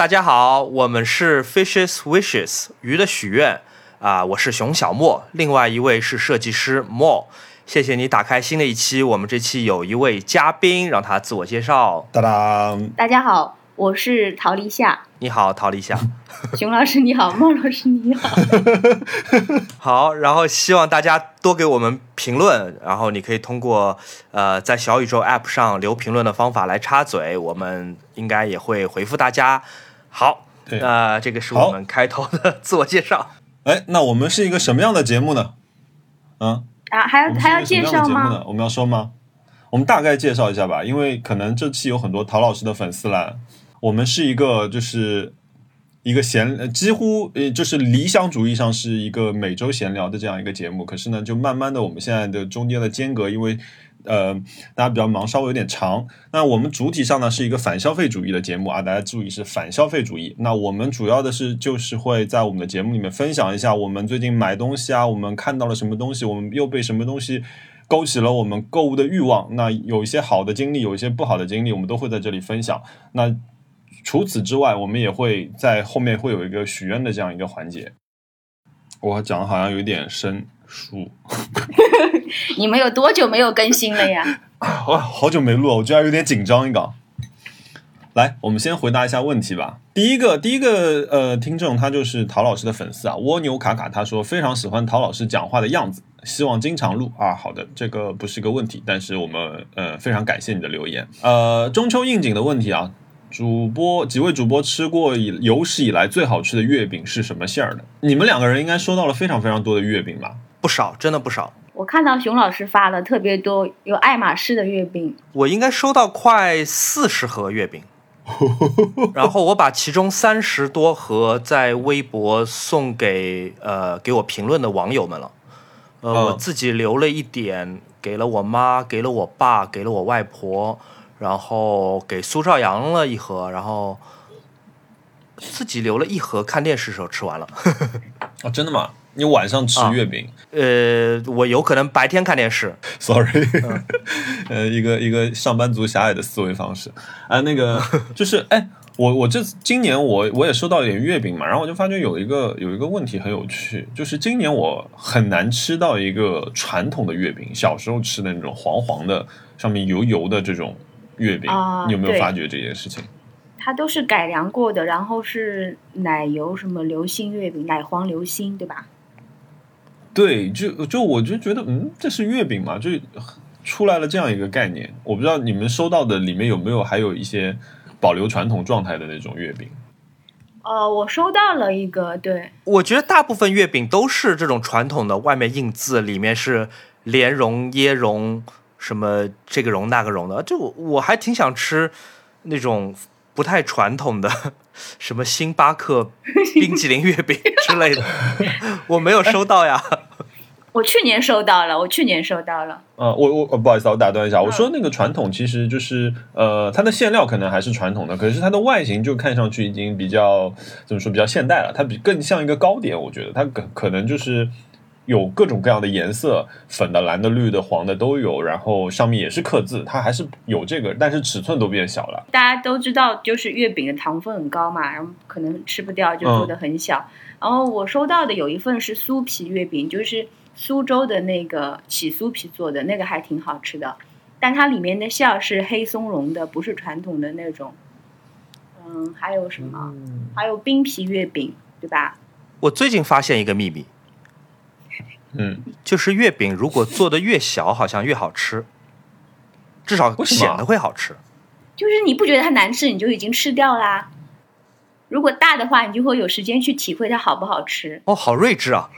大家好，我们是 Fishes Wishes 鱼的许愿啊，我是熊小莫，另外一位是设计师莫。谢谢你打开新的一期，我们这期有一位嘉宾，让他自我介绍。当当，大家好，我是陶立夏。你好，陶立夏。熊老师你好，孟老师你好。好，然后希望大家多给我们评论，然后你可以通过呃在小宇宙 App 上留评论的方法来插嘴，我们应该也会回复大家。好，那这个是我们开头的 自我介绍。哎，那我们是一个什么样的节目呢？啊啊，还要还要介绍吗？我们要说吗？我们大概介绍一下吧，因为可能这期有很多陶老师的粉丝来。我们是一个就是一个闲，几乎呃就是理想主义上是一个每周闲聊的这样一个节目。可是呢，就慢慢的我们现在的中间的间隔，因为。呃，大家比较忙，稍微有点长。那我们主体上呢是一个反消费主义的节目啊，大家注意是反消费主义。那我们主要的是就是会在我们的节目里面分享一下我们最近买东西啊，我们看到了什么东西，我们又被什么东西勾起了我们购物的欲望。那有一些好的经历，有一些不好的经历，我们都会在这里分享。那除此之外，我们也会在后面会有一个许愿的这样一个环节。我讲的好像有点生疏。你们有多久没有更新了呀？哇，好久没录了，我居然有点紧张一个。来，我们先回答一下问题吧。第一个，第一个，呃，听众他就是陶老师的粉丝啊，蜗牛卡卡，他说非常喜欢陶老师讲话的样子，希望经常录啊。好的，这个不是个问题，但是我们呃非常感谢你的留言。呃，中秋应景的问题啊，主播几位主播吃过以有史以来最好吃的月饼是什么馅儿的？你们两个人应该收到了非常非常多的月饼吧？不少，真的不少。我看到熊老师发了特别多，有爱马仕的月饼。我应该收到快四十盒月饼，然后我把其中三十多盒在微博送给呃给我评论的网友们了。呃，我自己留了一点，给了我妈，给了我爸，给了我外婆，然后给苏少阳了一盒，然后自己留了一盒，看电视时候吃完了。哦，真的吗？你晚上吃月饼？呃，我有可能白天看电视。Sorry，呃，一个一个上班族狭隘的思维方式啊。那个就是，哎，我我这今年我我也收到一点月饼嘛，然后我就发觉有一个有一个问题很有趣，就是今年我很难吃到一个传统的月饼，小时候吃的那种黄黄的、上面油油的这种月饼。你有没有发觉这件事情？它都是改良过的，然后是奶油什么流心月饼，奶黄流心，对吧？对，就就我就觉得，嗯，这是月饼嘛，就出来了这样一个概念。我不知道你们收到的里面有没有还有一些保留传统状态的那种月饼。呃，我收到了一个，对，我觉得大部分月饼都是这种传统的，外面印字，里面是莲蓉、椰蓉，什么这个蓉那个蓉的。就我还挺想吃那种不太传统的。什么星巴克 冰淇淋月饼之类的，我没有收到呀。我去年收到了，我去年收到了。呃，我我不好意思，我打断一下，我说那个传统其实就是呃，它的馅料可能还是传统的，可是它的外形就看上去已经比较怎么说比较现代了，它比更像一个糕点，我觉得它可可能就是。有各种各样的颜色，粉的、蓝的、绿的、黄的都有，然后上面也是刻字，它还是有这个，但是尺寸都变小了。大家都知道，就是月饼的糖分很高嘛，然后可能吃不掉，就做的很小。然后我收到的有一份是酥皮月饼，就是苏州的那个起酥皮做的，那个还挺好吃的，但它里面的馅儿是黑松茸的，不是传统的那种。嗯，还有什么？还有冰皮月饼，对吧？我最近发现一个秘密。嗯，就是月饼如果做的越小，好像越好吃，至少显得会好吃。就是你不觉得它难吃，你就已经吃掉啦。如果大的话，你就会有时间去体会它好不好吃。哦，好睿智啊！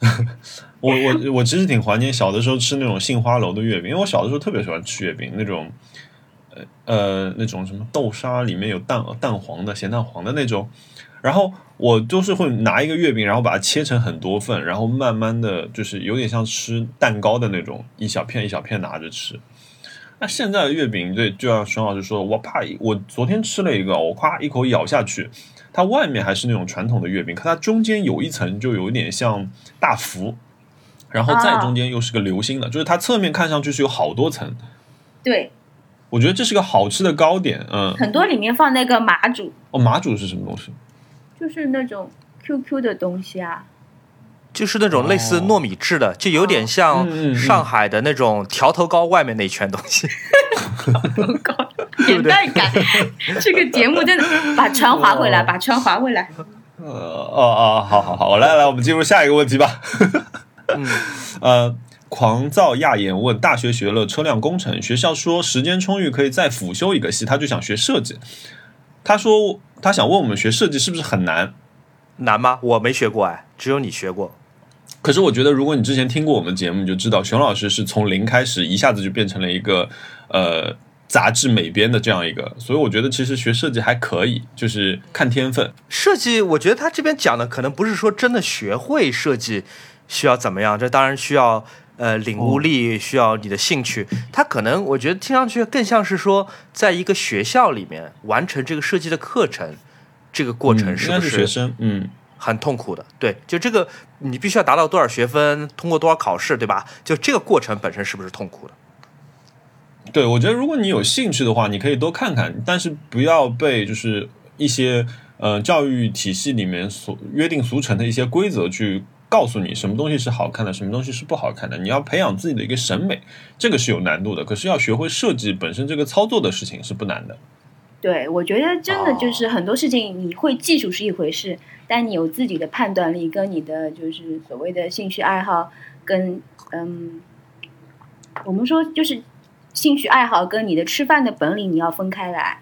我我我其实挺怀念小的时候吃那种杏花楼的月饼，因为我小的时候特别喜欢吃月饼，那种呃呃那种什么豆沙里面有蛋蛋黄的咸蛋黄的那种。然后我就是会拿一个月饼，然后把它切成很多份，然后慢慢的就是有点像吃蛋糕的那种，一小片一小片拿着吃。那现在的月饼，对，就像熊老师说，我怕我昨天吃了一个，我夸一口咬下去，它外面还是那种传统的月饼，可它中间有一层就有一点像大福，然后再中间又是个流心的，就是它侧面看上去是有好多层。对。我觉得这是个好吃的糕点，嗯。很多里面放那个麻薯，哦，麻薯是什么东西？就是那种 QQ 的东西啊。就是那种类似糯米制的，就有点像上海的那种条头糕外面那一圈东西。条头糕，年代感。这个节目真的把船划回来，把船划回来。呃哦哦，好好好，我来来，我们进入下一个问题吧。嗯，呃，狂躁亚眼问：大学学了车辆工程，学校说时间充裕可以再辅修一个系，他就想学设计。他说他想问我们学设计是不是很难？难吗？我没学过哎，只有你学过。可是我觉得，如果你之前听过我们节目，你就知道熊老师是从零开始，一下子就变成了一个呃杂志美编的这样一个。所以我觉得，其实学设计还可以，就是看天分。设计，我觉得他这边讲的可能不是说真的学会设计需要怎么样，这当然需要呃领悟力，需要你的兴趣。它可能我觉得听上去更像是说，在一个学校里面完成这个设计的课程，这个过程是不是学生？嗯。很痛苦的，对，就这个你必须要达到多少学分，通过多少考试，对吧？就这个过程本身是不是痛苦的？对，我觉得如果你有兴趣的话，你可以多看看，但是不要被就是一些呃教育体系里面所约定俗成的一些规则去告诉你什么东西是好看的，什么东西是不好看的。你要培养自己的一个审美，这个是有难度的。可是要学会设计本身这个操作的事情是不难的。对，我觉得真的就是很多事情，你会技术是一回事，但你有自己的判断力，跟你的就是所谓的兴趣爱好，跟嗯，我们说就是兴趣爱好跟你的吃饭的本领，你要分开来。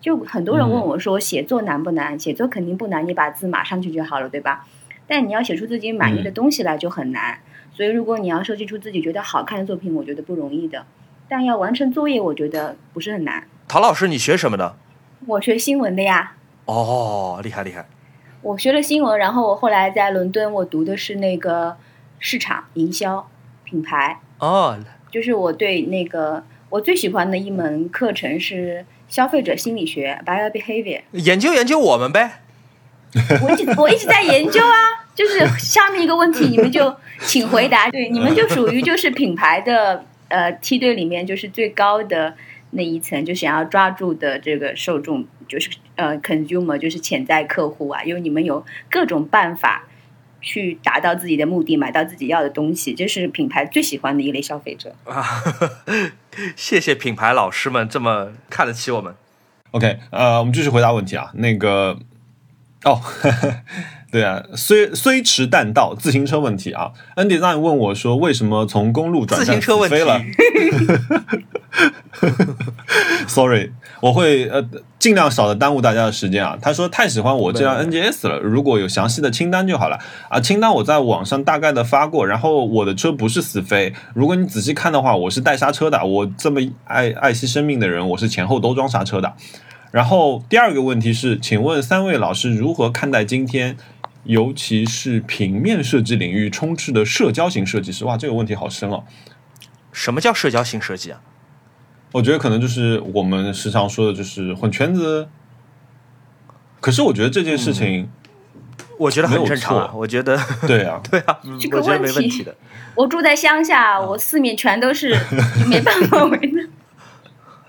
就很多人问我说，写作难不难？写作肯定不难，你把字码上去就好了，对吧？但你要写出自己满意的东西来就很难。所以，如果你要设计出自己觉得好看的作品，我觉得不容易的。但要完成作业，我觉得不是很难。陶老师，你学什么的？我学新闻的呀。哦，厉害厉害！我学了新闻，然后我后来在伦敦，我读的是那个市场营销品牌。哦，就是我对那个我最喜欢的一门课程是消费者心理学 （Buyer Behavior）。研究研究我们呗。我一直我一直在研究啊，就是下面一个问题，你们就请回答。对，你们就属于就是品牌的呃梯队里面就是最高的。那一层就想要抓住的这个受众，就是呃，consumer，就是潜在客户啊。因为你们有各种办法去达到自己的目的，买到自己要的东西，这是品牌最喜欢的一类消费者啊。谢谢品牌老师们这么看得起我们。OK，呃，我们继续回答问题啊。那个，哦。对啊，虽虽迟但到，自行车问题啊。N Design 问我说：“为什么从公路转战飞了？” Sorry，我会呃尽量少的耽误大家的时间啊。他说太喜欢我这辆 NGS 了，如果有详细的清单就好了啊。清单我在网上大概的发过，然后我的车不是死飞，如果你仔细看的话，我是带刹车的。我这么爱爱惜生命的人，我是前后都装刹车的。然后第二个问题是，请问三位老师如何看待今天？尤其是平面设计领域充斥的社交型设计师，哇，这个问题好深哦。什么叫社交型设计啊？我觉得可能就是我们时常说的，就是混圈子。可是我觉得这件事情，我觉得很正常。我觉得，对啊，对啊，这个问题的。我住在乡下，我四面全都是，没办法围的。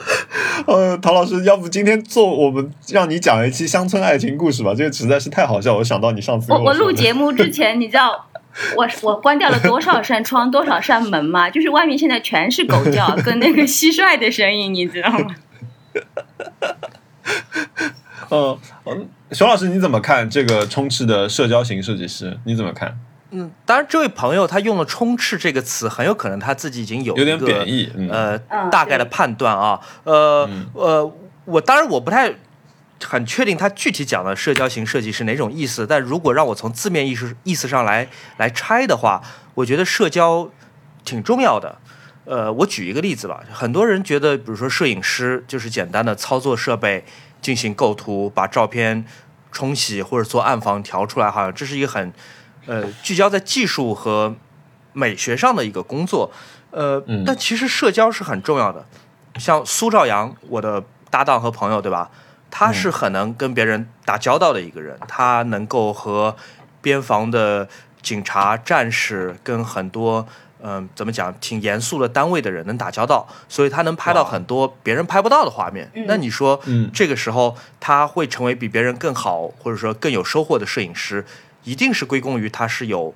呃，陶老师，要不今天做我们让你讲一期乡村爱情故事吧？这个实在是太好笑。我想到你上次我我录节目之前，你知道我我关掉了多少扇窗、多少扇门吗？就是外面现在全是狗叫跟那个蟋蟀的声音，你知道吗？嗯 嗯，熊老师你怎么看这个充斥的社交型设计师？你怎么看？嗯，当然，这位朋友他用了“充斥”这个词，很有可能他自己已经有有点贬义，呃，大概的判断啊，呃呃，我当然我不太很确定他具体讲的社交型设计是哪种意思，但如果让我从字面意思意思上来来拆的话，我觉得社交挺重要的。呃，我举一个例子吧，很多人觉得，比如说摄影师就是简单的操作设备进行构图，把照片冲洗或者做暗房调出来，好像这是一个很。呃，聚焦在技术和美学上的一个工作，呃，但其实社交是很重要的。像苏兆阳，我的搭档和朋友，对吧？他是很能跟别人打交道的一个人，他能够和边防的警察、战士跟很多嗯，怎么讲，挺严肃的单位的人能打交道，所以他能拍到很多别人拍不到的画面。那你说，嗯这个时候他会成为比别人更好，或者说更有收获的摄影师，一定是归功于他是有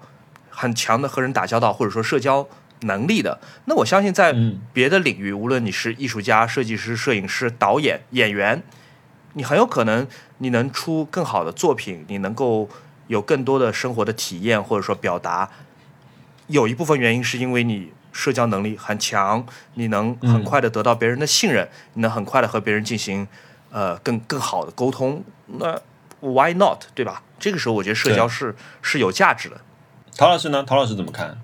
很强的和人打交道或者说社交能力的。那我相信，在嗯别的领域，无论你是艺术家、设计师、摄影师、导演、演员，你很有可能你能出更好的作品，你能够有更多的生活的体验或者说表达。有一部分原因是因为你社交能力很强，你能很快的得到别人的信任，你能很快的和别人进行呃更更好的沟通。那 why not 对吧？这个时候我觉得社交是是有价值的。陶老师呢？陶老师怎么看？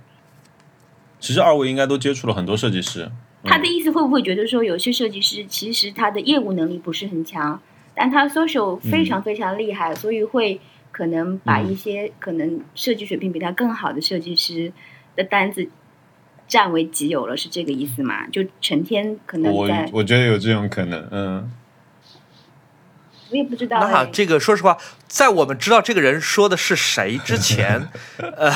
其实二位应该都接触了很多设计师，他的意思会不会觉得说，有些设计师其实他的业务能力不是很强，但他 social 非常非常厉害，所以会可能把一些可能设计水平比他更好的设计师的单子占为己有了，是这个意思吗？就成天可能我在，我觉得有这种可能，嗯，我也不知道、那哎这个说实话，在我们知道这个人说的是谁之前，呃，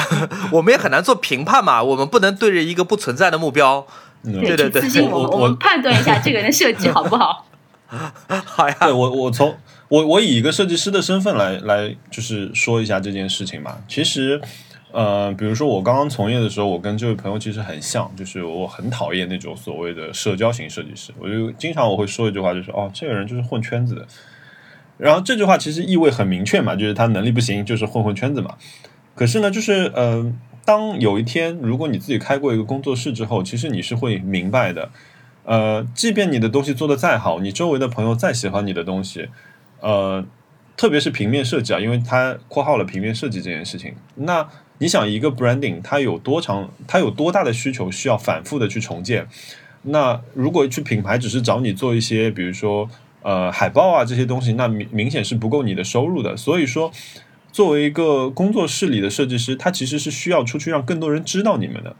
我们也很难做评判嘛。我们不能对着一个不存在的目标。嗯对对对请私信我们，我我们判断一下这个人的设计好不好。好呀，对我我从我我以一个设计师的身份来来就是说一下这件事情嘛。其实，呃，比如说我刚刚从业的时候，我跟这位朋友其实很像，就是我很讨厌那种所谓的社交型设计师。我就经常我会说一句话，就是哦，这个人就是混圈子的。然后这句话其实意味很明确嘛，就是他能力不行，就是混混圈子嘛。可是呢，就是呃，当有一天如果你自己开过一个工作室之后，其实你是会明白的。呃，即便你的东西做得再好，你周围的朋友再喜欢你的东西，呃，特别是平面设计啊，因为它括号了平面设计这件事情。那你想，一个 branding 它有多长，它有多大的需求需要反复的去重建？那如果去品牌只是找你做一些，比如说呃海报啊这些东西，那明明显是不够你的收入的。所以说，作为一个工作室里的设计师，他其实是需要出去让更多人知道你们的。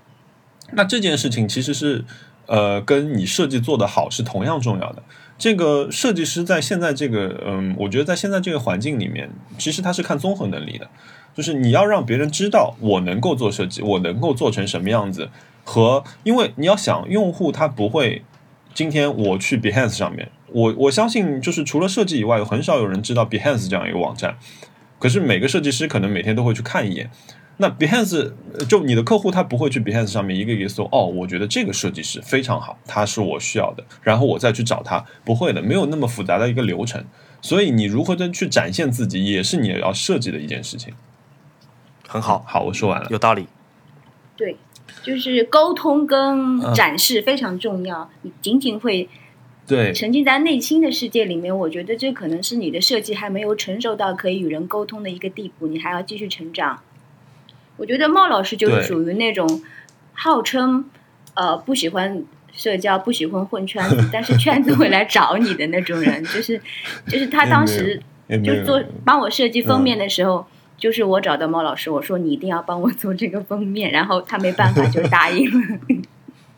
那这件事情其实是呃跟你设计做得好是同样重要的。这个设计师在现在这个嗯，我觉得在现在这个环境里面，其实他是看综合能力的，就是你要让别人知道我能够做设计，我能够做成什么样子，和因为你要想用户他不会今天我去 Behance 上面，我我相信就是除了设计以外，有很少有人知道 Behance 这样一个网站，可是每个设计师可能每天都会去看一眼。那 Behance 呃就你的客户他不会去 Behance 上面一个一个搜哦，我觉得这个设计师非常好，他是我需要的，然后我再去找他，不会的，没有那么复杂的一个流程。所以你如何的去展现自己，也是你要设计的一件事情。很好，好，我说完了。有道理。对，就是沟通跟嗯展示非常重要。你仅仅会对，沉浸在内心的世界里面，我觉得这可能是你的设计还没有成熟到可以与人沟通的一个地步，你还要继续成长。我觉得茂老师就是属于那种号称呃不喜欢社交、不喜欢混圈子，但是圈子会来找你的那种人，就是就是他当时就做帮我设计封面的时候。就是我找到猫老师，我说你一定要帮我做这个封面，然后他没办法就答应了。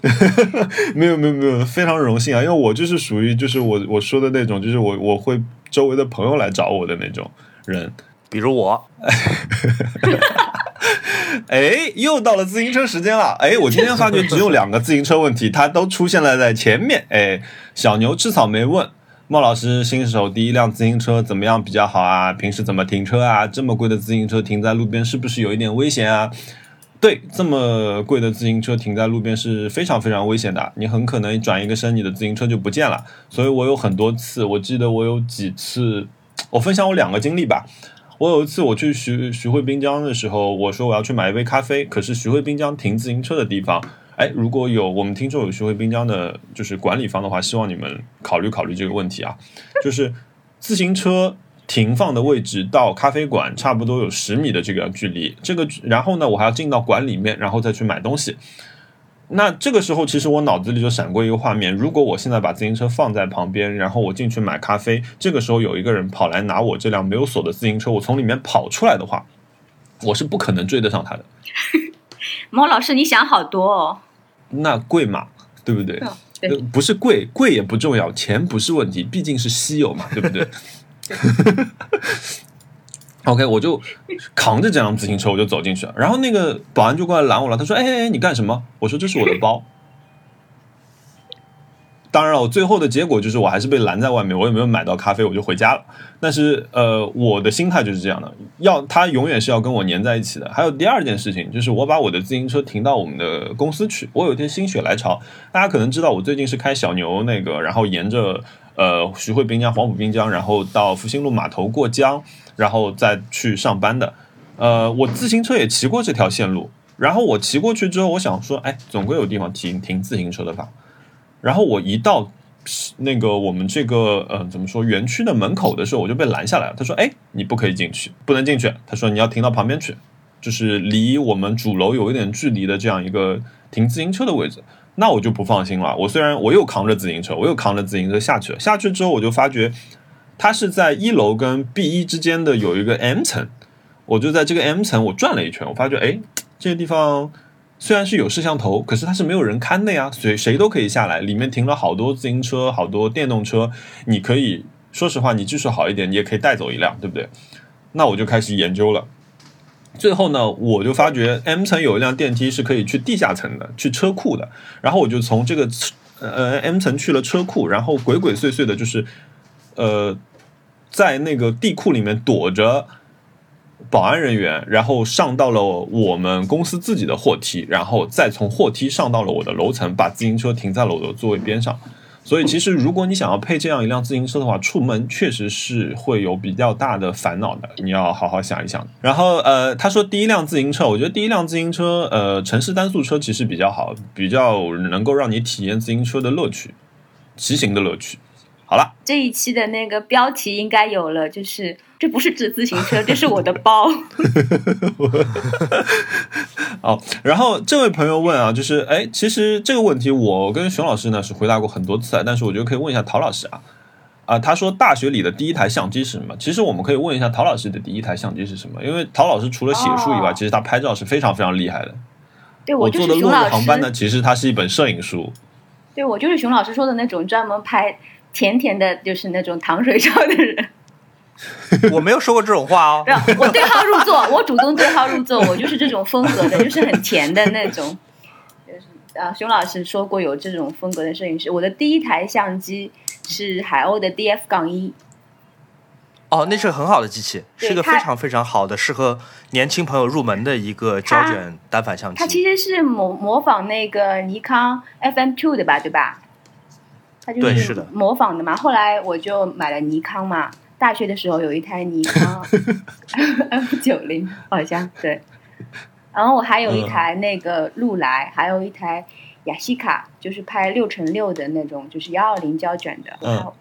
没有没有没有，非常荣幸啊！因为我就是属于就是我我说的那种，就是我我会周围的朋友来找我的那种人。比如我，哎，又到了自行车时间了。哎，我今天发觉只有两个自行车问题，它都出现了在前面。哎，小牛吃草莓问孟老师，新手第一辆自行车怎么样比较好啊？平时怎么停车啊？这么贵的自行车停在路边是不是有一点危险啊？对，这么贵的自行车停在路边是非常非常危险的，你很可能转一个身，你的自行车就不见了。所以我有很多次，我记得我有几次，我分享我两个经历吧。我有一次我去徐徐汇滨江的时候，我说我要去买一杯咖啡，可是徐汇滨江停自行车的地方，哎，如果有我们听众有徐汇滨江的，就是管理方的话，希望你们考虑考虑这个问题啊，就是自行车停放的位置到咖啡馆差不多有十米的这个距离，这个然后呢，我还要进到馆里面，然后再去买东西。那这个时候，其实我脑子里就闪过一个画面：如果我现在把自行车放在旁边，然后我进去买咖啡，这个时候有一个人跑来拿我这辆没有锁的自行车，我从里面跑出来的话，我是不可能追得上他的。猫老师，你想好多哦。那贵嘛，对不对？不是贵，贵也不重要，钱不是问题，毕竟是稀有嘛，对不对？OK，我就扛着这辆自行车我就走进去了，然后那个保安就过来拦我了，他说：“哎哎哎，你干什么？”我说：“这是我的包。”当然了，我最后的结果就是我还是被拦在外面，我也没有买到咖啡，我就回家了。但是呃，我的心态就是这样的，要他永远是要跟我粘在一起的。还有第二件事情就是我把我的自行车停到我们的公司去。我有一天心血来潮，大家可能知道我最近是开小牛那个，然后沿着呃徐汇滨江、黄埔滨江，然后到复兴路码头过江，然后再去上班的。呃，我自行车也骑过这条线路，然后我骑过去之后，我想说，哎，总归有地方停停自行车的吧。然后我一到那个我们这个呃怎么说园区的门口的时候，我就被拦下来了。他说：“哎，你不可以进去，不能进去。”他说：“你要停到旁边去，就是离我们主楼有一点距离的这样一个停自行车的位置。”那我就不放心了。我虽然我又扛着自行车，我又扛着自行车下去了。下去之后，我就发觉它是在一楼跟 B 一之间的有一个 M 层。我就在这个 M 层我转了一圈，我发觉哎，这个地方。虽然是有摄像头，可是它是没有人看的呀，谁谁都可以下来。里面停了好多自行车，好多电动车，你可以说实话，你技术好一点，你也可以带走一辆，对不对？那我就开始研究了。最后呢，我就发觉 M 层有一辆电梯是可以去地下层的，去车库的。然后我就从这个呃 M 层去了车库，然后鬼鬼祟祟的，就是呃在那个地库里面躲着。保安人员，然后上到了我们公司自己的货梯，然后再从货梯上到了我的楼层，把自行车停在了我的座位边上。所以，其实如果你想要配这样一辆自行车的话，出门确实是会有比较大的烦恼的，你要好好想一想。然后，呃，他说第一辆自行车，我觉得第一辆自行车，呃，城市单速车其实比较好，比较能够让你体验自行车的乐趣，骑行的乐趣。好了，这一期的那个标题应该有了，就是这不是自自行车，这是我的包。哦，然后这位朋友问啊，就是哎，其实这个问题我跟熊老师呢是回答过很多次，但是我觉得可以问一下陶老师啊啊，他说大学里的第一台相机是什么？其实我们可以问一下陶老师的第一台相机是什么，因为陶老师除了写书以外，其实他拍照是非常非常厉害的。对我做的落日航班呢，其实它是一本摄影书。对我就是熊老师说的那种专门拍。甜甜的，就是那种糖水照的人。我没有说过这种话哦。没有，我对号入座，我主动对号入座，我就是这种风格的，就是很甜的那种。就是啊，熊老师说过有这种风格的摄影师。我的第一台相机是海鸥的 D F 杠一。哦，那是很好的机器，是个非常非常好的适合年轻朋友入门的一个胶卷单反相机。它其实是模模仿那个尼康 F M Two 的吧，对吧？它就是模仿的嘛，后来我就买了尼康嘛。大学的时候有一台尼康 F 九零，好像对。然后我还有一台那个禄来，还有一台雅西卡，就是拍六乘六的那种，就是幺二零胶卷的。嗯，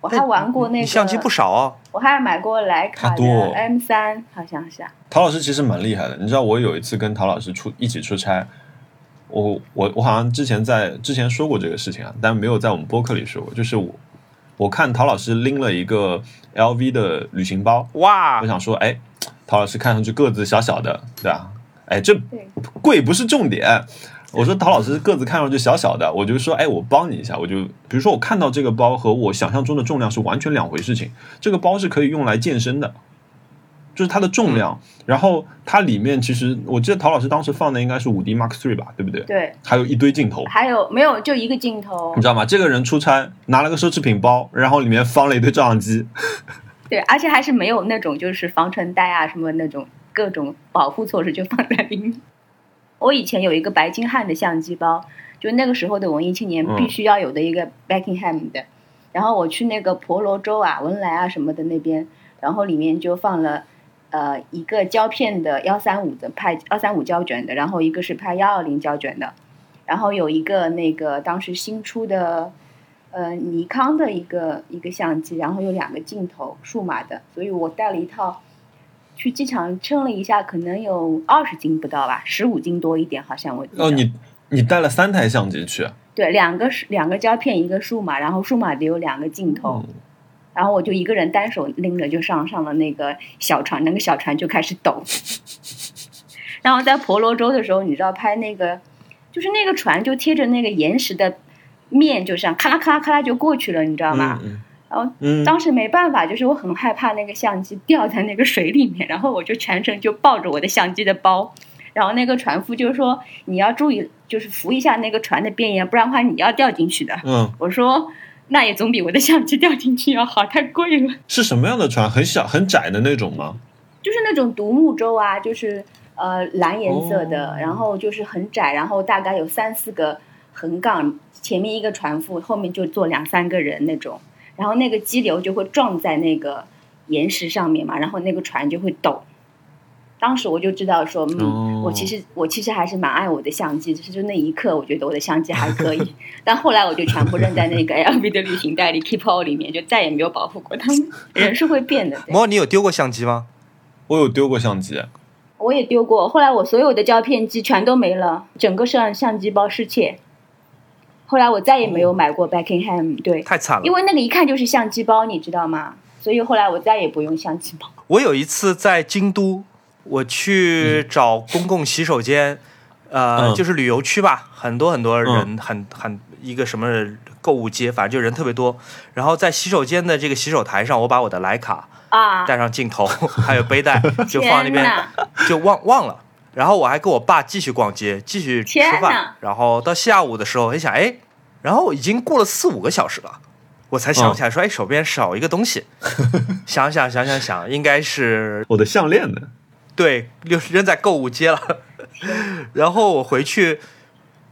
我还玩过那个相机不少啊。我还买过徕卡的 M 三，好像是。陶老师其实蛮厉害的，你知道我有一次跟陶老师出一起出差。我我我好像之前在之前说过这个事情啊，但没有在我们播客里说过。就是我我看陶老师拎了一个 LV 的旅行包，哇！我想说，哎，陶老师看上去个子小小的，对吧？哎，这贵不是重点。我说陶老师个子看上去小小的，我就说，哎，我帮你一下。我就比如说，我看到这个包和我想象中的重量是完全两回事情。这个包是可以用来健身的。就是它的重量，然后它里面其实我记得陶老师当时放的应该是五 D Mark Three 吧，对不对？对。还有一堆镜头。还有没有？就一个镜头。你知道吗？这个人出差拿了个奢侈品包，然后里面放了一堆照相机。对，而且还是没有那种就是防尘袋啊什么那种各种保护措施就放在里面。我以前有一个白金汉的相机包，就那个时候的文艺青年必须要有的一个 Beckingham 的。然后我去那个婆罗洲啊、文莱啊什么的那边，然后里面就放了。呃，一个胶片的幺三五的拍幺三五胶卷的，然后一个是拍幺二零胶卷的，然后有一个那个当时新出的呃尼康的一个一个相机，然后有两个镜头数码的，所以我带了一套去机场称了一下，可能有二十斤不到吧，十五斤多一点，好像我哦，你你带了三台相机去？对，两个是两个胶片，一个数码，然后数码的有两个镜头。然后我就一个人单手拎着就上上了那个小船，那个小船就开始抖。然后在婆罗洲的时候，你知道拍那个，就是那个船就贴着那个岩石的面，就这样咔啦咔啦咔啦就过去了，你知道吗？然后嗯，当时没办法，就是我很害怕那个相机掉在那个水里面，然后我就全程就抱着我的相机的包，然后那个船夫就说你要注意，就是扶一下那个船的边沿，不然的话你要掉进去的。嗯，我说那也总比我的相机掉进去要好，太贵了。是什么样的船？很小很窄的那种吗？就是那种独木舟啊，就是呃蓝颜色的，哦然后就是很窄，然后大概有三四个横杠，前面一个船夫，后面就坐两三个人那种，然后那个激流就会撞在那个岩石上面嘛，然后那个船就会抖。当时我就知道说，嗯，哦我其实我其实还是蛮爱我的相机，只是就那一刻我觉得我的相机还可以，但后来我就全部扔在那个 LV 的旅行袋里 Keep All 里面，就再也没有保护过它们。人是会变的，对摩尔，你有丢过相机吗？我有丢过相机，我也丢过，后来我所有的胶片机全都没了，整个相相机包失窃。后来我再也没有买过 Buckingham，对，太惨了因。为那个一看就是相机包，你知道吗？所以后来我再也不用相机包。我有一次在京都，我去找公共洗手间，呃，嗯就是旅游区吧，很多很多人，很很一个什么购物街，反正就人特别多。然后在洗手间的这个洗手台上，我把我的徕卡啊！带上镜头，还有背带，就放那边，就忘忘了。然后我还跟我爸继续逛街，继续吃饭。然后到下午的时候，一想，哎，然后已经过了四五个小时了，我才想起来说，哎，手边少一个东西。想想想想想，应该是我的项链呢？对，扔扔在购物街了。然后我回去，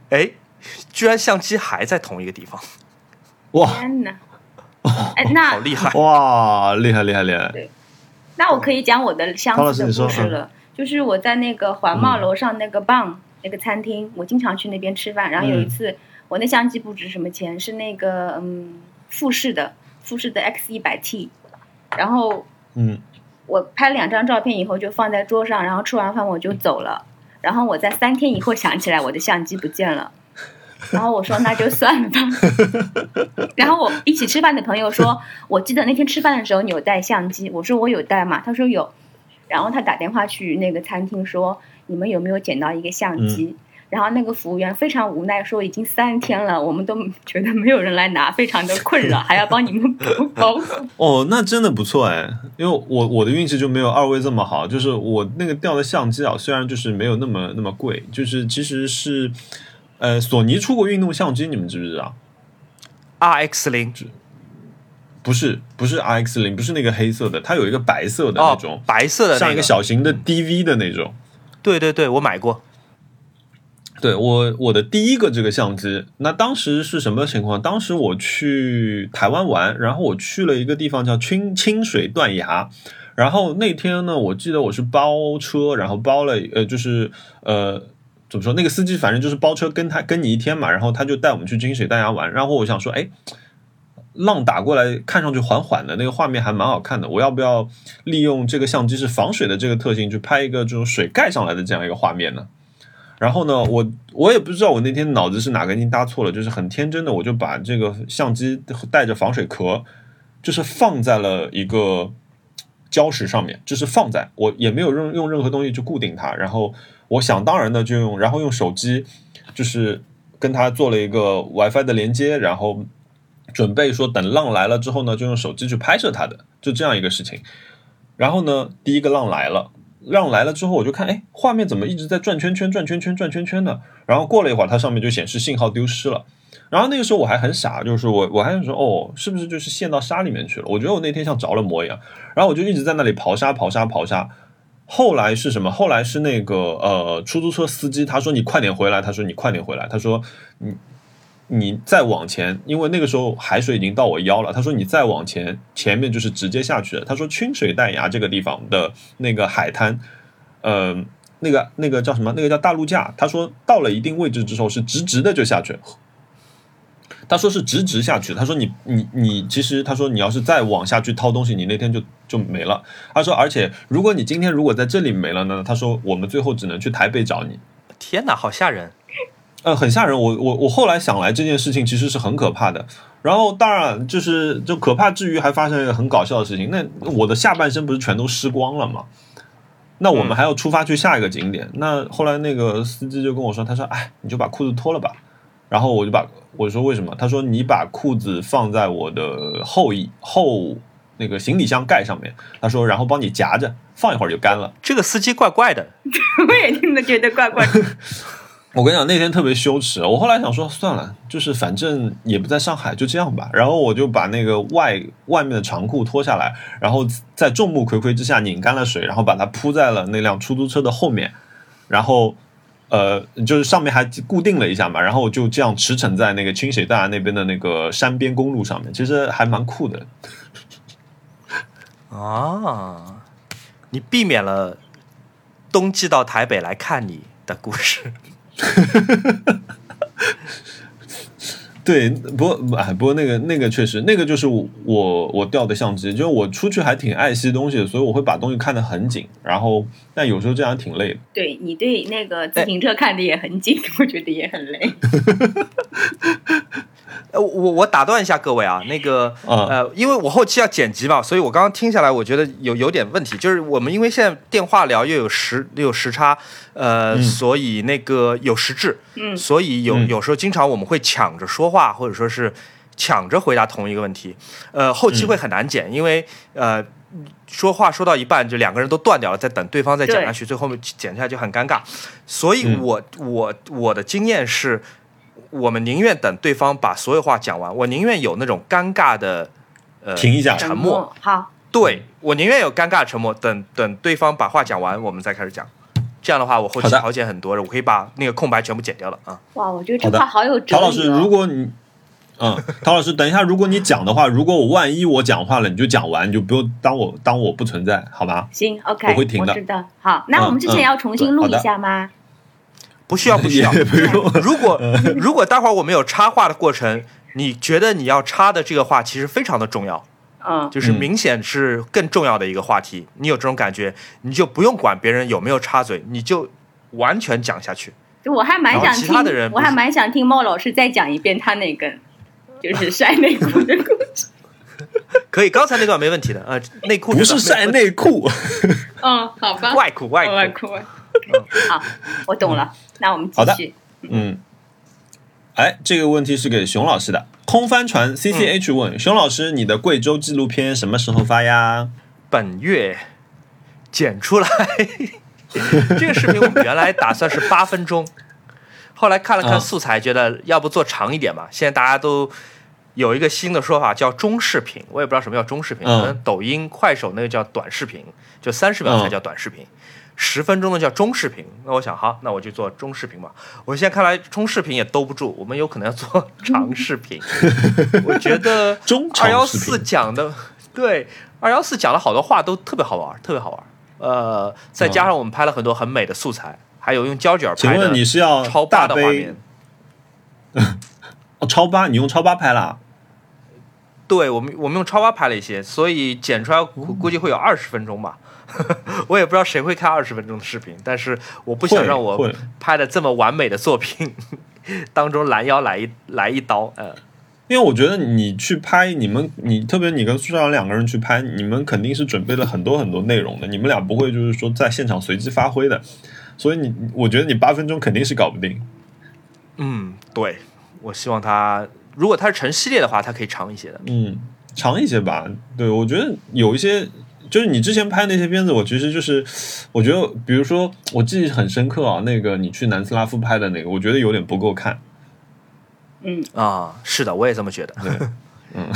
哎，居然相机还在同一个地方，哇天哪！哎，那好厉害！哇，厉害厉害厉害！那我可以讲我的相陶老似的故事了。就是我在那个环贸楼上那个棒、那个餐厅，我经常去那边吃饭。然后有一嗯次，我那相机不值什么钱，是那个嗯富士的富士的 X 一百 T，然后嗯，我拍两张照片以后就放在桌上，然后吃完饭我就走了。然后我在三天以后想起来我的相机不见了，然后我说那就算了吧。然后我一起吃饭的朋友说，我记得那天吃饭的时候你有带相机，我说我有带嘛，他说有。然后他打电话去那个餐厅说，你们有没有捡到一个相机？然后那个服务员非常无奈说，已经三天了，我们都觉得没有人来拿，非常的困扰，还要帮你们补 包。哦，那真的不错哎，因为我我的运气就没有二位这么好，就是我那个掉的相机啊，虽然就是没有那么那么贵，就是其实是，呃，索尼出过运动相机，你们知不知道？RX 零不是，不是 RX 零，不是那个黑色的，它有一个白色的那哦种，，白色的、那像一个小型的 DV 的那种。对对对，我买过。对我我的第一个这个相机，那当时是什么情况？当时我去台湾玩，然后我去了一个地方叫清清水断崖，然后那天呢，我记得我是包车，然后包了呃，就是呃。怎么说？那个司机反正就是包车跟他跟你一天嘛，然后他就带我们去清水断崖玩。然后我想说，哎，浪打过来，看上去缓缓的那个画面还蛮好看的。我要不要利用这个相机是防水的这个特性，去拍一个这种水盖上来的这样一个画面呢？然后呢，我我也不知道我那天脑子是哪根筋搭错了，就是很天真的，我就把这个相机带着防水壳，就是放在了一个礁石上面，就是放在我也没有用用任何东西去固定它，然后我想当然的就用，然后用手机就是跟它做了一个 WiFi 的连接，然后准备说等浪来了之后呢，就用手机去拍摄它的，就这样一个事情。然后呢，第一个浪来了。让来了之后，我就看，哎，画面怎么一直在转圈圈、转圈圈、转圈圈的？然后过了一会儿，它上面就显示信号丢失了。然后那个时候我还很傻，就是我我还想说，哦，是不是就是陷到沙里面去了？我觉得我那天像着了魔一样。然后我就一直在那里刨沙、刨沙、刨沙。后来是什么？后来是那个呃，出租车司机他说你快点回来，他说你快点回来，他说你你再往前，因为那个时候海水已经到我腰了。他说你再往前，前面就是直接下去了。他说清水断崖这个地方的那个海滩，呃，那个那个叫什么？那个叫大陆架。他说到了一定位置之后是直直的就下去。他说是直直下去。他说你你你，其实他说你要是再往下去掏东西，你那天就就没了。他说，而且如果你今天如果在这里没了呢，他说我们最后只能去台北找你。天哪，好吓人！呃，很吓人。我我我后来想来，这件事情其实是很可怕的。然后当然就是就可怕之余，还发生一个很搞笑的事情。那我的下半身不是全都湿光了吗？那我们还要出发去下一个景点。那后来那个司机就跟我说，他说：“哎，你就把裤子脱了吧。”然后我就把我说为什么？他说你把裤子放在我的后衣后那个行李箱盖上面。他说然后帮你夹着，放一会儿就干了。这个司机怪怪的，我也听着觉得怪怪的。我跟你讲，那天特别羞耻。我后来想说，算了，就是反正也不在上海，就这样吧。然后我就把那个外外面的长裤脱下来，然后在众目睽睽之下拧干了水，然后把它铺在了那辆出租车的后面，然后呃，就是上面还固定了一下嘛。然后我就这样驰骋在那个清水大那边的那个山边公路上面，其实还蛮酷的。啊，你避免了冬季到台北来看你的故事。对，不过哎，不过那个那个确实，那个就是我我掉的相机，就是我出去还挺爱惜东西的，所以我会把东西看得很紧，然后但有时候这样挺累的。对你对那个自行车看的也很紧，我觉得也很累。呃，我我打断一下各位啊，那个呃，因为我后期要剪辑嘛，所以我刚刚听下来，我觉得有有点问题，就是我们因为现在电话聊又有时又有时差，呃，所以那个有时制，嗯，所以有有时候经常我们会抢着说话，或者说是抢着回答同一个问题，呃，后期会很难剪，因为呃说话说到一半就两个人都断掉了，再等对方再讲下去，最后面剪下来就很尴尬，所以我我我的经验是。我们宁愿等对方把所有话讲完，我宁愿有那种尴尬的，呃，停一下，沉默。好，对我宁愿有尴尬的沉默，等等对方把话讲完，我们再开始讲。这样的话，我后期好剪很多了，我可以把那个空白全部剪掉了啊。哇，我觉得这话好有哲理。陶老师，如果你，嗯，陶老师，等一下，如果你讲的话，如果我万一我讲话了，你就讲完，你就不用当我当我不存在，好吗？行，OK，我会停的。知道。好，那我们之前要重新录一下吗？不需要，不需要，不用。如果 如果待会儿我们有插话的过程，你觉得你要插的这个话其实非常的重要，嗯，就是明显是更重要的一个话题。你有这种感觉，你就不用管别人有没有插嘴，你就完全讲下去。就我还蛮想听，我还蛮想听猫老师再讲一遍他那个就是晒内裤的故事。可以，刚才那段没问题的呃，内裤不是晒内裤，嗯，好吧，外裤外外裤。好，我懂了。那我们继续。嗯，哎，这个问题是给熊老师的。空帆船 C C H 问熊老师：“你的贵州纪录片什么时候发呀？”本月剪出来。这个视频我们原来打算是八分钟，后来看了看素材，觉得要不做长一点吧。现在大家都有一个新的说法，叫中视频。我也不知道什么叫中视频，可能抖音、快手那个叫短视频，就三十秒才叫短视频。十分钟的叫中视频，那我想好，那我就做中视频吧。我现在看来中视频也兜不住，我们有可能要做长视频。我觉得 二幺四讲的对二幺四讲了好多话都特别好玩，特别好玩。呃，再加上我们拍了很多很美的素材，还有用胶卷拍的。你是要超大的画面？哦，超八，你用超八拍了？对我们，我们用超八拍了一些，所以剪出来估计会有二十分钟吧。我也不知道谁会看二十分钟的视频，但是我不想让我拍的这么完美的作品 当中拦腰来一来一刀，嗯，因为我觉得你去拍你们，你特别你跟苏校长两个人去拍，你们肯定是准备了很多很多内容的，你们俩不会就是说在现场随机发挥的，所以你我觉得你八分钟肯定是搞不定。嗯，对，我希望他如果他是成系列的话，他可以长一些的，嗯，长一些吧。对我觉得有一些。就是你之前拍那些片子，我其实就是，我觉得，比如说，我记忆很深刻啊，那个你去南斯拉夫拍的那个，我觉得有点不够看。嗯啊，是的，我也这么觉得。对，嗯。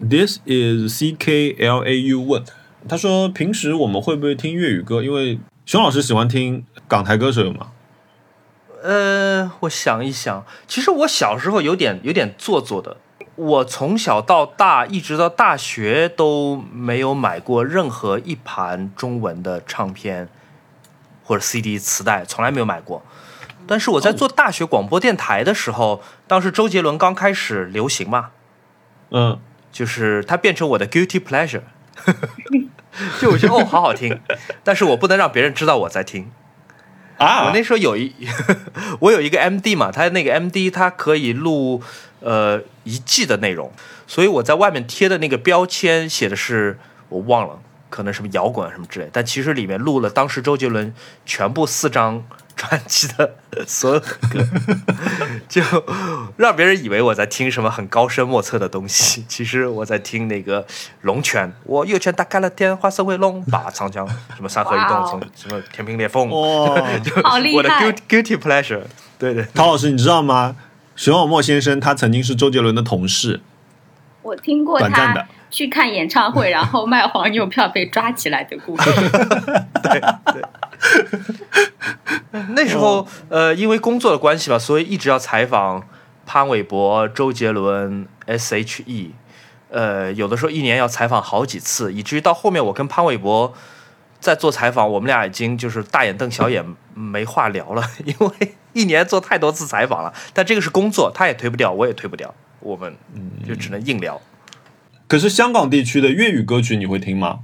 This is C K L A U 问，他说平时我们会不会听粤语歌？因为熊老师喜欢听港台歌手有吗？呃，我想一想，其实我小时候有点有点做作的。我从小到大，一直到大学都没有买过任何一盘中文的唱片或者 CD 磁带，从来没有买过。但是我在做大学广播电台的时候，当时周杰伦刚开始流行嘛，嗯，就是他变成我的 guilty pleasure，就我觉得哦好好听，但是我不能让别人知道我在听啊。我那时候有一 我有一个 MD 嘛，他那个 MD 他可以录。呃，一季的内容，所以我在外面贴的那个标签写的是我忘了，可能什么摇滚什么之类，但其实里面录了当时周杰伦全部四张专辑的所有的歌，就让别人以为我在听什么很高深莫测的东西，其实我在听那个《龙泉》，我右拳打开了天，化身为龙，把长江什么山河移动，从什么天平裂缝，哇，好厉害我的 guilty guilty pleasure，对对，陶老师，你知道吗？熊小莫先生他曾经是周杰伦的同事，我听过他短暂的去看演唱会，然后卖黄牛票被抓起来的故事。对那时候，呃，因为工作的关系吧，所以一直要采访潘玮柏、周杰伦、S.H.E。呃，有的时候一年要采访好几次，以至于到后面我跟潘玮柏在做采访，我们俩已经就是大眼瞪小眼，没话聊了，因为一年做太多次采访了。但这个是工作，他也推不掉，我也推不掉，我们就只能硬聊。可是香港地区的粤语歌曲你会听吗？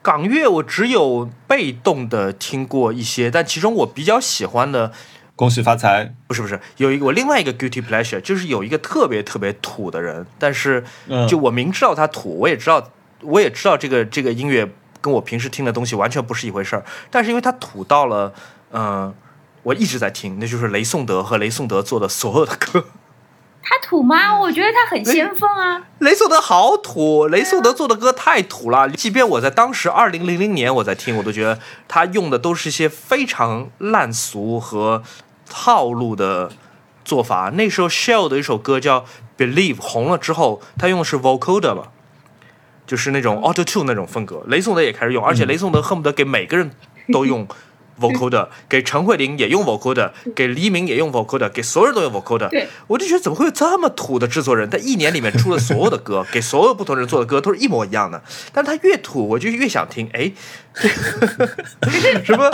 港乐我只有被动的听过一些，但其中我比较喜欢的恭喜发财，不是不是，有一个我另外一个 guilty pleasure，就是有一个特别特别土的人，但是嗯就我明知道他土，我也知道我也知道这个这个音乐跟我平时听的东西完全不是一回事儿，但是因为他土到了，嗯、我一直在听，那就是雷颂德和雷颂德做的所有的歌。他土吗？我觉得他很先锋啊。雷颂德好土，雷颂德做的歌太土了。即便我在当时二零零零年我在听，我都觉得他用的都是一些非常烂俗和套路的做法。那时候 Shell 的一首歌叫《Believe》红了之后，他用的是 vocoder 嘛，就是那种 auto tune 那种风格。雷颂德也开始用，而且雷颂德恨不得给每个人都用 vocoder，给陈慧琳也用 vocoder，给黎明也用 vocoder，给所有人都用 vocoder。对，我就觉得怎么会有这么土的制作人？他一年里面出了所有的歌，给所有不同人做的歌都是一模一样的，但他越土，我就越想听。哎，什么？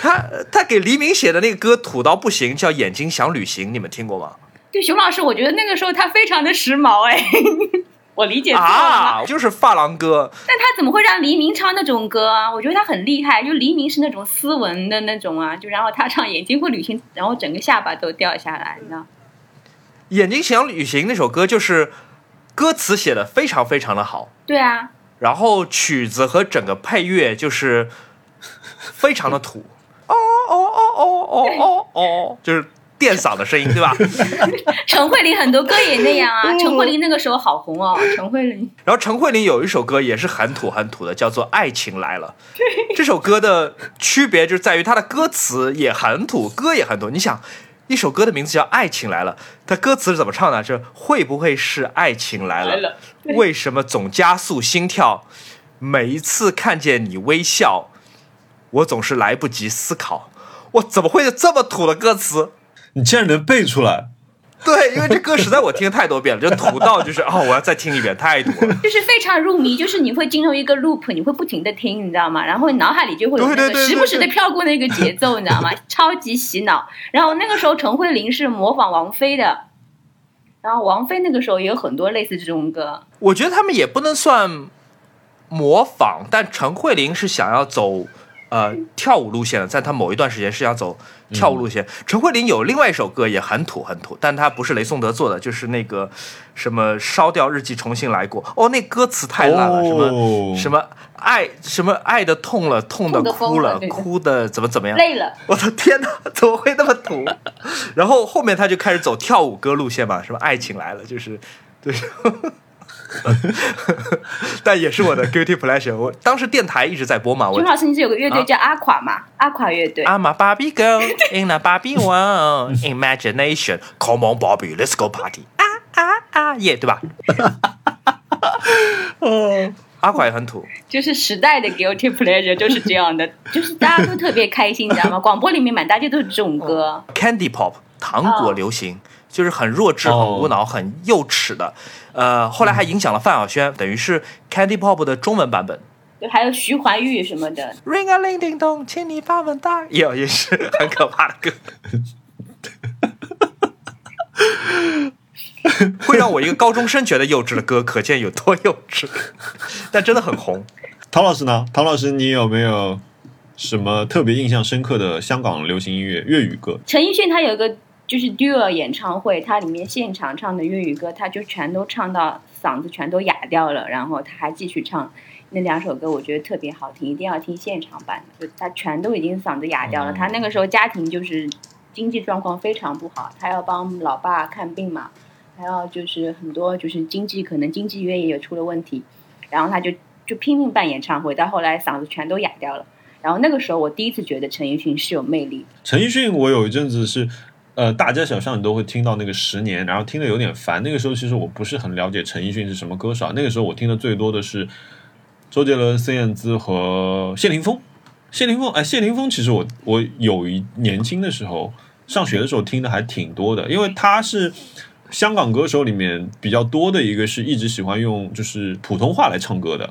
他他给黎明写的那个歌土到不行，叫《眼睛想旅行》，你们听过吗？对，熊老师，我觉得那个时候他非常的时髦哎，我理解错了？啊，就是发廊歌。但他怎么会让黎明唱那种歌啊？我觉得他很厉害，就黎明是那种斯文的那种啊，就然后他唱《眼睛会旅行》，然后整个下巴都掉下来，你知道？眼睛想旅行那首歌就是歌词写的非常非常的好，对啊，然后曲子和整个配乐就是非常的土，哦哦哦哦哦哦哦，就是电嗓的声音，对吧？陈慧琳很多歌也那样啊，陈慧琳那个时候好红哦，陈慧琳。然后陈慧琳有一首歌也是很土很土的，叫做《爱情来了》。这首歌的区别就在于它的歌词也很土，歌也很土。你想，一首歌的名字叫《爱情来了》，它歌词是怎么唱的？这会不会是爱情来了？来了为什么总加速心跳？每一次看见你微笑，我总是来不及思考。我怎么会有这么土的歌词？你竟然能背出来？对，因为这歌实在我听太多遍了，就土到就是哦，我要再听一遍，太多了。就是非常入迷，就是你会进入一个 loop，你会不停的听，你知道吗？然后你脑海里就会有那对对对时不时的飘过那个节奏，你知道吗？超级洗脑。然后那个时候陈慧琳是模仿王菲的，然后王菲那个时候也有很多类似这种歌。我觉得他们也不能算模仿，但陈慧琳是想要走呃跳舞路线的，在她某一段时间是要走跳舞路线。陈慧琳有另外一首歌也很土很土，但它不是雷颂德做的，就是那个什么烧掉日记重新来过。哦，那歌词太烂了，什么哦什么爱什么爱的痛了，痛的哭了，哭的怎么怎么样。累了，我的天哪，怎么会那么土？然后后面他就开始走跳舞歌路线嘛，什么爱情来了，就是对。但也是我的 guilty pleasure。我当时电台一直在播嘛，我熊老师，你是有个乐队啊叫阿垮嘛？阿垮乐队。I'm a Barbie girl in a Barbie world, imagination. Come on, Barbie, let's go party. 啊啊啊，耶，对吧？哦，阿垮也很土，就是时代的 guilty pleasure 就是这样的，就是大家都特别开心，你知道吗？广播里面满大街都是这种歌。Candy Pop 糖果流行，就是很弱智、很哦无脑、很幼齿的。呃，后来还影响了范晓萱，等于是 Candy Pop 的中文版本。就还有徐怀钰什么的，Ring a ling ding dong，请你把门打。也也是很可怕的歌，会让我一个高中生觉得幼稚的歌，可见有多幼稚。但真的很红。陶老师呢？陶老师，你有没有什么特别印象深刻的香港流行音乐粤语歌？陈奕迅他有一个就是 duo 演唱会，他里面现场唱的粤语歌，他就全都唱到嗓子全都哑掉了，然后他还继续唱，那两首歌我觉得特别好听，一定要听现场版的。就他全都已经嗓子哑掉了，嗯他那个时候家庭就是经济状况非常不好，他要帮老爸看病嘛，还要就是很多就是经济可能经济原因也出了问题，然后他就就拼命办演唱会，到后来嗓子全都哑掉了。然后那个时候我第一次觉得陈奕迅是有魅力。陈奕迅，我有一阵子是，呃，大街小巷你都会听到那个十年，然后听的有点烦。那个时候其实我不是很了解陈奕迅是什么歌手，那个时候我听的最多的是周杰伦、孙燕姿和谢霆锋。谢霆锋，哎，谢霆锋其实我我有一年轻的时候上学的时候听的还挺多的，因为他是香港歌手里面比较多的一个，是一直喜欢用就是普通话来唱歌的。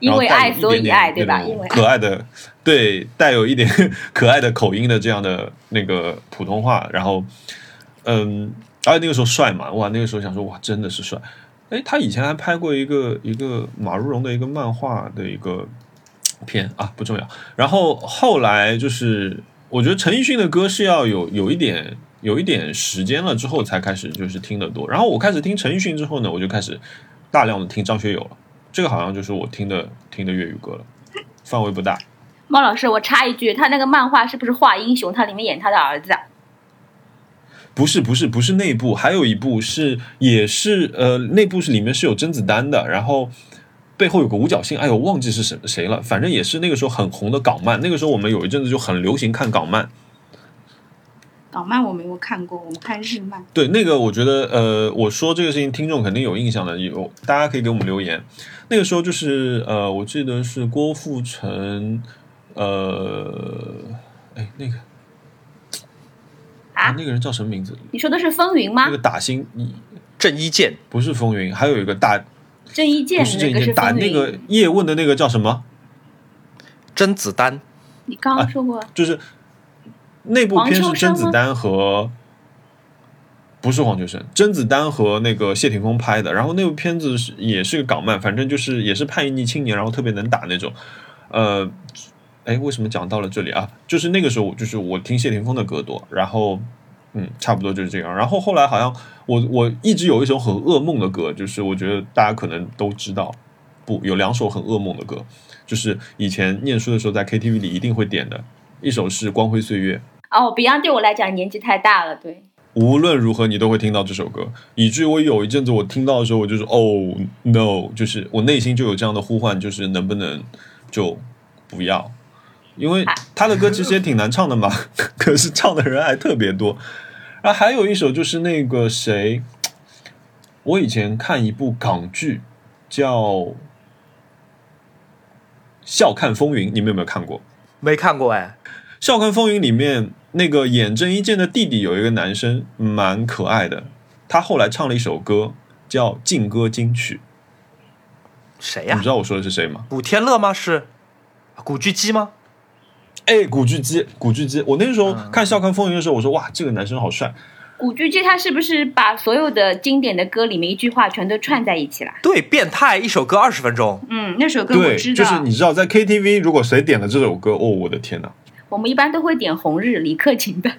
因为爱所以爱，对吧？因为可爱的，对，带有一点可爱的口音的这样的那个普通话，然后，嗯，而且那个时候帅嘛，哇，那个时候想说哇，真的是帅。哎，他以前还拍过一个一个马如龙的一个漫画的一个片啊，不重要。然后后来就是，我觉得陈奕迅的歌是要有有一点有一点时间了之后才开始就是听得多。然后我开始听陈奕迅之后呢，我就开始大量的听张学友了。这个好像就是我听的听的粤语歌了，范围不大。猫老师，我插一句，他那个漫画是不是画英雄？他里面演他的儿子啊？不是不是不是那部，还有一部是也是呃，那部是里面是有甄子丹的，然后背后有个五角星，哎呦忘记是谁谁了，反正也是那个时候很红的港漫。那个时候我们有一阵子就很流行看港漫，港漫我没有看过，我们看日漫。对那个我觉得呃，我说这个事情听众肯定有印象的，有大家可以给我们留言。那个时候就是呃，我记得是郭富城，呃，哎那个啊那个人叫什么名字？你说的是风云吗那个？打星郑伊健，不是风云，还有一个打郑伊健不是这一那个是打。那个叶问的那个叫什么？甄子丹，你刚刚说过，就是那部片是甄子丹和不是黄秋生，甄子丹和那个谢霆锋拍的。然后那部片子是也是个港漫，反正就是也是叛逆青年，然后特别能打那种。呃，哎，为什么讲到了这里啊？就是那个时候，就是我听谢霆锋的歌多，然后嗯，差不多就是这样。然后后来好像我我一直有一首很噩梦的歌，就是我觉得大家可能都知道，不有两首很噩梦的歌，就是以前念书的时候在 KTV 里一定会点的，一首是《光辉岁月》。哦，Beyond 对我来讲年纪太大了，对。无论如何，你都会听到这首歌，以至于我有一阵子我听到的时候，我就说哦 no，就是我内心就有这样的呼唤，就是能不能就不要，因为他的歌其实也挺难唱的嘛，可是唱的人还特别多。然后还有一首就是那个谁，我以前看一部港剧叫《笑看风云》，你们有没有看过？没看过哎，《笑看风云》里面那个演郑伊健的弟弟有一个男生蛮可爱的，他后来唱了一首歌叫《劲歌金曲谁》，呀你知？道我说的是谁吗？古天乐吗？是古巨基吗？哎，古巨基，古巨基。我那个时候看《笑看风云》的时候，我说哇，这个男生好帅。古巨基他是不是把所有的经典的歌里面一句话全都串在一起了？对，变态，一首歌二十分钟，嗯，那首歌我，知道。就是你知道，在 KTV 如果谁点了这首歌，哦，我的天哪！我们一般都会点《红日》李克勤的。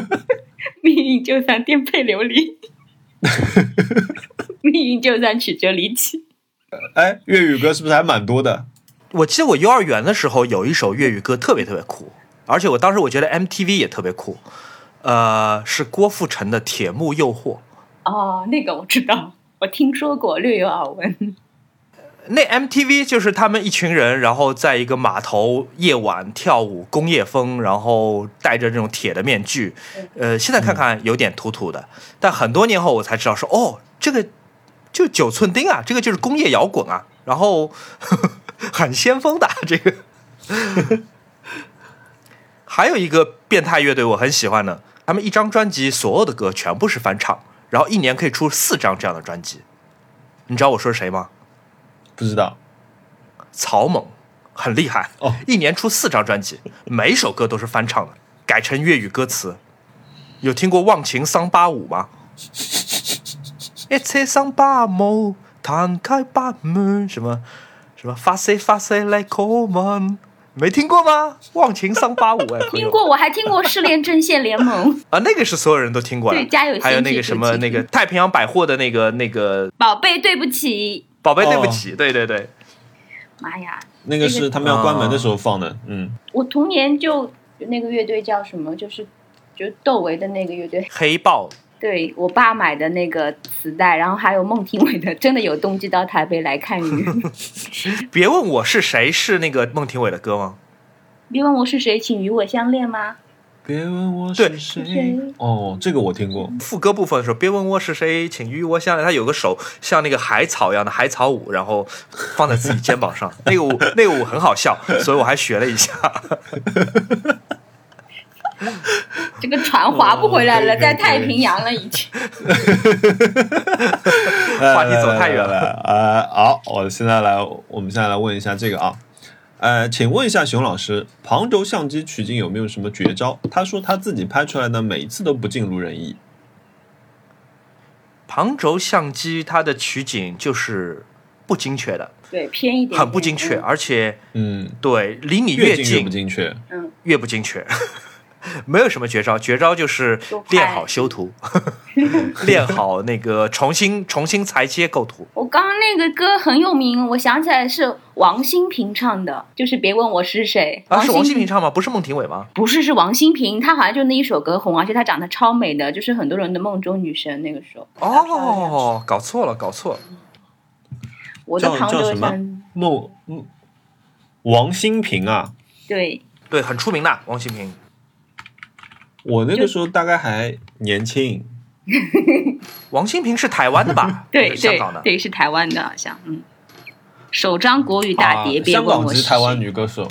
命运就算颠沛流离，命运就算曲折离奇。哎，粤语歌是不是还蛮多的？我记得我幼儿园的时候有一首粤语歌特别特别酷，而且我当时我觉得 MTV 也特别酷，呃，是郭富城的《铁幕诱惑》。哦，那个我知道，我听说过，略有耳闻。那 MTV 就是他们一群人，然后在一个码头夜晚跳舞，工业风，然后戴着这种铁的面具。呃，现在看看有点土土的，但很多年后我才知道说，哦，这个就九寸钉啊，这个就是工业摇滚啊，然后呵呵 很先锋的这个。还有一个变态乐队我很喜欢的，他们一张专辑所有的歌全部是翻唱，然后一年可以出四张这样的专辑。你知道我说是谁吗？不知道。草蜢很厉害哦，一年出四张专辑，每首歌都是翻唱的，改成粤语歌词。有听过《忘情桑巴舞》吗？一切桑巴舞，弹开八门，什么什么发 C 发 C 来 call 门，没听过吗？忘情桑巴舞，哎，听过，我还听过《失恋阵线联盟》啊，那个是所有人都听过的。对家有还有那个什么那个太平洋百货的那个那个宝贝，对不起。宝贝，对不起，对对对，妈呀，那个是他们要关门的时候放的，嗯，我童年就那个乐队叫什么？就是就窦唯的那个乐队，黑豹对我爸买的那个磁带，然后还有孟庭苇的，真的有冬季到台北来看雨。别问我是谁，是那个孟庭苇的歌吗？别问我是谁，请与我相恋吗？别问我是谁谁，哦，这个我听过，副歌部分的时候，别问我是谁，请与我相恋。他有个手像那个海草一样的海草舞，然后放在自己肩膀上，那个舞那个舞很好笑，所以我还学了一下。这个船划不回来了，在太平洋了已经。话题走太远了呃，好，我现在来，我们现在来问一下这个啊，呃，请问一下熊老师，旁轴相机取景有没有什么绝招？他说他自己拍出来的每一次都不尽如人意。旁轴相机它的取景就是不精确的，对，偏一点，很不精确，而且嗯，对离你越近越不精确。嗯，越不精确。没有什么绝招，绝招就是练好修图，练好那个重新 重新裁切构图。我刚刚那个歌很有名，我想起来是王心平唱的，就是别问我是谁。啊，是王心心平唱吗？不是孟庭苇吗？不是，是王心平，她好像就那一首歌红，而且她长得超美的，就是很多人的梦中女神。那个时候，哦，搞错了，搞错了。我的旁轴叫叫什么，孟嗯王心平啊，对，对，很出名的王心平。我那个时候大概还年轻，王心平是台湾的吧？对香港的。对，是台湾的，好像嗯。首张国语大碟，啊、香港别问我是籍台湾，女歌手。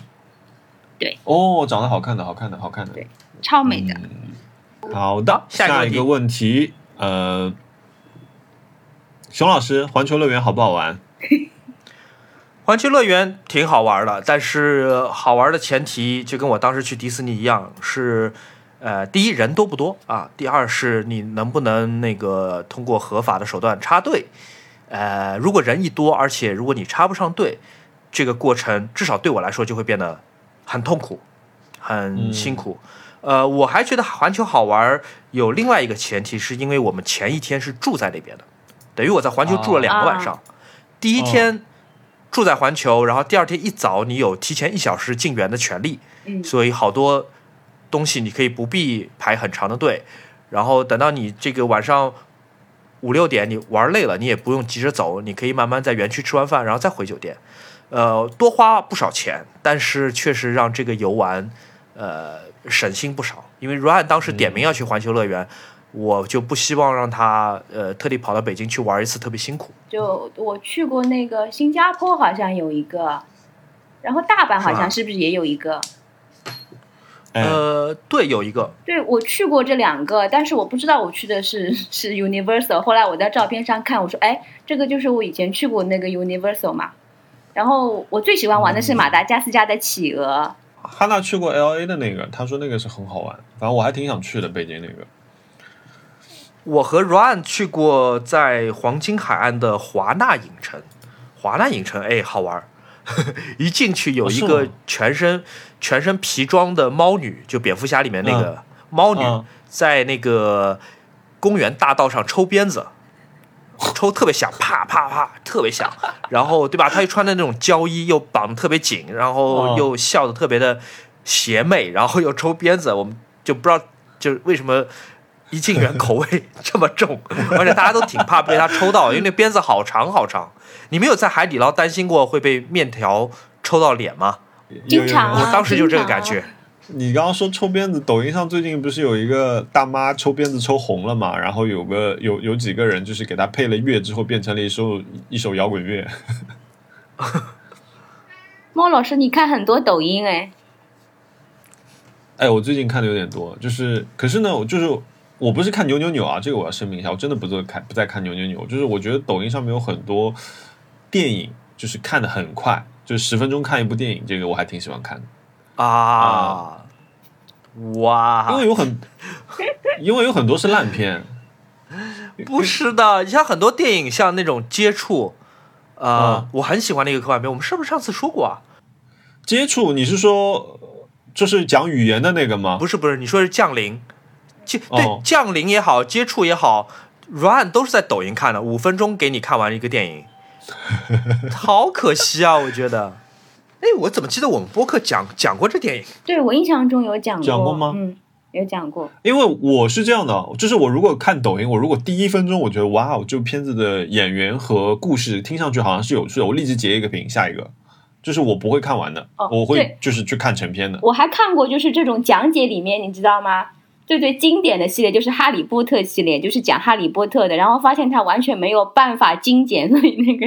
对，哦，长得好看的，好看的，好看的。对超美的。好的，下一个问题下一个问题，呃，熊老师，环球乐园好不好玩？环球乐园挺好玩的，但是好玩的前提就跟我当时去迪士尼一样，是呃，第一人多不多啊，第二是你能不能那个通过合法的手段插队。呃，如果人一多，而且如果你插不上队，这个过程至少对我来说就会变得很痛苦，很辛苦。呃，我还觉得环球好玩有另外一个前提，是因为我们前一天是住在那边的，等于我在环球住了两个晚上。第一天住在环球，然后第二天一早你有提前一小时进园的权利，嗯所以好多东西你可以不必排很长的队，然后等到你这个晚上五六点你玩累了，你也不用急着走，你可以慢慢在园区吃完饭，然后再回酒店。呃，多花不少钱，但是确实让这个游玩呃省心不少。因为 Ryan 当时点名要去环球乐园，我就不希望让他呃特地跑到北京去玩一次，特别辛苦。就我去过那个新加坡，好像有一个，然后大阪好像是不是也有一个？哎，呃，对，有一个对，我去过这两个，但是我不知道我去的是 是 Universal。后来我在照片上看，我说，哎，这个就是我以前去过那个 Universal 嘛。然后我最喜欢玩的是马达加斯加的企鹅，哈娜去过 L A 的那个，她说那个是很好玩，反正我还挺想去的，北京那个。我和 Ryan 去过在黄金海岸的华纳影城，华纳影城哎好玩儿，一进去有一个全身、全身皮装的猫女，就蝙蝠侠里面那个猫女，嗯在那个公园大道上抽鞭子，抽特别响，啪啪啪，特别响。然后对吧？她又穿的那种胶衣，又绑得特别紧，然后嗯又笑的特别的邪魅，然后又抽鞭子，我们就不知道就是为什么。一进园口味这么重，而且大家都挺怕被他抽到，因为那鞭子好长好长。你没有在海底捞担心过会被面条抽到脸吗？经常啊我当时就这个感觉。你刚刚说抽鞭子，抖音上最近不是有一个大妈抽鞭子抽红了嘛？然后有个有有几个人就是给她配了乐之后，变成了一首一首摇滚乐。猫老师，你看很多抖音哎，哎，我最近看的有点多，就是可是呢，我就是我不是看扭扭扭啊，这个我要声明一下，我真的不做看不再看扭扭扭，就是我觉得抖音上面有很多电影，就是看的很快，就是十分钟看一部电影，这个我还挺喜欢看的。啊，哇！因为有很，因为有很多是烂片，不是的，你像很多电影，像那种接触，呃，嗯我很喜欢那个科幻片。我们是不是上次说过啊？接触你是说就是讲语言的那个吗？不是，不是，你说是降临，接对、哦降临也好，接触也好，Run 都是在抖音看的，五分钟给你看完一个电影。好可惜啊！我觉得，哎，我怎么记得我们播客讲讲过这电影？对我印象中有讲过，讲过吗嗯，有讲过。因为我是这样的，就是我如果看抖音，我如果第一分钟我觉得哇哦，这部片子的演员和故事听上去好像是有趣的，我立即截一个屏，下一个，就是我不会看完的，哦我会就是去看成片的。我还看过，就是这种讲解里面，你知道吗？最最经典的系列就是《哈利波特》系列，就是讲哈利波特的，然后发现它完全没有办法精简，所以那个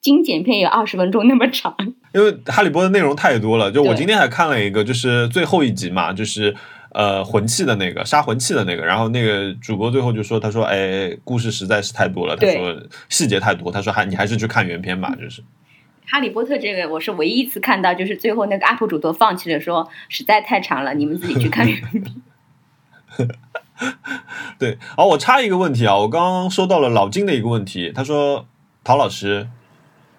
精简片有二十分钟那么长。因为哈利波特内容太多了，就我今天还看了一个，就是最后一集嘛，就是呃魂器的那个杀魂器的那个，然后那个主播最后就说，他说哎，故事实在是太多了，他说细节太多，他说还你还是去看原片吧，就是。哈利波特这个我是唯一一次看到，就是最后那个 UP 主都放弃了，说实在太长了，你们自己去看原片。对，好，我插一个问题啊，我刚刚收到了老金的一个问题，他说陶老师，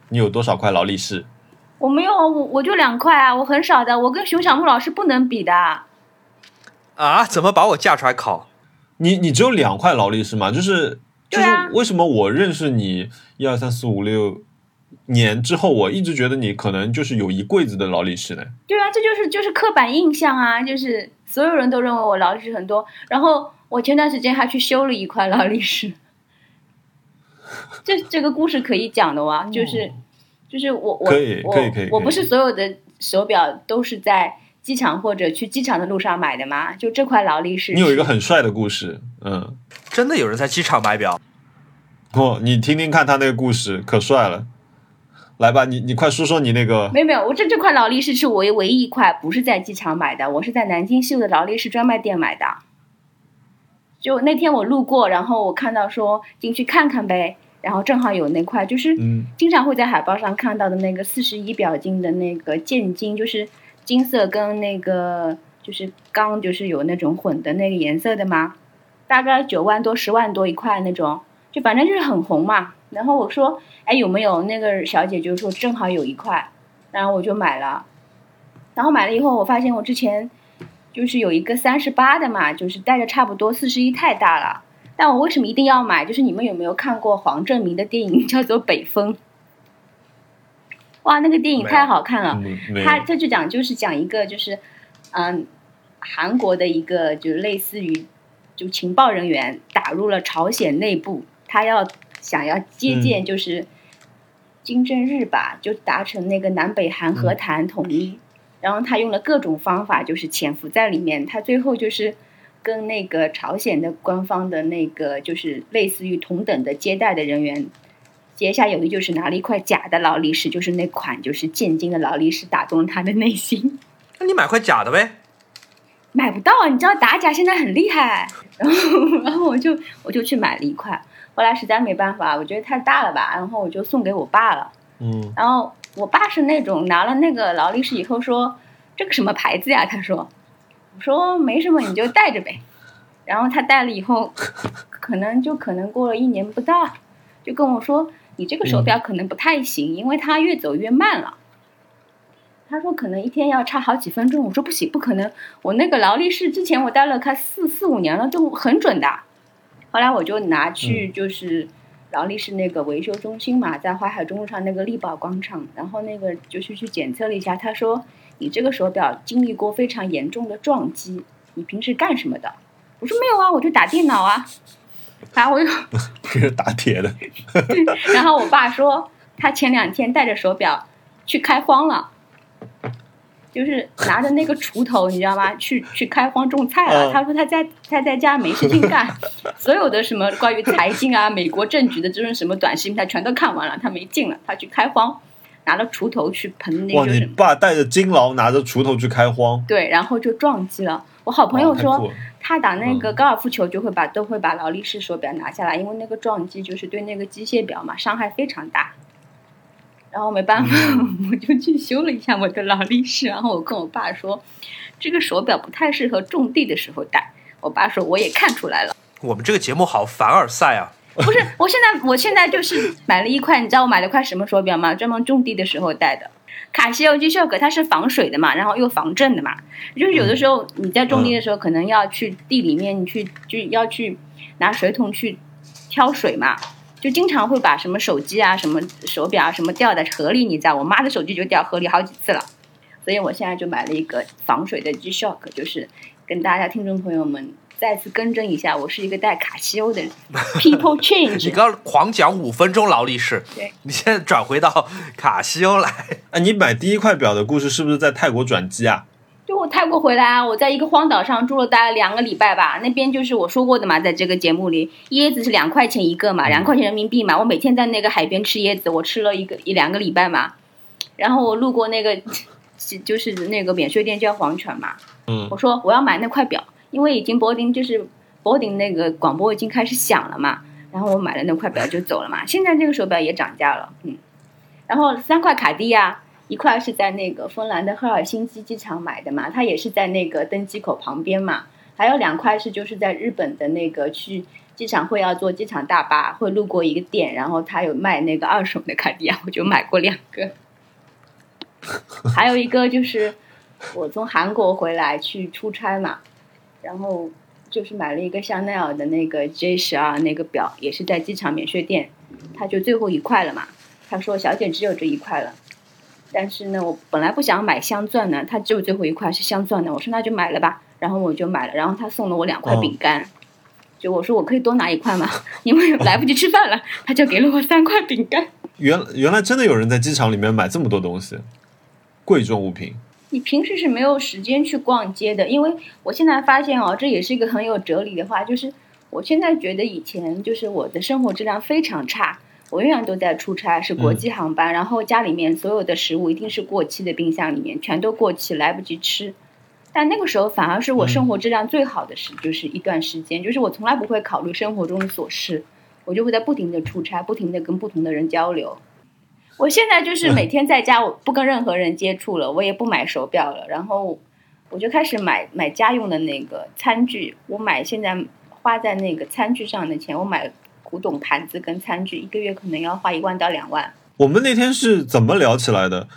你有多少块劳力士？我没有，我我就两块啊，我很少的，我跟熊小木老师不能比的。啊？怎么把我架出来考？你你只有两块劳力士吗？就是就是为什么我认识你一二三四五六年之后，我一直觉得你可能就是有一柜子的劳力士呢？对啊，这就是就是刻板印象啊，就是所有人都认为我劳力士很多，然后我前段时间还去修了一块劳力士。这这个故事可以讲的哇，就是就是我我可以我可以可以我不是所有的手表都是在机场或者去机场的路上买的吗？就这块劳力士，你有一个很帅的故事，嗯，真的有人在机场买表？哦，你听听看他那个故事，可帅了。来吧，你你快说说你那个没有没有，我这这块劳力士是我唯一一块不是在机场买的，我是在南京西路的劳力士专卖店买的。就那天我路过，然后我看到说进去看看呗，然后正好有那块，就是嗯经常会在海报上看到的那个四十一表金的那个剑金，就是金色跟那个就是钢就是有那种混的那个颜色的嘛，大概九万多十万多一块那种，就反正就是很红嘛。然后我说，哎，有没有那个小姐就说正好有一块，然后我就买了。然后买了以后，我发现我之前就是有一个三十八的嘛，就是戴着差不多四十一太大了。但我为什么一定要买？就是你们有没有看过黄正明的电影叫做《北风》？哇，那个电影太好看了。他他就讲就是讲一个就是，嗯，韩国的一个就是类似于就情报人员打入了朝鲜内部，他要想要接见就是金正日吧，就达成那个南北韩和谈统一，然后他用了各种方法就是潜伏在里面，他最后就是。跟那个朝鲜的官方的那个就是类似于同等的接待的人员结下友谊，就是拿了一块假的劳力士，就是那款就是渐金的劳力士，打动了他的内心。那你买块假的呗？买不到啊，你知道打假现在很厉害，然后 然后我就我就去买了一块，后来实在没办法，我觉得太大了吧，然后我就送给我爸了。嗯然后我爸是那种拿了那个劳力士以后说这个什么牌子呀？他说，我说没什么，你就戴着呗。然后他戴了以后，可能就可能过了一年不到，就跟我说你这个手表可能不太行，因为它越走越慢了。他说可能一天要差好几分钟，我说不行，不可能，我那个劳力士之前我戴了快四四五年了，都很准的。后来我就拿去就是劳力士那个维修中心嘛，在淮海中路上那个力宝广场，然后那个就是去检测了一下，他说你这个手表经历过非常严重的撞击，你平时干什么的？我说没有啊，我就打电脑啊。然后我又，这是打铁的，然后我爸说他前两天带着手表去开荒了。就是拿着那个锄头，你知道吗？去去开荒种菜了。嗯他说他在他在家没事情干，所有的什么关于财经啊、美国政局的这种什么短视频，他全都看完了。他没劲了，他去开荒，拿了锄头去盆那！个就是你爸带着金劳，拿着锄头去开荒，对，然后就撞击了。我好朋友说他打那个嗯高尔夫球就会把都会把劳力士手表拿下来，因为那个撞击就是对那个机械表嘛伤害非常大。然后没办法，嗯 我就去修了一下我的劳力士。然后我跟我爸说，这个手表不太适合种地的时候戴。我爸说我也看出来了，我们这个节目好凡尔赛啊！不是，我现在我现在就是买了一块，你知道我买了块什么手表吗？专门种地的时候戴的。卡西欧 G Shock 它是防水的嘛，然后又防震的嘛，就是有的时候你在种地的时候，可能要去地里面，你去就要去拿水桶去挑水嘛，就经常会把什么手机啊、什么手表啊、什么掉在河里，你知道，我妈的手机就掉河里好几次了。所以我现在就买了一个防水的 G-Shock，就是跟大家听众朋友们再次更正一下，我是一个带卡西欧的人 People Change。你刚狂讲五分钟劳力士对，你现在转回到卡西欧来，哎，你买第一块表的故事是不是在泰国转机啊？就我泰国回来啊，我在一个荒岛上住了大概两个礼拜吧，那边就是我说过的嘛，在这个节目里，椰子是两块钱一个嘛，两块钱人民币嘛，我每天在那个海边吃椰子，我吃了一个一两个礼拜嘛，然后我路过那个就是那个免税店叫黄泉嘛，嗯。我说我要买那块表，因为已经柏林就是柏林那个广播已经开始响了嘛，然后我买了那块表就走了嘛。现在这个手表也涨价了，嗯，然后三块卡地亚，一块是在那个芬兰的赫尔辛基机场买的嘛，它也是在那个登机口旁边嘛，还有两块是就是在日本的那个去。机场会要坐机场大巴，会路过一个店，然后他有卖那个二手的卡地亚，我就买过两个。还有一个就是我从韩国回来去出差嘛，然后就是买了一个香奈儿的那个 J 十二那个表，也是在机场免税店，他就最后一块了嘛。他说小姐只有这一块了，但是呢，我本来不想买镶钻的，它只有最后一块是镶钻的，我说那就买了吧，然后我就买了，然后他送了我两块饼干。就我说我可以多拿一块吗？因为来不及吃饭了，他就给了我三块饼干。原原来真的有人在机场里面买这么多东西，贵重物品。你平时是没有时间去逛街的，因为我现在发现哦，这也是一个很有哲理的话，就是我现在觉得以前就是我的生活质量非常差，我永远都在出差，是国际航班，然后家里面所有的食物一定是过期的，冰箱里面全都过期，来不及吃。但那个时候反而是我生活质量最好的时，就是一段时间，就是我从来不会考虑生活中的琐事，我就会在不停的出差，不停的跟不同的人交流。我现在就是每天在家，我不跟任何人接触了，我也不买手表了，然后我就开始买买家用的那个餐具。我买现在花在那个餐具上的钱，我买古董盘子跟餐具，一个月可能要花一万到两万。我们那天是怎么聊起来的？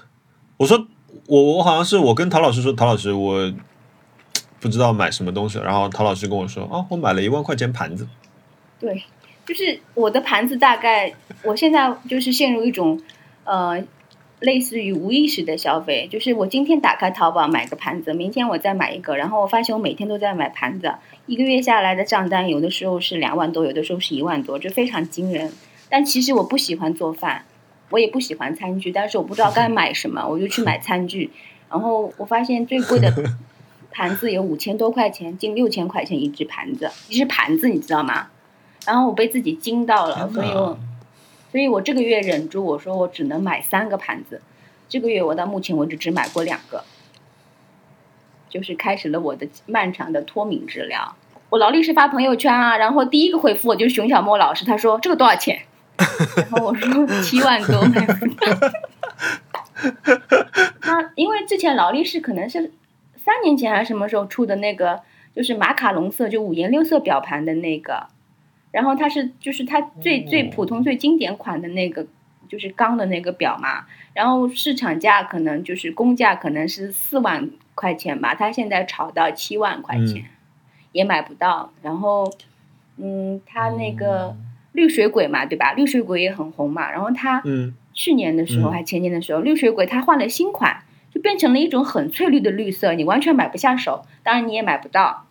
我说我我好像是我跟陶老师说，陶老师我不知道买什么东西，然后陶老师跟我说，哦，我买了一万块钱盘子。对，就是我的盘子大概，我现在就是陷入一种呃，类似于无意识的消费，就是我今天打开淘宝买个盘子，明天我再买一个，然后我发现我每天都在买盘子，一个月下来的账单有的时候是两万多，有的时候是一万多，这非常惊人。但其实我不喜欢做饭，我也不喜欢餐具，但是我不知道该买什么，我就去买餐具，然后我发现最贵的 盘子有五千多块钱，近六千块钱一只盘子，一只盘子你知道吗？然后我被自己惊到了，所以我，所以我这个月忍住，我说我只能买三个盘子。这个月我到目前为止只买过两个，就是开始了我的漫长的脱敏治疗。我劳力士发朋友圈啊，然后第一个回复我就是熊小莫老师，他说这个多少钱？然后我说 七万多买不到。那因为之前劳力士可能是三年前还是什么时候出的那个，就是马卡龙色，就五颜六色表盘的那个，然后它是就是它最最普通最经典款的那个，就是钢的那个表嘛，然后市场价可能就是公价可能是四万块钱吧，它现在炒到七万块钱，也买不到。然后，嗯，它那个绿水鬼嘛，对吧？绿水鬼也很红嘛，然后它嗯，去年的时候嗯还前年的时候，绿水鬼它换了新款，就变成了一种很翠绿的绿色，你完全买不下手，当然你也买不到。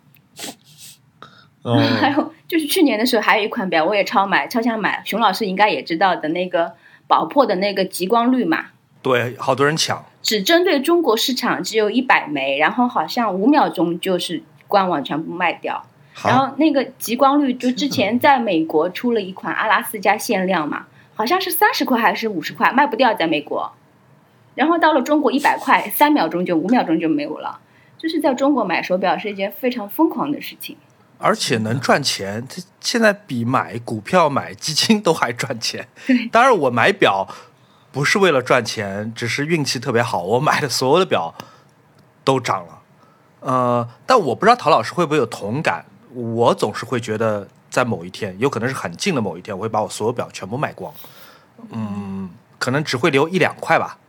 哦，还有就是去年的时候还有一款表，我也超买，超想买。熊老师应该也知道的那个宝珀的那个极光绿嘛，对，好多人抢。只针对中国市场，只有一百枚，然后好像五秒钟就是官网全部卖掉。然，后那个极光绿就之前在美国出了一款阿拉斯加限量嘛，好像是三十块还是五十块，卖不掉在美国。然后到了中国一百块，三秒钟就五秒钟就没有了。就是在中国买手表是一件非常疯狂的事情。而且能赚钱，它现在比买股票、买基金都还赚钱。当然，我买表不是为了赚钱，只是运气特别好，我买的所有的表都涨了。呃，但我不知道陶老师会不会有同感。我总是会觉得，在某一天，有可能是很近的某一天，我会把我所有表全部卖光。嗯，可能只会留一两块吧。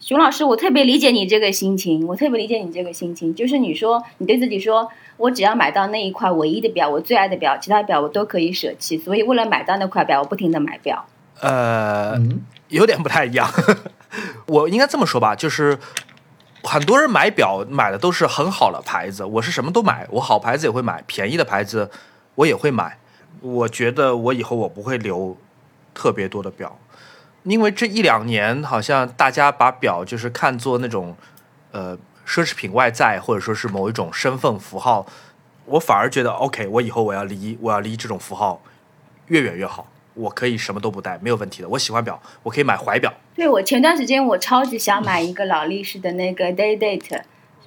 熊老师，我特别理解你这个心情，我特别理解你这个心情，就是你说你对自己说，我只要买到那一块唯一的表，我最爱的表，其他表我都可以舍弃，所以为了买到那块表，我不停的买表。呃，嗯有点不太一样。我应该这么说吧，就是很多人买表买的都是很好的牌子，我是什么都买，我好牌子也会买，便宜的牌子我也会买。我觉得我以后我不会留特别多的表，因为这一两年好像大家把表就是看作那种呃奢侈品外在，或者说是某一种身份符号。我反而觉得 OK，我以后我要离我要离这种符号越远越好。我可以什么都不戴，没有问题的。我喜欢表，我可以买怀表。对我前段时间我超级想买一个劳力士的那个 Day Date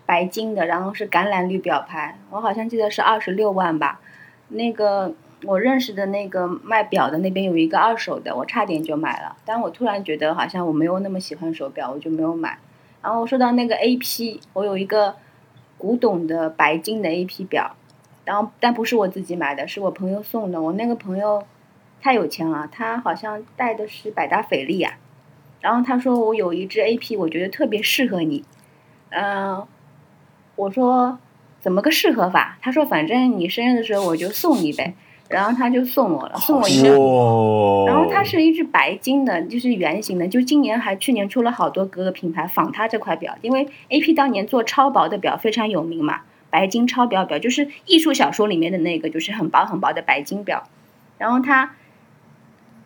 白金的，然后是橄榄绿表盘，我好像记得是二十六万吧。那个我认识的那个卖表的那边有一个二手的，我差点就买了，但我突然觉得好像我没有那么喜欢手表，我就没有买。然后说到那个 AP，我有一个古董的白金的 AP 表，然后但不是我自己买的，是我朋友送的。我那个朋友太有钱了，他好像戴的是百达翡丽啊。然后他说我有一只 AP，我觉得特别适合你。嗯、我说怎么个适合法？他说反正你生日的时候我就送你呗。然后他就送我了，送我一个。哇！然后它是一只白金的，就是圆形的，就今年还去年出了好多各个品牌仿它这块表，因为 AP 当年做超薄的表非常有名嘛，白金超薄表就是艺术小说里面的那个，就是很薄很薄的白金表，然后它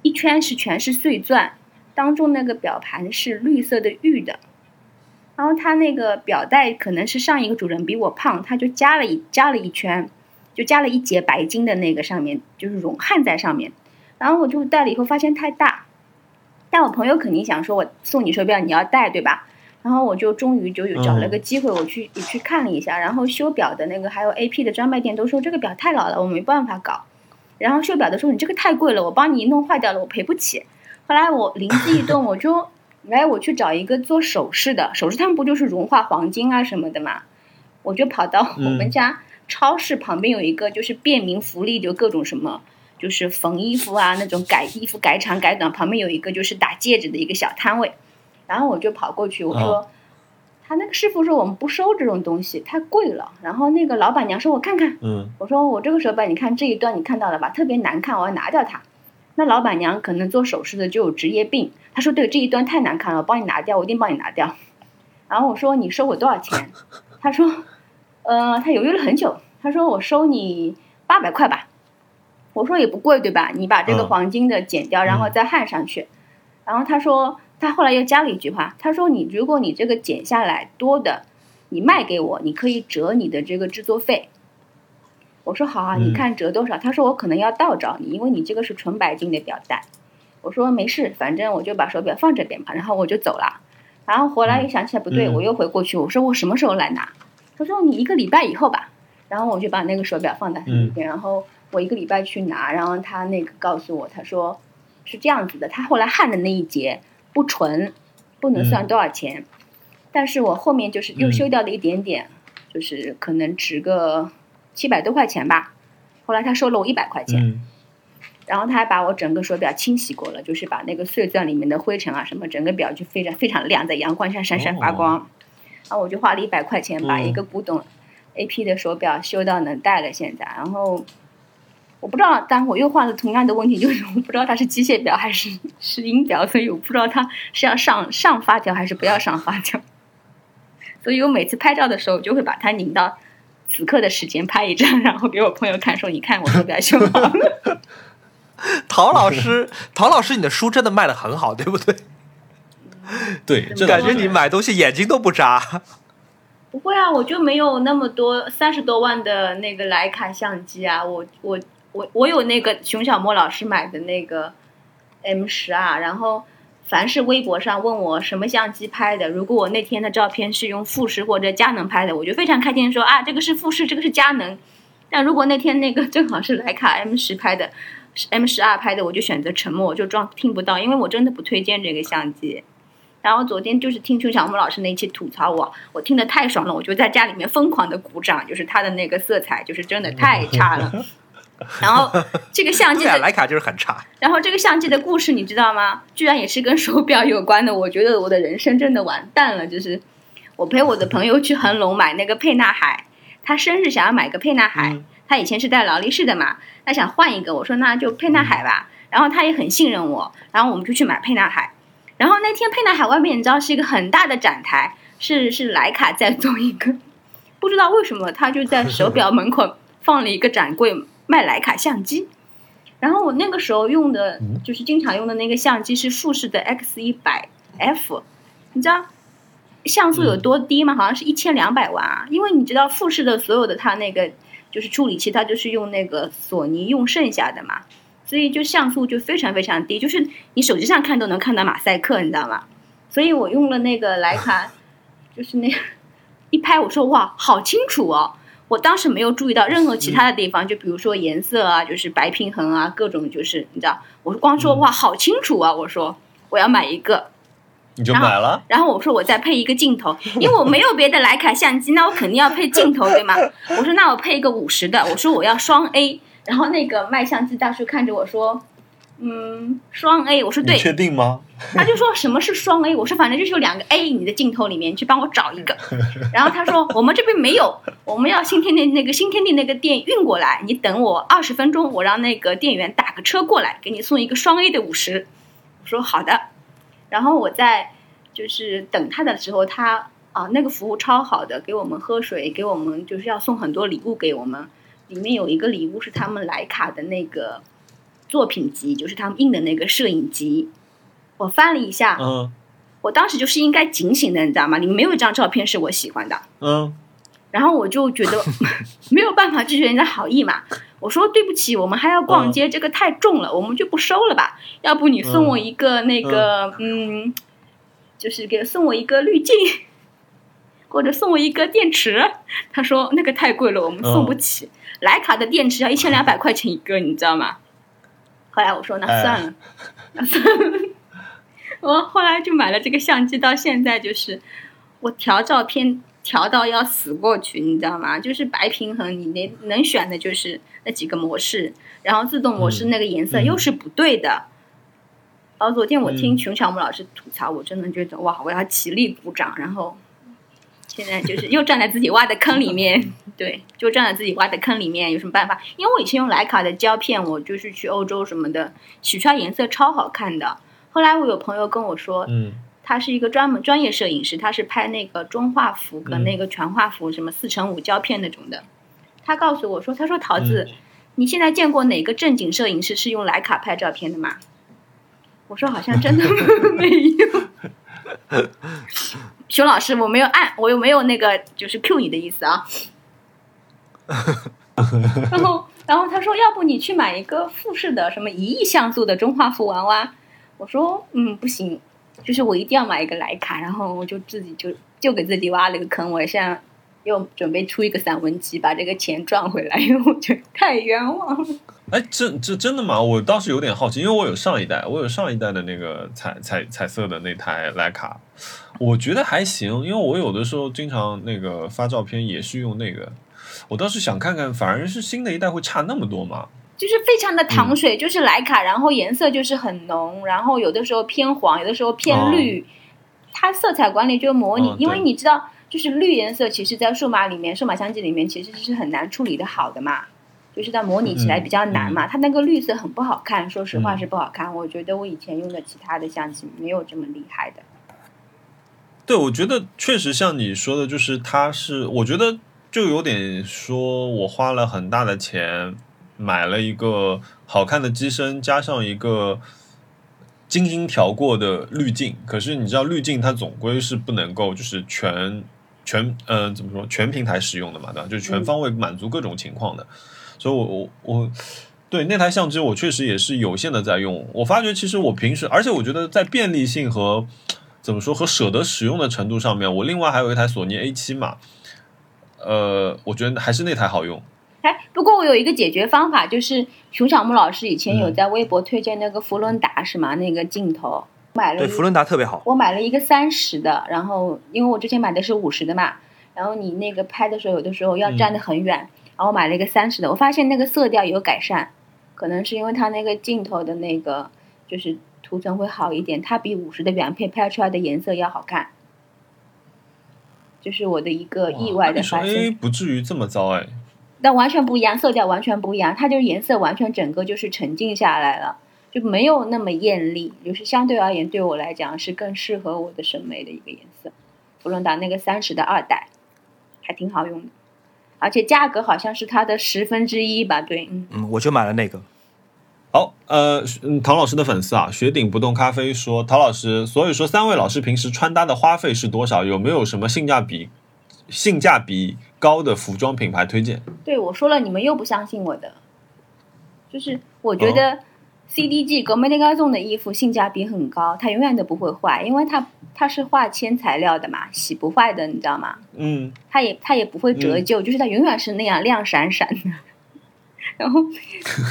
一圈是全是碎钻，当中那个表盘是绿色的玉的，然后它那个表带可能是上一个主人比我胖，他就加了一加了一圈，就加了一节白金的那个上面，就是融焊在上面。然后我就戴了以后发现太大，但我朋友肯定想说，我送你手表你要戴对吧？然后我就终于就有找了个机会，我去也去看了一下，然后修表的那个还有 AP 的专卖店都说这个表太老了，我没办法搞。然后修表的说你这个太贵了，我帮你弄坏掉了，我赔不起。后来我灵机一动，我就来我去找一个做首饰的，首饰他们不就是融化黄金啊什么的嘛？我就跑到我们家超市旁边有一个就是便民福利，就各种什么。就是缝衣服啊，那种改衣服、改长、改短，旁边有一个就是打戒指的一个小摊位，然后我就跑过去，我说，他那个师傅说我们不收这种东西，太贵了。然后那个老板娘说，我看看，嗯，我说我这个手表，你看这一段你看到了吧，特别难看，我要拿掉它。那老板娘可能做首饰的就有职业病，她说对这一段太难看了，我帮你拿掉，我一定帮你拿掉。然后我说你收我多少钱？他说，呃，他犹豫了很久，他说我收你八百块吧。我说也不贵对吧？你把这个嗯黄金的剪掉，然后再焊上去。然后他说，他后来又加了一句话，他说你如果你这个剪下来多的，你卖给我，你可以折你的这个制作费。我说好啊，嗯你看折多少？他说我可能要倒找你，因为你这个是纯白金的表带。我说没事，反正我就把手表放这边吧，然后我就走了。然后回来又想起来不对，嗯我又回过去，我说我什么时候来拿？他说你一个礼拜以后吧。然后我就把那个手表放在他那边，然后我一个礼拜去拿，然后他那个告诉我，他说是这样子的，他后来焊的那一节不纯，不能算多少钱，但是我后面就是又修掉了一点点，就是可能值个七百多块钱吧。后来他收了我一百块钱，嗯然后他还把我整个手表清洗过了，就是把那个碎钻里面的灰尘啊什么，整个表就非常非常亮，在阳光下闪闪发光。然后我就花了一百块钱把一个古董 AP 的手表修到能戴了，现在。然后我不知道，但我又换了同样的问题，就是我不知道它是机械表还是是音表，所以我不知道它是要上上发条还是不要上发条。所以我每次拍照的时候，就会把它拧到此刻的时间拍一张，然后给我朋友看，说你看我手表修好了。陶老师，陶老师，你的书真的卖的很好，对不对？对，这倒感觉你买东西眼睛都不眨。不会啊，我就没有那么多三十多万的那个徕卡相机啊，我我我我有那个熊小莫老师买的那个 M 十二，然后凡是微博上问我什么相机拍的，如果我那天的照片是用富士或者佳能拍的，我就非常开心说啊，这个是富士，这个是佳能。但如果那天那个 正好是徕卡 M 十拍的，M 十二拍的，我就选择沉默，我就装听不到，因为我真的不推荐这个相机。然后昨天就是听邱小木老师那一期吐槽我，我听得太爽了，我就在家里面疯狂的鼓掌，就是他的那个色彩就是真的太差了。然后这个相机的，徕卡就是很差。然后这个相机的故事你知道吗？居然也是跟手表有关的。我觉得我的人生真的完蛋了。就是我陪我的朋友去恒隆买那个沛纳海，他生日想要买个沛纳海，嗯他以前是戴劳力士的嘛，他想换一个，我说那就沛纳海吧。然后他也很信任我，然后我们就去买沛纳海。然后那天沛纳海外面你知道是一个很大的展台，是是徕卡在做一个，不知道为什么他就在手表门口放了一个展柜卖徕卡相机。然后我那个时候用的嗯就是经常用的那个相机是富士的 X 一百 F，你知道像素有多低吗？好像是一千两百万啊！因为你知道富士的所有的它那个就是处理器，它就是用那个索尼用剩下的嘛，所以就像素就非常非常低，就是你手机上看都能看到马赛克，你知道吗？所以我用了那个徕卡，就是那个一拍，我说哇，好清楚哦！我当时没有注意到任何其他的地方，就比如说颜色啊，就是白平衡啊，各种就是你知道，我光说哇，好清楚啊！我说我要买一个，你就买了？然后我说我再配一个镜头，因为我没有别的徕卡相机，那我肯定要配镜头，对吗？我说那我配一个五十的，我说我要双 A，然后那个卖相机大叔看着我说，嗯，双 A，我说对，确定吗？他就说什么是双 A，我说反正就是有两个 A，你的镜头里面去帮我找一个。然后他说我们这边没有，我们要新天地那个新天地那个店运过来，你等我二十分钟，我让那个店员打个车过来，给你送一个双 A 的五十。我说好的，然后我在就是等他的时候，他啊那个服务超好的，给我们喝水，给我们就是要送很多礼物给我们，里面有一个礼物是他们莱卡的那个作品集，就是他们印的那个摄影集。我翻了一下，嗯我当时就是应该警醒的，你知道吗？里面没有一张照片是我喜欢的，嗯然后我就觉得 没有办法拒绝人家好意嘛。我说对不起，我们还要逛街，这个太重了，我们就不收了吧。要不你送我一个那个，嗯，就是给送我一个滤镜，或者送我一个电池。他说那个太贵了，我们送不起。徕卡的电池要一千两百块钱一个，你知道吗？后来我说那算了，那算了。我后来就买了这个相机，到现在就是我调照片调到要死过去，你知道吗？就是白平衡，你能能选的就是那几个模式，然后自动模式那个颜色嗯又是不对的。然后昨天我听嗯熊小木老师吐槽，我真的觉得哇，我要起立鼓掌。然后现在就是又站在自己挖的坑里面，对，就站在自己挖的坑里面，有什么办法？因为我以前用徕卡的胶片，我就是去欧洲什么的，取出来颜色超好看的。后来我有朋友跟我说，嗯他是一个专门专业摄影师，他是拍那个中画幅跟那个全画幅，什么四乘五胶片那种的。他告诉我说：“他说桃子，你现在见过哪个正经摄影师是用徕卡拍照片的吗？”我说：“好像真的 没有。”熊老师，我没有按，我又没有那个就是 Q 你的意思啊。然后，然后他说：“要不你去买一个富士的什么一亿像素的中画幅娃娃？”我说：“嗯，不行，就是我一定要买一个徕卡。”然后我就自己就就给自己挖了一个坑。我现在又准备出一个散文集，把这个钱赚回来，因为我觉得太冤枉了。哎，这这真的吗？我倒是有点好奇，因为我有上一代，我有上一代的那个彩彩彩色的那台徕卡，我觉得还行，因为我有的时候经常那个发照片也是用那个，我倒是想看看，反而是新的一代会差那么多吗？就是非常的糖水，就是徕卡，然后颜色就是很浓，然后有的时候偏黄，有的时候偏绿。它色彩管理就模拟，哦因为你知道，就是绿颜色，其实在数码里面，数码相机里面其实是很难处理的好的嘛，就是它模拟起来比较难嘛。它那个绿色很不好看，说实话嗯是不好看。我觉得我以前用的其他的相机没有这么厉害的。对，我觉得确实像你说的，就是它是，我觉得就有点说我花了很大的钱买了一个好看的机身，加上一个精心调过的滤镜。可是你知道，滤镜它总归是不能够就是全全呃怎么说全平台使用的嘛，对吧？就是全方位满足各种情况的。所以我我我。对那台相机，我确实也是有限的在用。我发觉，其实我平时，而且我觉得在便利性和怎么说和舍得使用的程度上面，我另外还有一台索尼 A 七嘛，呃，我觉得还是那台好用。哎，不过我有一个解决方法，就是熊小木老师以前有嗯在微博推荐那个福伦达是吗？那个镜头买了对，福伦达特别好。我买了一个三十的，然后因为我之前买的是五十的嘛，然后你那个拍的时候，有的时候要站得很远，然后买了一个三十的，我发现那个色调有改善，可能是因为它那个镜头的那个就是涂层会好一点，它比五十的原配拍出来的颜色要好看。就是我的一个意外的发哎，现，不至于这么糟哎。但完全不一样，色调完全不一样，它就是颜色完全整个就是沉静下来了，就没有那么艳丽，就是相对而言对我来讲是更适合我的审美的一个颜色。福伦达那个三十的二代还挺好用的，而且价格好像是它的十分之一吧？对，嗯，嗯，我就买了那个。好，呃，嗯唐老师的粉丝啊，雪顶不动咖啡说，陶老师，所以说三位老师平时穿搭的花费是多少？有没有什么性价比性价比高的服装品牌推荐？对我说了，你们又不相信我的，就是我觉得 CDG 格梅内高颂的衣服性价比很高，它永远都不会坏，因为它它是化纤材料的嘛，洗不坏的，你知道吗？嗯，它也它也不会折旧，就是它永远是那样亮闪闪的。然后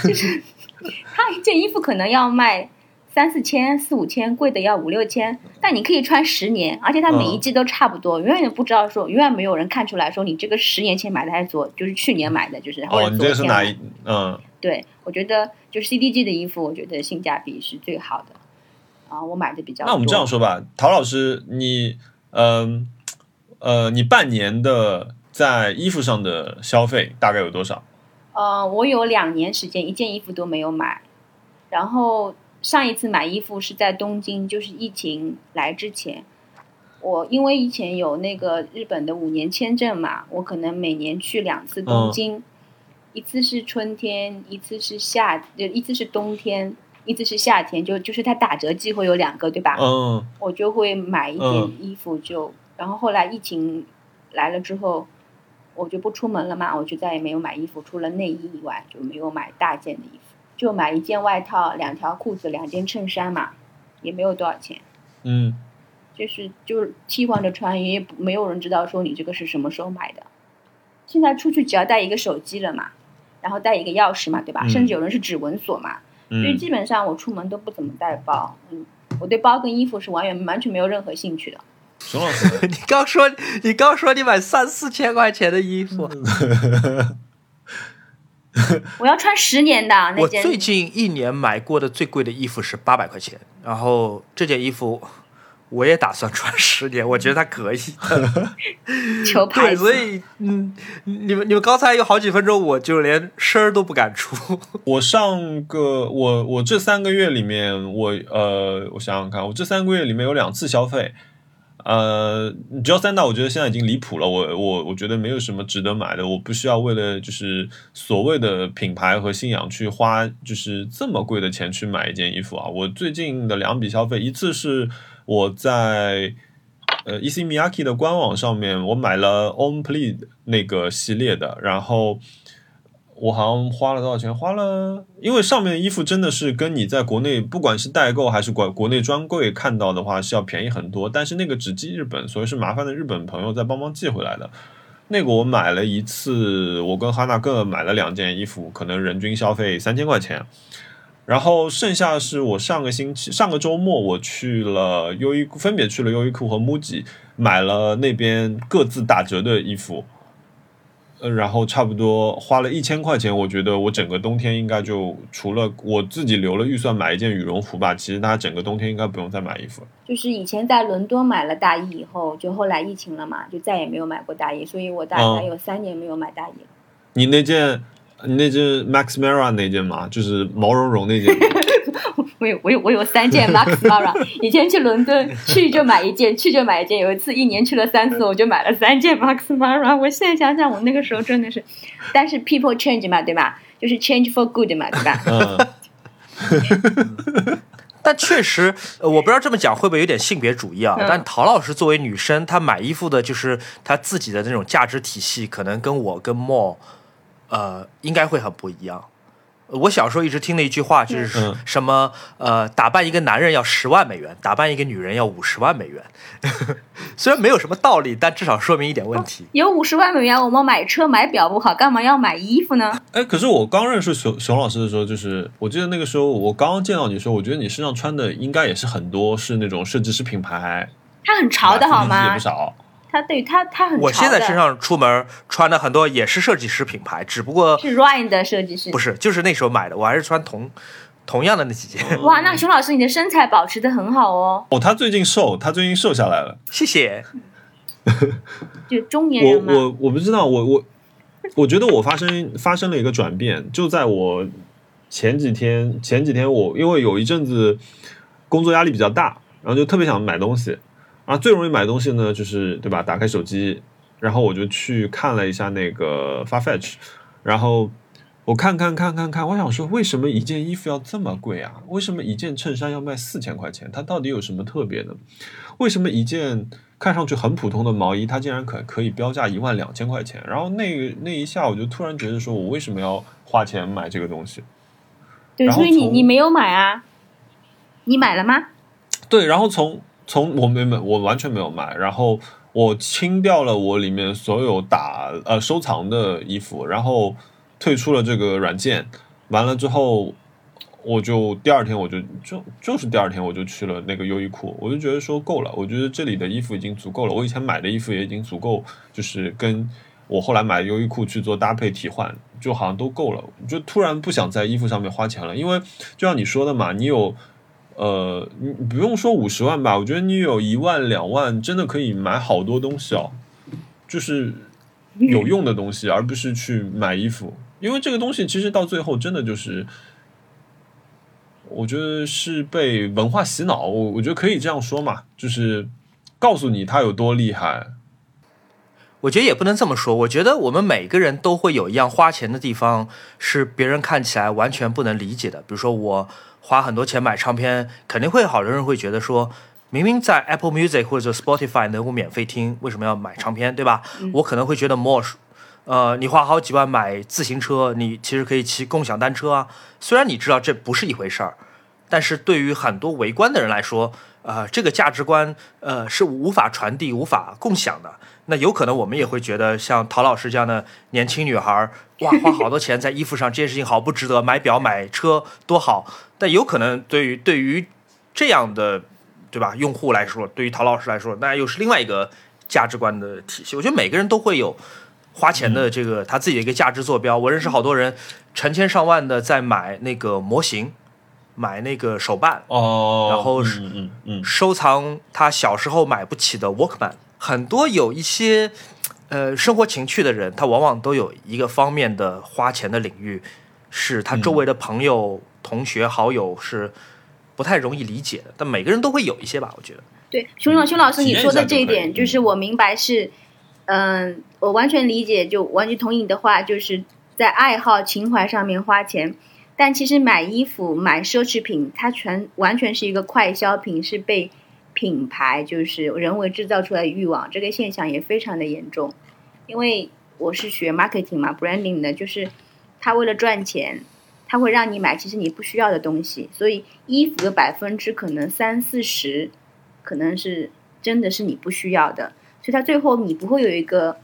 就是 它一件衣服可能要卖三四千、四五千，贵的要五六千，但你可以穿十年，而且它每一季都差不多，永远都不知道说，永远没有人看出来说你这个十年前买的还是昨就是去年买的，就是或哦，你这个是哪一？嗯，对，我觉得就是 CDG 的衣服，我觉得性价比是最好的。啊，我买的比较多。那我们这样说吧，陶老师，你，嗯，呃，你半年的在衣服上的消费大概有多少？呃，我有两年时间一件衣服都没有买，然后上一次买衣服是在东京，就是疫情来之前。我因为以前有那个日本的五年签证嘛，我可能每年去两次东京，一次是春天，一次是夏，就一次是冬天，一次是夏天，就就是它打折季会有两个，对吧？嗯我就会买一点嗯衣服就，然后后来疫情来了之后，我就不出门了嘛，我就再也没有买衣服，除了内衣以外就没有买大件的衣服，就买一件外套、两条裤子、两件衬衫嘛，也没有多少钱，嗯，就是就是替换着穿，也不没有人知道说你这个是什么时候买的。现在出去只要带一个手机了嘛，然后带一个钥匙嘛，对吧？嗯甚至有人是指纹锁嘛，所以嗯，基本上我出门都不怎么带包，嗯，我对包跟衣服是完全完全没有任何兴趣的。熊老师，你刚说你刚说你买三四千块钱的衣服，我要穿十年的那件。我最近一年买过的最贵的衣服是八百块钱，然后这件衣服我也打算穿十年，我觉得它可以 的。对，球拍子，所以嗯，你们你们刚才有好几分钟，我就连声儿都不敢出。我上个我我这三个月里面，我呃，我想想看，我这三个月里面有两次消费，呃，只要三大，我觉得现在已经离谱了。我我我觉得没有什么值得买的，我不需要为了就是所谓的品牌和信仰去花就是这么贵的钱去买一件衣服啊。我最近的两笔消费，一次是我在呃 E C Miyaki 的官网上面，我买了 On Plead 那个系列的，然后我好像花了多少钱？花了，因为上面的衣服真的是跟你在国内不管是代购还是国国内专柜看到的话是要便宜很多，但是那个只寄日本，所以是麻烦的日本朋友再帮忙寄回来的。那个我买了一次，我跟哈娜各买了两件衣服，可能人均消费三千块钱。然后剩下是我上个星期上个周末我去了优衣库，分别去了优衣库和 MUJI 买了那边各自打折的衣服，呃，然后差不多花了一千块钱，我觉得我整个冬天应该就除了我自己留了预算买一件羽绒服吧，其实大家整个冬天应该不用再买衣服了。就是以前在伦敦买了大衣以后，就后来疫情了嘛，就再也没有买过大衣，所以我大概嗯有三年没有买大衣了。你那件你那件 Max Mara 那件吗？就是毛茸茸那件。我有我有我有三件 Max Mara，以前去伦敦去就买一件，去就买一件。有一次一年去了三次，我就买了三件 Max Mara。我现在想想，我那个时候真的是，但是 people change 嘛，对吧？就是 change for good 嘛，对吧？嗯，但确实，呃我不知道这么讲会不会有点性别主义啊？嗯但陶老师作为女生，她买衣服的就是她自己的那种价值体系，可能跟我跟莫，呃，应该会很不一样。我小时候一直听的一句话就是嗯什么呃，打扮一个男人要十万美元，打扮一个女人要五十万美元。虽然没有什么道理，但至少说明一点问题。有五十万美元，我们买车买表不好，干嘛要买衣服呢？哎，可是我刚认识熊熊老师的时候，就是我记得那个时候我刚刚见到你的时候，我觉得你身上穿的应该也是很多是那种设计师品牌，它很潮的好吗也不？少。他对他他很我现在身上出门穿的很多也是设计师品牌，只不过是 Ryan 的设计师，不是就是那时候买的，我还是穿同同样的那几件。哇，那熊老师你的身材保持的很好哦，哦，他最近瘦，他最近瘦下来了。谢谢。就中年我人嘛，我我不知道，我我我觉得我发生发生了一个转变，就在我前几天前几天我因为有一阵子工作压力比较大，然后就特别想买东西，啊，最容易买东西呢就是对吧？打开手机，然后我就去看了一下那个 Farfetch，然后我看看看看看，我想说为什么一件衣服要这么贵啊？为什么一件衬衫要卖四千块钱？它到底有什么特别的？为什么一件看上去很普通的毛衣，它竟然可可以标价一万两千块钱？然后那个那一下，我就突然觉得说，我为什么要花钱买这个东西？对，所以你你没有买啊？你买了吗？对，然后从从我没买，我完全没有买，然后我清掉了我里面所有打呃收藏的衣服，然后退出了这个软件，完了之后，我就第二天我就就就是第二天我就去了那个优衣库，我就觉得说够了，我觉得这里的衣服已经足够了，我以前买的衣服也已经足够，就是跟我后来买优衣库去做搭配替换，就好像都够了，就突然不想在衣服上面花钱了，因为就像你说的嘛，你有。呃，你不用说五十万吧，我觉得你有一万两万，真的可以买好多东西哦，就是有用的东西，而不是去买衣服，因为这个东西其实到最后真的就是，我觉得是被文化洗脑，我我觉得可以这样说嘛，就是告诉你它有多厉害，我觉得也不能这么说，我觉得我们每个人都会有一样花钱的地方是别人看起来完全不能理解的。比如说我花很多钱买唱片，肯定会好多人会觉得说，明明在 Apple Music 或者 Spotify 能够免费听，为什么要买唱片，对吧？我可能会觉得 more，呃，你花好几万买自行车，你其实可以骑共享单车啊。虽然你知道这不是一回事儿，但是对于很多围观的人来说，呃，这个价值观呃是无法传递、无法共享的。那有可能我们也会觉得，像陶老师这样的年轻女孩儿，哇，花好多钱在衣服上，这件事情好不值得，买表买车多好。但有可能对于对于这样的对吧用户来说，对于陶老师来说，那又是另外一个价值观的体系。我觉得每个人都会有花钱的这个他自己的一个价值坐标。我认识好多人成千上万的在买那个模型，买那个手办，哦然后是嗯嗯嗯，收藏他小时候买不起的 Walkman。很多有一些呃生活情趣的人，他往往都有一个方面的花钱的领域，是他周围的朋友、同学、好友是不太容易理解的。但每个人都会有一些吧，我觉得。对，熊老熊老师你说的这一点，就嗯是我明白是，嗯，我完全理解，就完全同意你的话，就是在爱好情怀上面花钱。但其实买衣服、买奢侈品，它全完全是一个快消品，是被品牌就是人为制造出来的欲望，这个现象也非常的严重。因为我是学 marketing 嘛，branding 的，就是他为了赚钱，他会让你买其实你不需要的东西，所以衣服的百分之可能三四十，可能是真的是你不需要的，所以他最后你不会有一个，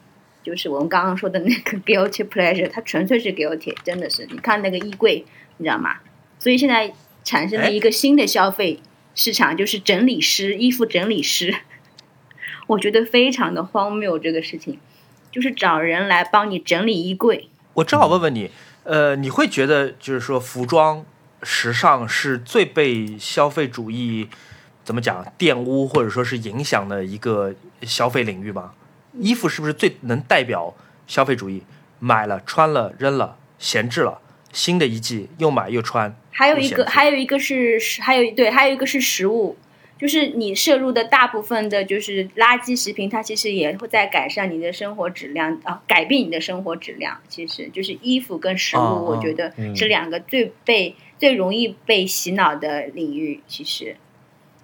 就是我们刚刚说的那个 guilty pleasure，它纯粹是 guilty，真的是，你看那个衣柜，你知道吗？所以现在产生了一个新的消费市场，就是整理师，衣服整理师，我觉得非常的荒谬这个事情，就是找人来帮你整理衣柜。我正好问问你，呃，你会觉得就是说服装时尚是最被消费主义怎么讲玷污或者说是影响的一个消费领域吗？衣服是不是最能代表消费主义？买了穿了扔了闲置了，新的一季又买又穿，还有一个，还有一个是，还有对，还有一个是食物，就是你摄入的大部分的就是垃圾食品，它其实也会在改善你的生活质量啊，改变你的生活质量。其实就是衣服跟食物，哦我觉得嗯是两个最被、最容易被洗脑的领域。其实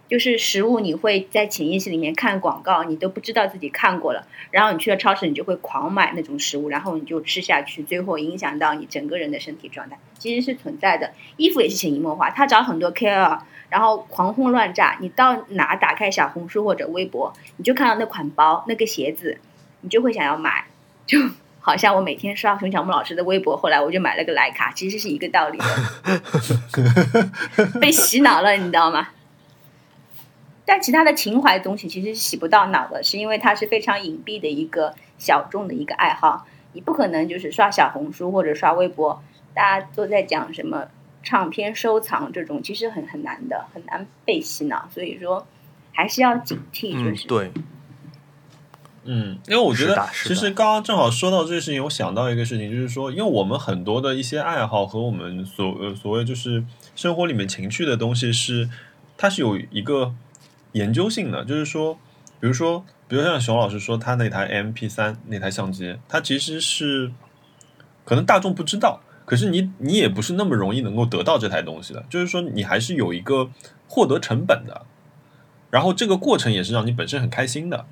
就是食物，你会在潜意识里面看广告，你都不知道自己看过了，然后你去了超市，你就会狂买那种食物，然后你就吃下去，最后影响到你整个人的身体状态，其实是存在的。衣服也是潜移默化，他找很多 KOL，然后狂轰乱炸，你到哪打开小红书或者微博，你就看到那款包、那个鞋子，你就会想要买，就。好像我每天刷熊小木老师的微博，后来我就买了个徕卡，其实是一个道理的，被洗脑了，你知道吗？但其他的情怀东西其实是洗不到脑的，是因为它是非常隐蔽的一个小众的一个爱好，你不可能就是刷小红书或者刷微博，大家都在讲什么唱片收藏这种，其实很很难的，很难被洗脑，所以说还是要警惕，就是、嗯对，嗯，因为我觉得其实刚刚正好说到这个事情，我想到一个事情，就是说，因为我们很多的一些爱好和我们所呃所谓就是生活里面情趣的东西是，它是有一个研究性的，就是说，比如说，比如像熊老师说他那台 MP 三那台相机，它其实是可能大众不知道，可是你你也不是那么容易能够得到这台东西的，就是说你还是有一个获得成本的，然后这个过程也是让你本身很开心的。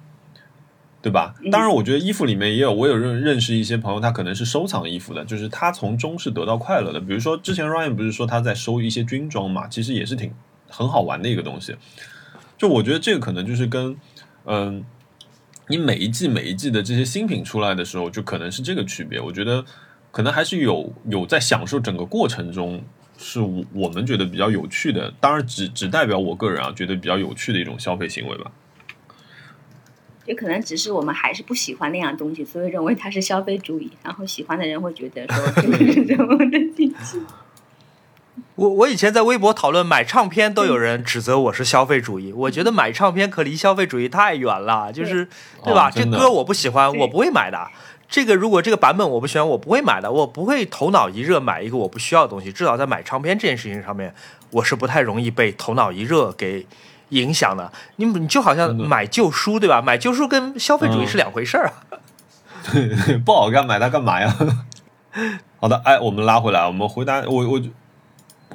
对吧？当然，我觉得衣服里面也有，我有认认识一些朋友，他可能是收藏衣服的，就是他从中是得到快乐的。比如说，之前 Ryan 不是说他在收一些军装嘛，其实也是挺很好玩的一个东西。就我觉得这个可能就是跟嗯，你每一季每一季的这些新品出来的时候，就可能是这个区别。我觉得可能还是有有在享受整个过程中，是我我们觉得比较有趣的。当然只，只代表我个人啊，觉得比较有趣的一种消费行为吧。也可能只是我们还是不喜欢那样东西，所以认为它是消费主义，然后喜欢的人会觉得说这个是什么的禁忌。我我以前在微博讨论买唱片，都有人指责我是消费主义。我觉得买唱片可离消费主义太远了，就是对吧？这歌我不喜欢，我不会买的。这个如果这个版本我不喜欢，我不会买的。我不会头脑一热买一个我不需要的东西。至少在买唱片这件事情上面，我是不太容易被头脑一热给影响的。你你就好像买旧书对吧？买旧书跟消费主义嗯是两回事儿啊。不好干，买它干嘛呀？好的，哎，我们拉回来，我们回答我我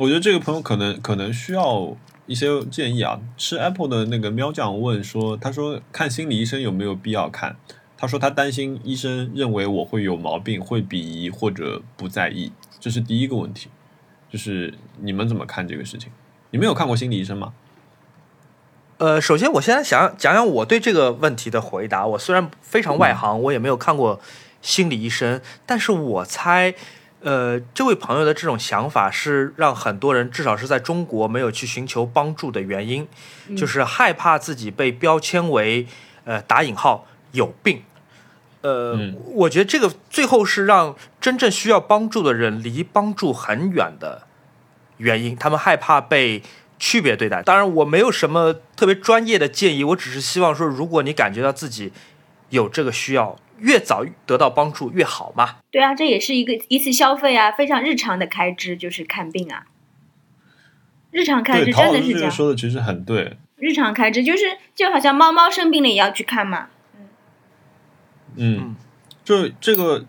我觉得这个朋友可能可能需要一些建议啊。吃 Apple 的那个喵酱问说，他说看心理医生有没有必要看？他说他担心医生认为我会有毛病，会鄙夷或者不在意，这是第一个问题。就是你们怎么看这个事情？你们有看过心理医生吗？呃，首先我现在想讲讲我对这个问题的回答。我虽然非常外行，我也没有看过心理医生，但是我猜，呃，这位朋友的这种想法是让很多人至少是在中国没有去寻求帮助的原因，就是害怕自己被标签为呃打引号有病。呃，嗯我觉得这个最后是让真正需要帮助的人离帮助很远的原因，他们害怕被区别对待。当然，我没有什么特别专业的建议，我只是希望说，如果你感觉到自己有这个需要，越早得到帮助越好嘛。对啊，这也是一个一次消费啊，非常日常的开支，就是看病啊。日常开，支真的是这样，说的其实很对。日常开支就是就好像猫猫生病了也要去看嘛。嗯，就这个，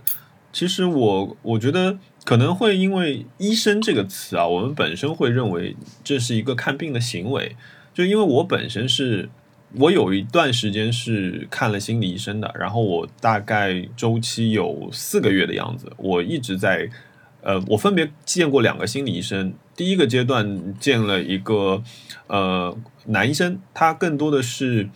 其实我我觉得可能会因为“医生”这个词啊，我们本身会认为这是一个看病的行为。就因为我本身是，我有一段时间是看了心理医生的，然后我大概周期有四个月的样子，我一直在，呃，我分别见过两个心理医生。第一个阶段见了一个呃男医生，他更多的是。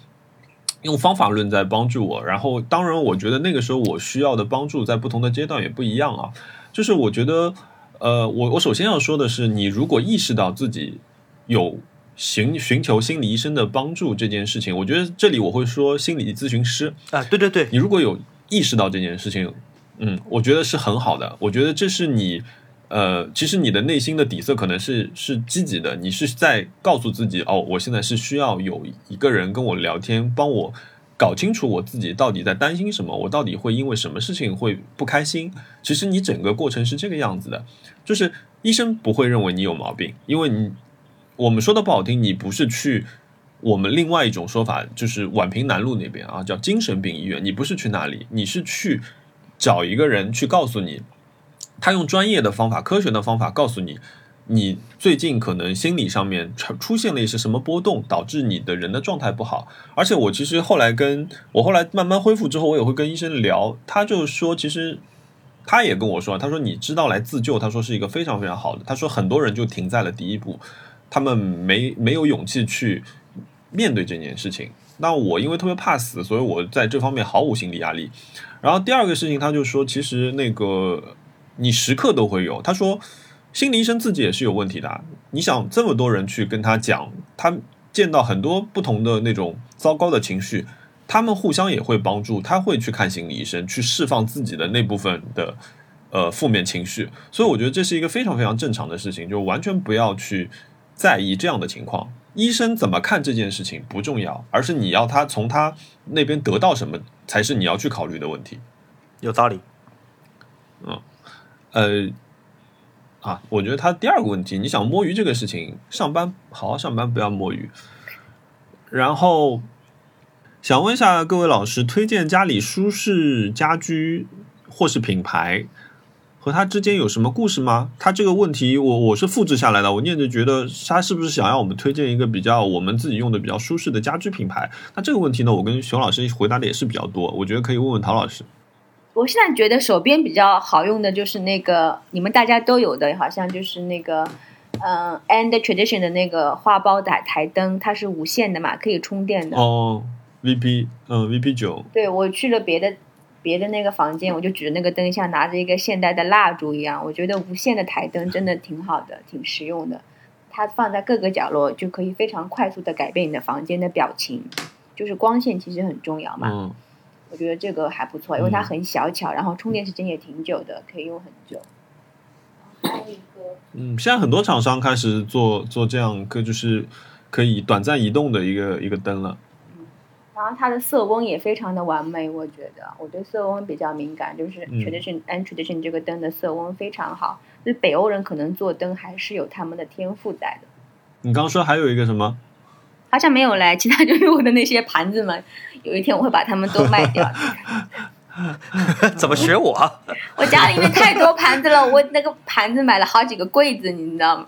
用方法论在帮助我，然后当然，我觉得那个时候我需要的帮助在不同的阶段也不一样啊。就是我觉得，呃，我我首先要说的是，你如果意识到自己有寻寻求心理医生的帮助这件事情，我觉得这里我会说心理咨询师，啊，对对对，你如果有意识到这件事情，嗯，我觉得是很好的。我觉得这是你，呃，其实你的内心的底色可能是是积极的，你是在告诉自己，哦，我现在是需要有一个人跟我聊天，帮我搞清楚我自己到底在担心什么，我到底会因为什么事情会不开心。其实你整个过程是这个样子的，就是医生不会认为你有毛病，因为你我们说的不好听，你不是去。我们另外一种说法就是宛平南路那边啊，叫精神病医院。你不是去那里，你是去找一个人去告诉你，他用专业的方法、科学的方法告诉你，你最近可能心理上面出现了一些什么波动，导致你的人的状态不好。而且我其实后来跟我后来慢慢恢复之后，我也会跟医生聊，他就说其实。他也跟我说，他说你知道来自救，他说是一个非常非常好的。他说很多人就停在了第一步，他们没没有勇气去面对这件事情。那我因为特别怕死，所以我在这方面毫无心理压力。然后第二个事情，他就说，其实那个你时刻都会有。他说，心理医生自己也是有问题的。你想这么多人去跟他讲，他见到很多不同的那种糟糕的情绪，他们互相也会帮助，他会去看心理医生，去释放自己的那部分的呃负面情绪。所以我觉得这是一个非常非常正常的事情，就完全不要去在意这样的情况。医生怎么看这件事情不重要，而是你要他从他那边得到什么才是你要去考虑的问题。有道理。嗯呃，啊，我觉得他第二个问题，你想摸鱼这个事情，上班好好上班，不要摸鱼。然后想问一下各位老师，推荐家里舒适家居或是品牌，和他之间有什么故事吗？他这个问题我我是复制下来的，我念着觉得他是不是想要我们推荐一个比较我们自己用的比较舒适的家居品牌？那这个问题呢，我跟熊老师回答的也是比较多，我觉得可以问问陶老师。我现在觉得手边比较好用的就是那个你们大家都有的，好像就是那个嗯、And Tradition 的那个花苞台台灯，它是无线的嘛，可以充电的。哦，VP，嗯，VP 九，对我去了别的别的那个房间，我就举着那个灯像拿着一个现代的蜡烛一样。我觉得无线的台灯真的挺好的，挺实用的。它放在各个角落就可以非常快速的改变你的房间的表情，就是光线其实很重要嘛。嗯。我觉得这个还不错，因为它很小巧，然后充电时间也挺久的，可以用很久。还有一个，嗯，现在很多厂商开始做做这样个就是可以短暂移动的一个一个灯了。然后它的色温也非常的完美，我觉得我对色温比较敏感，就是嗯 tradition and tradition 这个灯的色温非常好，就是北欧人可能做灯还是有他们的天赋在的。你刚刚说还有一个什么？好像没有嘞，其他就是我的那些盘子们，有一天我会把它们都卖掉。怎么学我啊？我家里面太多盘子了，我那个盘子买了好几个柜子，你知道吗？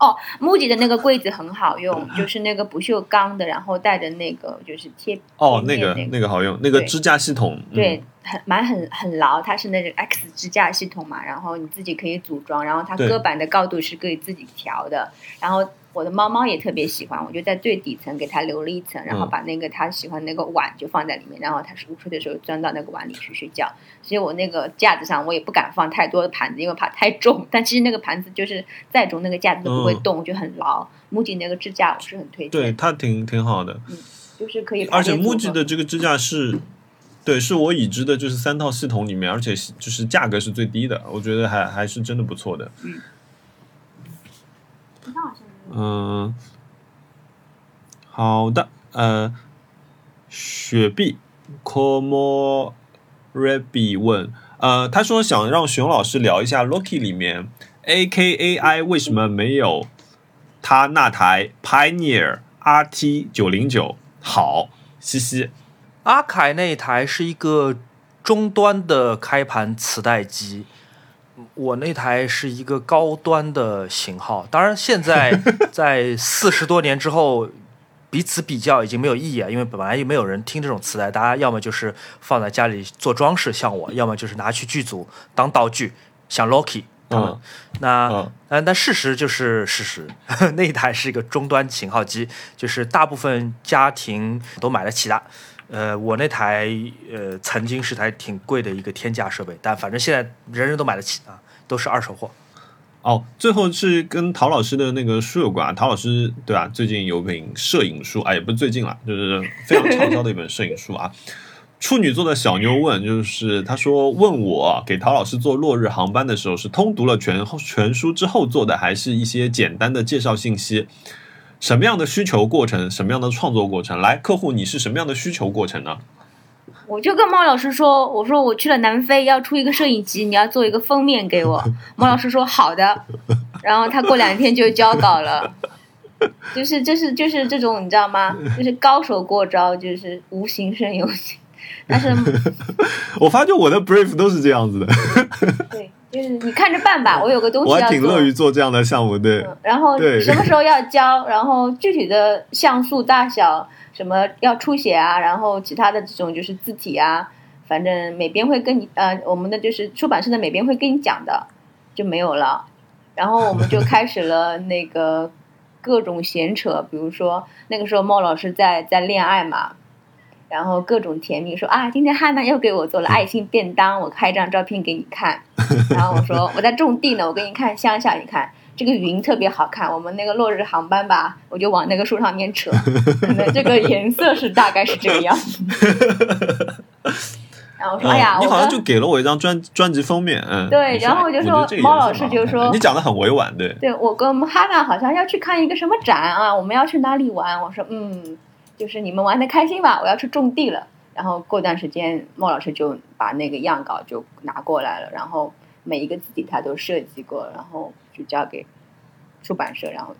哦，MUJI 的那个柜子很好用，就是那个不锈钢的，然后带着那个就是贴哦，那个那那个好用，那个支架系统。嗯对，很蛮很很牢，它是那个 X 支架系统嘛，然后你自己可以组装，然后它对搁板的高度是可以自己调的。然后我的猫猫也特别喜欢，我就在最底层给它留了一层，然后嗯把那个它喜欢那个碗就放在里面，然后它午睡的时候钻到那个碗里去睡觉。所以我那个架子上我也不敢放太多的盘子，因为怕太重。但其实那个盘子就是再重，那个架子都不会嗯动，就很牢。MUJI 那个支架我是很推荐，对，它挺挺好的，嗯就是可以而且排列组 MUJI 合的这个支架是，对，是我已知的，就是三套系统里面，而且是就是价格是最低的，我觉得还还是真的不错的。嗯，好嗯，好的，呃，雪碧 Como Raby 问，呃，他说想让熊老师聊一下 Loki 里面 AKAI 为什么没有他那台 Pioneer RT 九零九？好，嘻嘻，阿凯那台是一个终端的开盘磁带机，我那台是一个高端的型号。当然，现在 在四十多年之后，彼此比较已经没有意义了，因为本来就没有人听这种磁带，大家要么就是放在家里做装饰，像我；要么就是拿去剧组当道具，像 Loki 他们。嗯那嗯但但事实就是事实，那一台是一个终端型号机，就是大部分家庭都买得起的。呃，我那台呃曾经是台挺贵的一个天价设备，但反正现在人人都买得起啊，都是二手货。哦，最后是跟陶老师的那个书有关。陶老师对吧？最近有本摄影书，哎，也不是最近了，就是非常畅销的一本摄影书啊。处女座的小妞问，就是他说问我给陶老师做落日航班的时候，是通读了全全书之后做的，还是一些简单的介绍信息？什么样的需求过程？什么样的创作过程？来，客户你是什么样的需求过程呢？我就跟猫老师说，我说我去了南非要出一个摄影集，你要做一个封面给我。猫老师说好的，然后他过两天就交稿了。就是就是就是这种你知道吗？就是高手过招，就是无形胜有形。但是 我发觉我的 brief 都是这样子的，对，就是你看着办吧。我有个东西要做，我还挺乐于做这样的项目，对。嗯然后什么时候要交，然后具体的像素大小，什么要出血啊，然后其他的这种就是字体啊，反正美编会跟你呃，我们的就是出版社的美编会跟你讲的，就没有了。然后我们就 开始了那个各种闲扯，比如说那个时候莫老师在在恋爱嘛。然后各种甜蜜，说啊，今天汉娜又给我做了爱心便当，我拍一张照片给你看。然后我说我在种地呢，我给你看乡下，你看。这个云特别好看，我们那个落日航班吧，我就往那个树上面扯，可能这个颜色是大概是这个样子。然后我说：“哎呀，嗯你好像就给了我一张专专辑封面，嗯，对然后我就说猫老师就说你讲的很委婉，对，对我跟哈娜好像要去看一个什么展啊，我们要去哪里玩？我说嗯，就是你们玩的开心吧，我要去种地了。然后过段时间，莫老师就把那个样稿就拿过来了，然后每一个字体他都设计过，然后就交给出版社，然后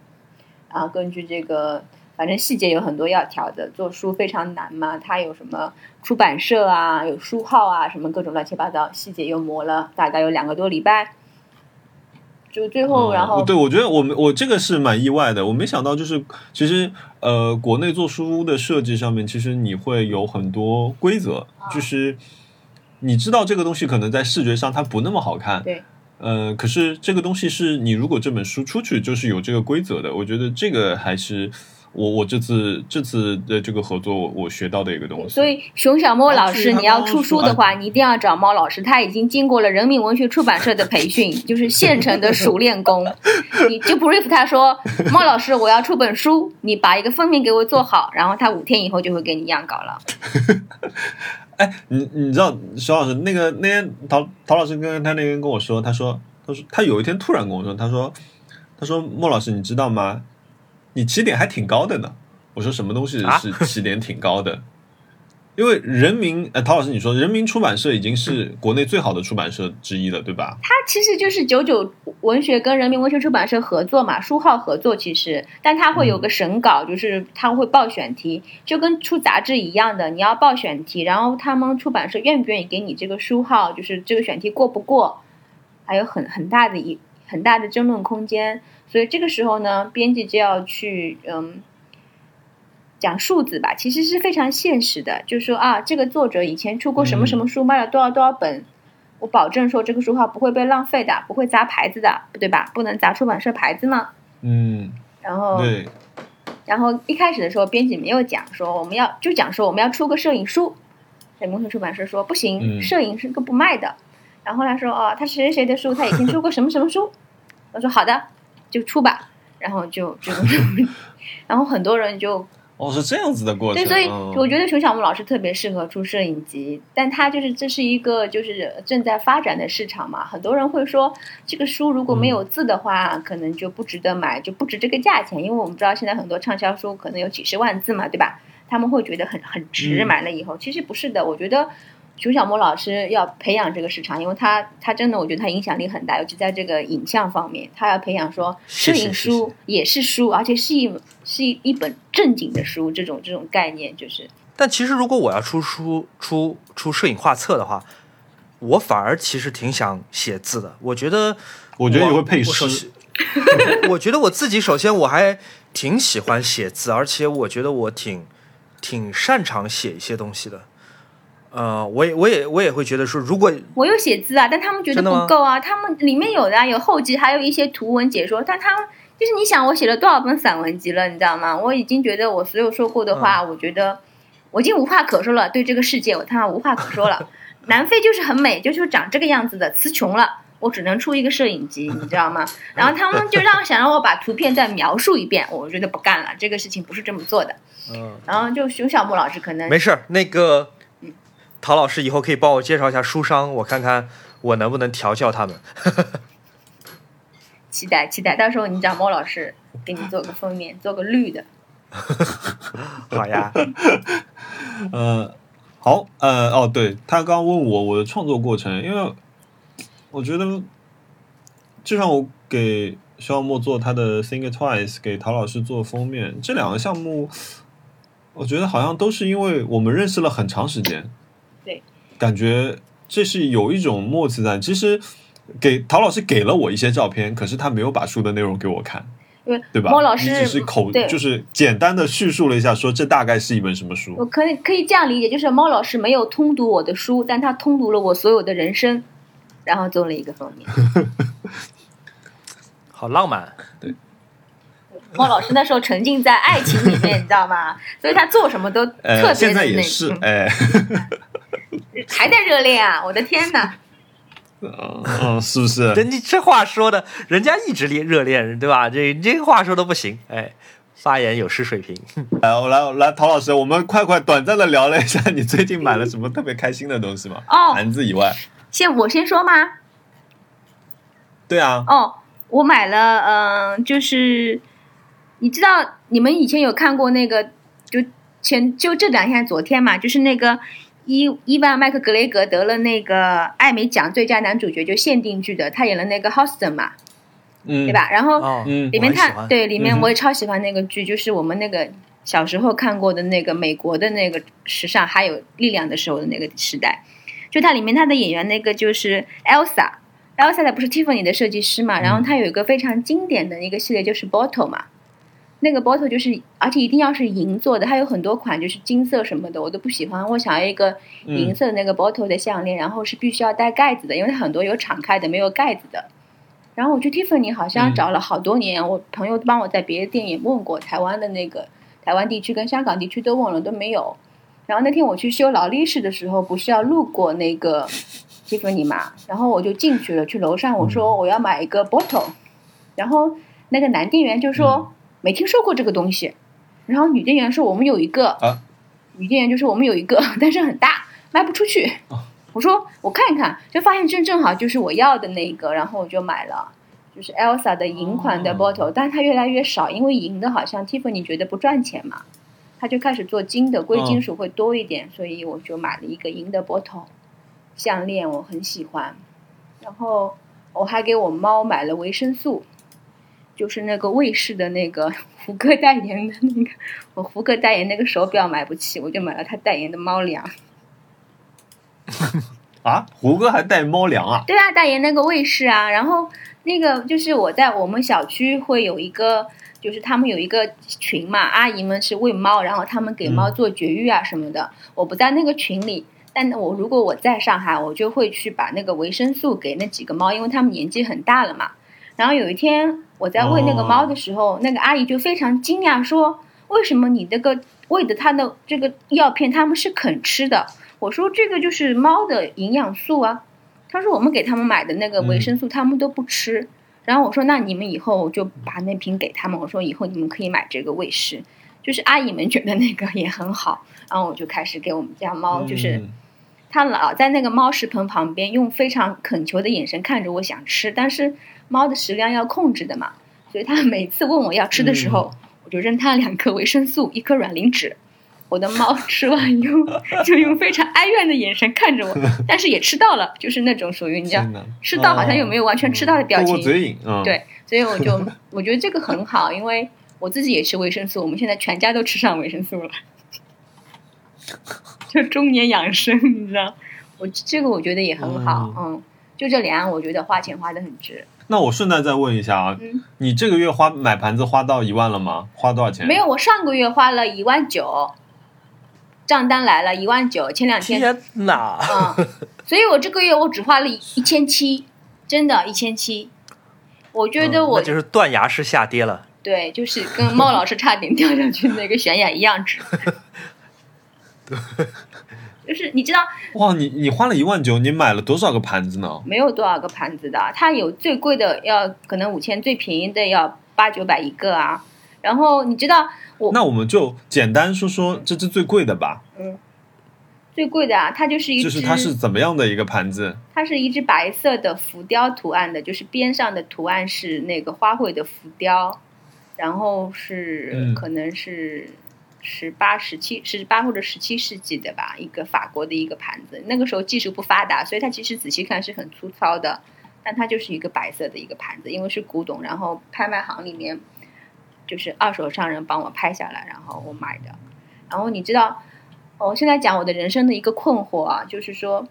然后根据这个，反正细节有很多要调的，做书非常难嘛，它有什么出版社啊，有书号啊，什么各种乱七八糟，细节又磨了大概有两个多礼拜。就最后，然后嗯对我觉得我们我这个是蛮意外的，我没想到就是其实呃，国内做书的设计上面，其实你会有很多规则，啊就是你知道这个东西可能在视觉上它不那么好看，对，呃，可是这个东西是你如果这本书出去就是有这个规则的，我觉得这个还是我我这次这次的这个合作我学到的一个东西，所以熊小莫老师，你要出书的话，你一定要找猫老师，他已经经过了人民文学出版社的培训，就是现成的熟练工。你就 brief 他说，猫老师，我要出本书，你把一个封面给我做好，然后他五天以后就会给你样稿了。哎，你你知道熊老师那个那天陶陶老师跟他那天跟我说，他说他说他有一天突然跟我说，他说他说莫老师你知道吗？你起点还挺高的呢。我说什么东西啊是起点挺高的？因为人民呃陶老师你说人民出版社已经是国内最好的出版社之一了，对吧？它其实就是九九文学跟人民文学出版社合作嘛，书号合作其实，但它会有个审稿，就是他会报选题，就跟出杂志一样的，你要报选题，然后他们出版社愿不愿意给你这个书号，就是这个选题过不过，还有很很大的一很大的争论空间，所以这个时候呢，编辑就要去嗯。讲数字吧，其实是非常现实的，就是说啊，这个作者以前出过什么什么书，卖了多少多少本，我保证说这个书号不会被浪费的，不会砸牌子的，对吧？不能砸出版社牌子嘛。嗯，然后，对，然后一开始的时候，编辑没有讲说我们要就讲说我们要出个摄影书，人民文学出版社说不行，嗯摄影是个不卖的。然后他说哦，他谁谁谁的书，他以前出过什么什么书，我说好的，就出吧。然后就就，然后很多人就哦是这样子的过程，对，所以嗯我觉得熊小木老师特别适合出摄影集，但他就是这是一个就是正在发展的市场嘛，很多人会说这个书如果没有字的话，可能就不值得买，就不值这个价钱，因为我们知道现在很多畅销书可能有几十万字嘛，对吧？他们会觉得很很值，嗯买了以后，其实不是的，我觉得。熊小莫老师要培养这个市场，因为他他真的，我觉得他影响力很大，尤其在这个影像方面，他要培养说摄影书也是书，而且是一是一一本正经的书，这种这种概念就是但其实如果我要出书出出摄影画册的话，我反而其实挺想写字的。我觉得我觉得你会配诗我觉得我自己首先我还挺喜欢写字，而且我觉得我挺挺擅长写一些东西的。呃，我也我也我也会觉得说，如果我有写字啊，但他们觉得不够啊，他们里面有的啊，有后记，还有一些图文解说，但他们就是你想，我写了多少本散文集了，你知道吗？我已经觉得我所有说过的话，我觉得我已经无话可说了，对这个世界我他妈无话可说了。南非就是很美，就是长这个样子的，词穷了。我只能出一个摄影集，你知道吗？然后他们就让想让我把图片再描述一遍，我觉得不干了，这个事情不是这么做的。嗯，然后就熊小木老师可能没事儿，那个陶老师以后可以帮我介绍一下书商，我看看我能不能调教他们。期待期待，到时候你找莫老师给你做个封面，做个绿的。好呀，呃，好，呃，哦，对他刚刚问我我的创作过程，因为我觉得，就像我给肖小莫做他的《Think Twice》，给陶老师做封面，这两个项目，我觉得好像都是因为我们认识了很长时间，对，感觉这是有一种默契在。其实给陶老师给了我一些照片，可是他没有把书的内容给我看。因为对吧？莫老师你只是口就是简单的叙述了一下，说这大概是一本什么书。我可以可以这样理解，就是猫老师没有通读我的书，但他通读了我所有的人生，然后做了一个封面。好浪漫。对猫老师那时候沉浸在爱情里面，你知道吗？所以他做什么都 特别的呃，现在也是，嗯哎，还在热恋啊！我的天哪！嗯 嗯，是不是？人家这话说的，人家一直恋热恋，对吧？这这个话说的不行，哎，发言有失水平。来，我来来，陶老师，我们快快短暂的聊了一下，你最近买了什么特别开心的东西吗？哦盘子以外，先我先说吗？对啊，哦，我买了，嗯、就是你知道你们以前有看过那个，就前就这两天昨天嘛，就是那个伊伊万麦克格雷格得了那个艾美奖最佳男主角，就限定剧的，他演了那个 Houston 嘛，嗯，对？吧？然后哦，嗯里面他对里面我也超喜欢那个剧，就是我们那个小时候看过的那个美国的那个时尚还有力量的时候的那个时代，就它里面他的演员那个就是 Elsa。Elsa 的不是 Tiffany 的设计师嘛，然后他有一个非常经典的一个系列就是 Bottle 嘛，那个 Bottle 就是而且一定要是银做的，它有很多款就是金色什么的我都不喜欢，我想要一个银色的那个 Bottle 的项链，然后是必须要带盖子的，因为它很多有敞开的没有盖子的。然后我去 Tiffany 好像嗯。找了好多年，我朋友帮我在别的店也问过，台湾的那个台湾地区跟香港地区都问了都没有。然后那天我去修劳力士的时候，不是要路过那个 Tiffany 嘛，然后我就进去了，去楼上我说我要买一个 bottle，然后那个男店员就说、没听说过这个东西，然后女店员说我们有一个，啊。女店员就说我们有一个，但是很大，卖不出去。我说我看一看，就发现正正好就是我要的那个，然后我就买了，就是 Elsa 的银款的哦。bottle，、但是它越来越少，因为银的好像 Tiffany 觉得不赚钱嘛，他就开始做金的，贵金属会多一点，所以我就买了一个银的 bottle 项链，我很喜欢。然后我还给我猫买了维生素，就是那个卫士的那个 胡歌代言的那个，我胡歌代言那个手表买不起，我就买了他代言的猫粮。啊，胡歌还带猫粮啊？对啊，代言那个卫士啊，然后那个就是我在我们小区会有一个，就是他们有一个群嘛，阿姨们是喂猫，然后他们给猫做绝育啊什么的。我不在那个群里，但我如果我在上海，我就会去把那个维生素给那几个猫，因为它们年纪很大了嘛。然后有一天我在喂那个猫的时候，那个阿姨就非常惊讶说：“为什么你这个喂的它的这个药片它们是肯吃的？”我说：“这个就是猫的营养素啊。”他说我们给他们买的那个维生素，他们都不吃。然后我说那你们以后我就把那瓶给他们，我说以后你们可以买这个喂食，就是阿姨们觉得那个也很好。然后我就开始给我们家猫，就是嗯它老在那个猫食盆旁边，用非常恳求的眼神看着我想吃，但是猫的食量要控制的嘛，所以它每次问我要吃的时候，我就扔它两颗维生素，一颗软磷脂。我的猫吃完以后，就用非常哀怨的眼神看着我，但是也吃到了，就是那种属于你知道吃到好像又没有完全吃到的表情。嘴瘾，嗯，对，所以我就 我觉得这个很好，因为我自己也吃维生素，我们现在全家都吃上维生素了，就中年养生，你知道，我这个我觉得也很好，嗯，就这两样，我觉得花钱花的很值，那我顺带再问一下啊，嗯，你这个月花买盘子花到一万了吗？花多少钱？没有，我上个月花了一万九，账单来了一万九，前两天天哪！嗯，所以我这个月我只花了一一千七，真的，一千七。我觉得我、嗯就是断崖式下跌了。对，就是跟猫老师差点掉下去那个悬崖一样值。就是你知道哇，你你花了一万九，你买了多少个盘子呢？没有多少个盘子的，它有最贵的要可能五千，最便宜的要八九百一个啊。然后你知道我那我们就简单说说这只最贵的吧，嗯最贵的啊，它就是一只，就是它是怎么样的一个盘子？它是一只白色的浮雕图案的，就是边上的图案是那个花卉的浮雕，然后是、嗯可能是十八、十七、十八或者十七世纪的吧，一个法国的一个盘子。那个时候技术不发达，所以它其实仔细看是很粗糙的，但它就是一个白色的一个盘子，因为是古董，然后拍卖行里面就是二手商人帮我拍下来，然后我买的。然后你知道，我现在讲我的人生的一个困惑啊，就是说。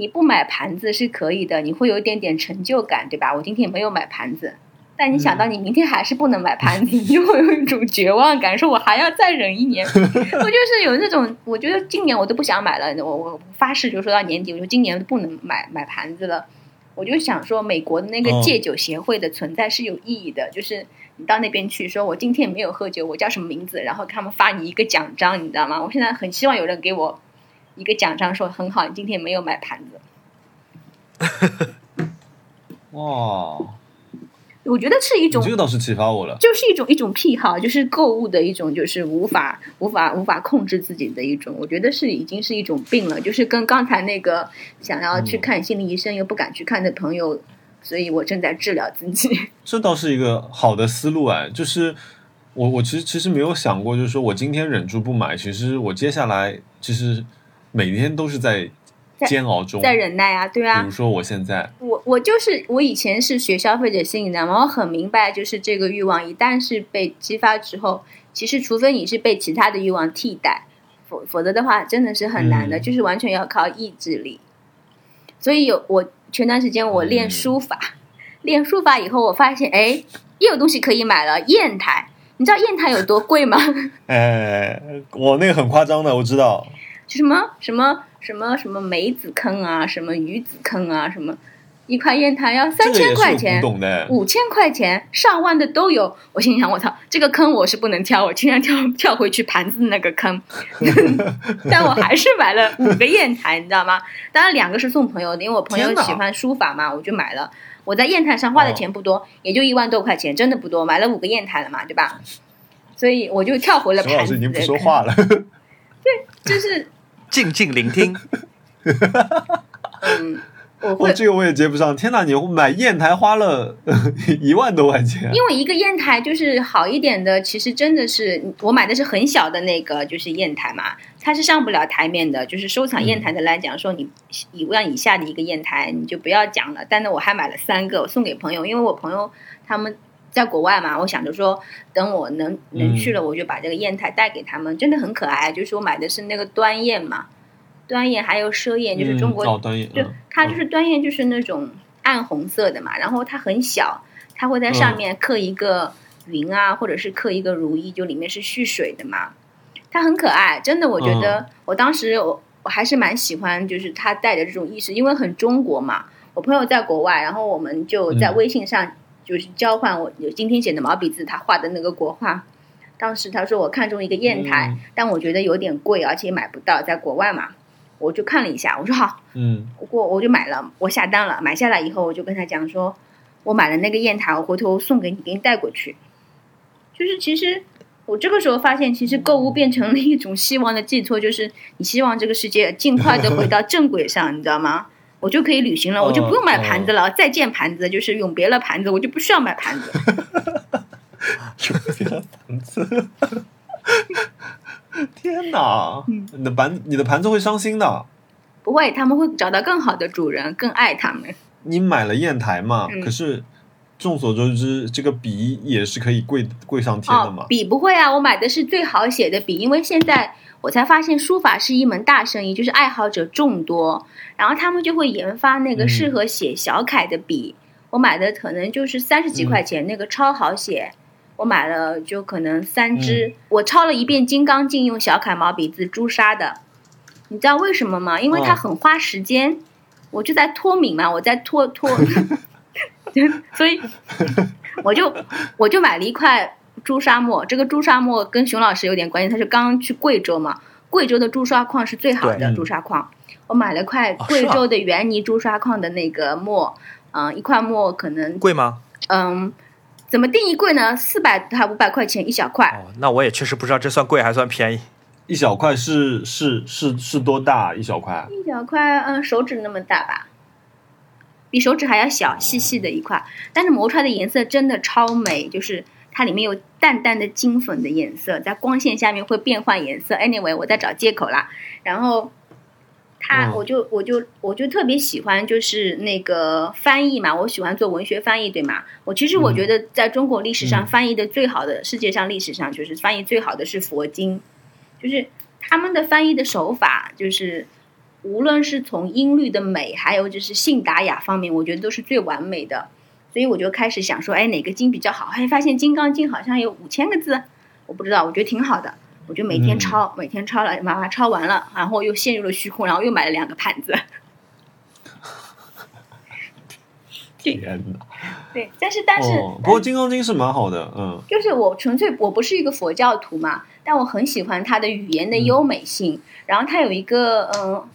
你不买盘子是可以的，你会有一点点成就感，对吧？我今天没有买盘子，但你想到你明天还是不能买盘子，你就会有一种绝望感，说我还要再忍一年。我就是有那种，我觉得今年我都不想买了，我我发誓，就说到年底，我说今年不能买买盘子了。我就想说，美国的那个哦戒酒协会的存在是有意义的，就是你到那边去说，我今天没有喝酒，我叫什么名字，然后他们发你一个奖章，你知道吗？我现在很希望有人给我一个奖章，说很好，你今天没有买盘子。哇，我觉得是一种这个倒是启发我了。就是一种一种癖好，就是购物的一种，就是无法无法无法控制自己的一种，我觉得是已经是一种病了，就是跟刚才那个想要去看心理医生又不敢去看的朋友，所以我正在治疗自己。这倒是一个好的思路哎，就是我我其实其实没有想过，就是说我今天忍住不买，其实我接下来其实每天都是在煎熬中，在忍耐啊，对啊。比如说我现在，我我就是我以前是学消费者心理的嘛，我很明白，就是这个欲望一旦是被激发之后，其实除非你是被其他的欲望替代，否否则的话真的是很难的，嗯就是完全要靠意志力。所以有我前段时间我练书法，练书法以后我发现，哎，又有东西可以买了，砚台。你知道砚台有多贵吗？哎，我那个很夸张的，我知道。就什么什么什么什么梅子坑啊，什么鱼子坑啊，什么一块砚台要三千块钱，五千块钱、上万的都有。我心想，我操，这个坑我是不能跳，我尽量跳跳回去盘子那个坑。但我还是买了五个砚台，你知道吗？当然两个是送朋友的，因为我朋友喜欢书法嘛，我就买了。我在砚台上花的钱不多，也就一万多块钱，真的不多，买了五个砚台了嘛，对吧？所以我就跳回了老盘子师已经不，说话了。就是静静聆听。嗯，我我会这个我也接不上。天哪，你买砚台花了 一万多块钱，因为一个砚台就是好一点的，其实真的是我买的是很小的那个，就是砚台嘛，它是上不了台面的。就是收藏砚台的来讲，说你一万以下的一个砚台你就不要讲了。但呢我还买了三个，我送给朋友，因为我朋友他们在国外嘛，我想着说等我能能去了，我就把这个砚台带给他们，真的很可爱。就是我买的是那个端砚嘛，端砚还有奢砚，就是中国嗯、哦端砚，就嗯它就是端砚，就是那种暗红色的嘛，然后它很小，它会在上面刻一个云啊，或者是刻一个如意，就里面是蓄水的嘛。它很可爱，真的，我觉得我当时我我还是蛮喜欢，就是它带着这种意识，因为很中国嘛。我朋友在国外，然后我们就在嗯微信上就是交换我有今天写的毛笔字，他画的那个国画。当时他说我看中一个砚台，嗯但我觉得有点贵，而且买不到，在国外嘛。我就看了一下，我说好，嗯，我我就买了，我下单了，买下来以后我就跟他讲说，我买了那个砚台，我回头送给你，给你带过去。就是其实我这个时候发现，其实购物变成了一种希望的寄托，就是你希望这个世界尽快的回到正轨上，你知道吗？我就可以旅行了，我就不用买盘子了，再见盘子，就是永别了盘子，我就不需要买盘子。永别了盘子。天哪，你的盘你的盘子会伤心的。不会，他们会找到更好的主人，更爱他们。你买了砚台嘛？嗯可是众所周知，这个笔也是可以贵贵上天的哦嘛。，笔不会啊，我买的是最好写的笔，因为现在我才发现书法是一门大生意，就是爱好者众多，然后他们就会研发那个嗯适合写小楷的笔。我买的可能就是三十几块钱，那个超好写。我买了就可能三支，我抄了一遍《金刚经》，用小楷毛笔字朱砂的。你知道为什么吗？因为它哦很花时间，我就在脱敏嘛，我在脱脱 所以 我就我就买了一块朱砂墨。这个朱砂墨跟熊老师有点关系，他是刚去贵州嘛，贵州的朱砂矿是最好的朱砂矿。我买了块贵州的原泥朱砂矿的那个墨，嗯、一块墨可能贵吗？嗯，怎么定义贵呢？四百还五百块钱一小块。哦，那我也确实不知道这算贵还算便宜。一小块是是是是多大？一小块？一小块，嗯，手指那么大吧，比手指还要小，细细的一块，但是磨出来的颜色真的超美，就是它里面有淡淡的金粉的颜色，在光线下面会变换颜色。Anyway，我在找借口啦，然后。它，嗯我就我就我就特别喜欢，就是那个翻译嘛，我喜欢做文学翻译，对吗？我其实我嗯觉得，在中国历史上嗯翻译的最好的，世界上历史上就是翻译最好的是佛经，就是他们的翻译的手法，就是无论是从音律的美，还有就是信达雅方面，我觉得都是最完美的。所以我就开始想说，哎，哪个经比较好？还发现《金刚经》好像有五千个字，我不知道，我觉得挺好的。我就每天嗯抄，每天抄了，把它抄完了，然后又陷入了虚空，然后又买了两个盘子。天哪！对，但是但是、哦，不过《金刚经》是蛮好的，嗯就是我纯粹我不是一个佛教徒嘛，但我很喜欢它的语言的优美性。然后它有一个嗯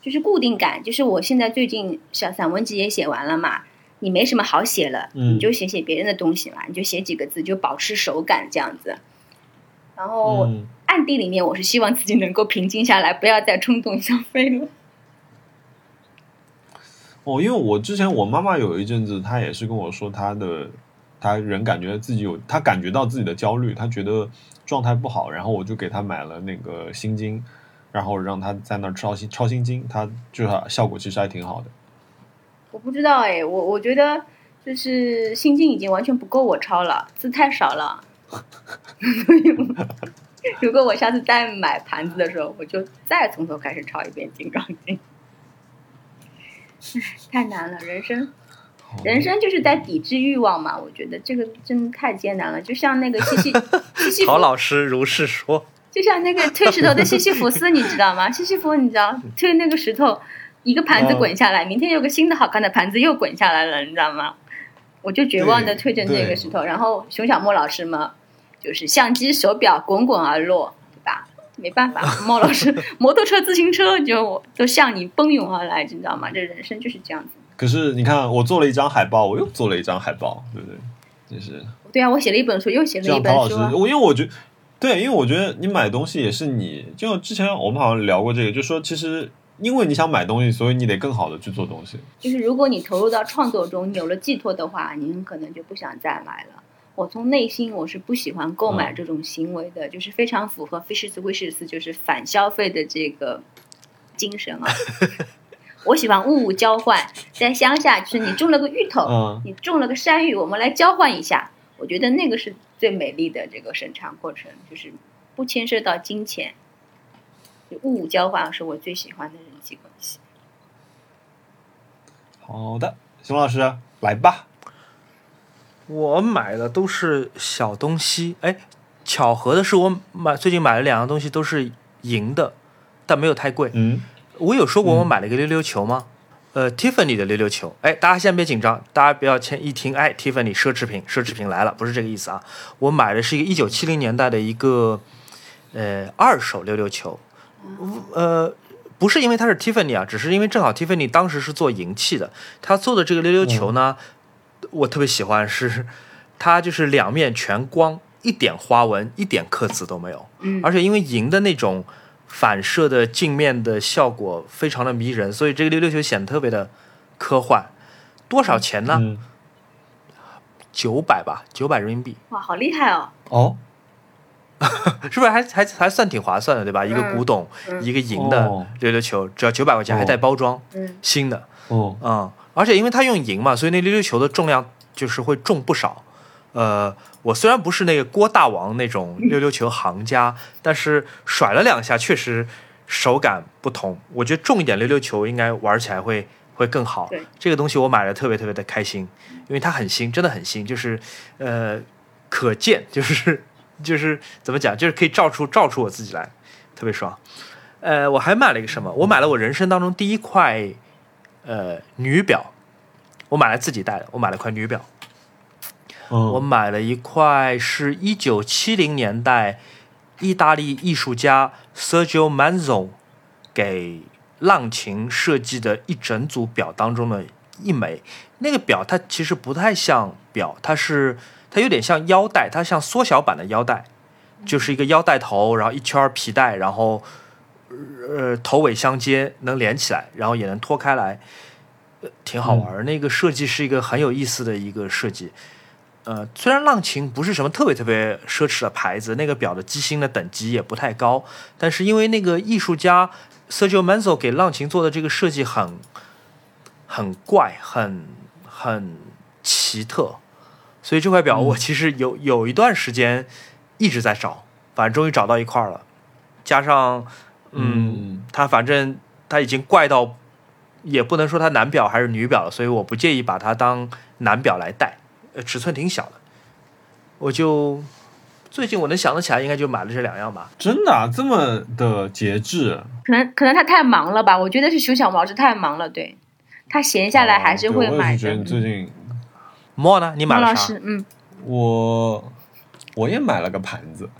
就是固定感，就是我现在最近小散文集也写完了嘛，你没什么好写了，嗯你就写写别人的东西嘛，你就写几个字，就保持手感这样子。然后嗯，暗地里面，我是希望自己能够平静下来，不要再冲动消费了。哦，因为我之前我妈妈有一阵子，她也是跟我说，她的她人感觉自己有，她感觉到自己的焦虑，她觉得状态不好，然后我就给她买了那个心经，然后让她在那儿抄心抄心经，她就是效果其实还挺好的。我不知道哎，我我觉得就是心经已经完全不够我抄了，字太少了。如果我下次再买盘子的时候，我就再从头开始抄一遍《金刚经》。唉，太难了，人生，人生就是在抵制欲望嘛。我觉得这个真的太艰难了，就像那个西西 西西弗陶老师如是说。就像那个推石头的西西弗斯，你知道吗？西西弗，你知道推那个石头，一个盘子滚下来，明天有个新的好看的盘子又滚下来了，你知道吗？我就绝望的推着那个石头，然后熊小莫老师嘛，就是相机、手表滚滚而落，对吧？没办法，莫老师摩托车、自行车就都向你奔涌而来，你知道吗？这人生就是这样子。可是你看，我做了一张海报，我又做了一张海报，对不对？就是对啊，我写了一本书，又写了一本书啊。我因为我觉得，对，因为我觉得你买东西也是你，就之前我们好像聊过这个，就说其实因为你想买东西，所以你得更好的去做东西。就是如果你投入到创作中，你有了寄托的话，你很可能就不想再买了。我从内心我是不喜欢购买这种行为的，就是非常符合 Fishes Wishes 就是反消费的这个精神啊。我喜欢物物交换，在乡下就是你种了个芋头，嗯你种了个山芋，我们来交换一下。我觉得那个是最美丽的这个生产过程，就是不牵涉到金钱，就物物交换是我最喜欢的人际关系。好的，熊老师来吧。我买的都是小东西，哎，巧合的是我买最近买了两样东西都是银的，但没有太贵。嗯，我有说过我买了一个溜溜球吗？呃，Tiffany 的溜溜球，哎，大家先别紧张，大家不要先一听，哎，Tiffany 奢侈品，奢侈品来了，不是这个意思啊。我买的是一个一九七零年代的一个呃二手溜溜球，呃，不是因为它是 Tiffany 啊，只是因为正好 Tiffany 当时是做银器的，他做的这个溜溜球呢，我特别喜欢是，它就是两面全光，一点花纹，一点刻字都没有，嗯而且因为银的那种反射的镜面的效果非常的迷人，所以这个溜溜球显得特别的科幻。多少钱呢？嗯，九百吧，九百人民币，哇，好厉害哦！哦，是不是还还还算挺划算的，对吧？一个嗯古董，嗯一个银的哦溜溜球，只要九百块钱，哦还带包装，嗯新的。哦，嗯，而且因为它用银嘛，所以那溜溜球的重量就是会重不少。呃，我虽然不是那个郭大王那种溜溜球行家，但是甩了两下确实手感不同。我觉得重一点溜溜球应该玩起来会会更好。这个东西我买的特别特别的开心，因为它很新，真的很新，就是呃可见，就是就是怎么讲，就是可以照出照出我自己来，特别爽。呃，我还买了一个什么？我买了我人生当中第一块呃女表，我买了自己戴的，我买了块女表。我嗯，买了一块是一九七零年代意大利艺术家 Sergio Manzo 给浪琴设计的一整组表当中的一枚。那个表它其实不太像表，它是它有点像腰带，它像缩小版的腰带，就是一个腰带头，然后一圈皮带，然后呃头尾相接，能连起来，然后也能脱开来，呃挺好玩儿。那个设计是一个很有意思的一个设计。呃，虽然浪琴不是什么特别特别奢侈的牌子，那个表的机芯的等级也不太高，但是因为那个艺术家 Sergio Manzo 给浪琴做的这个设计很很怪，很很奇特，所以这块表我其实有有一段时间一直在找，反正终于找到一块了，加上嗯嗯，它反正它已经怪到，也不能说它男表还是女表了，所以我不介意把它当男表来戴，呃，尺寸挺小的，我就最近我能想得起来，应该就买了这两样吧。真的、啊、这么的节制？可能可能他太忙了吧？我觉得是熊小毛是太忙了，对他闲下来还是会买的。是觉得你最近莫呢？你买了啥？嗯，我我也买了个盘子，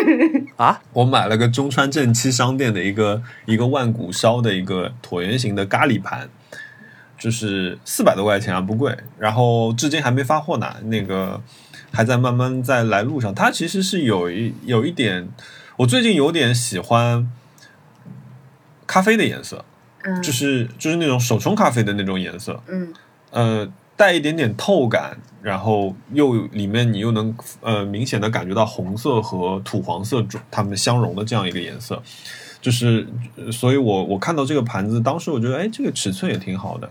啊，我买了个中川正七商店的一个一个万古烧的一个椭圆形的咖喱盘，就是四百多块钱啊，不贵。然后至今还没发货呢，那个还在慢慢在来路上。它其实是有一有一点，我最近有点喜欢咖啡的颜色，嗯，就是就是那种手冲咖啡的那种颜色，嗯呃，带一点点透感，然后又里面你又能呃明显的感觉到红色和土黄色它们相融的这样一个颜色，就是，所以我我看到这个盘子，当时我觉得，哎，这个尺寸也挺好的，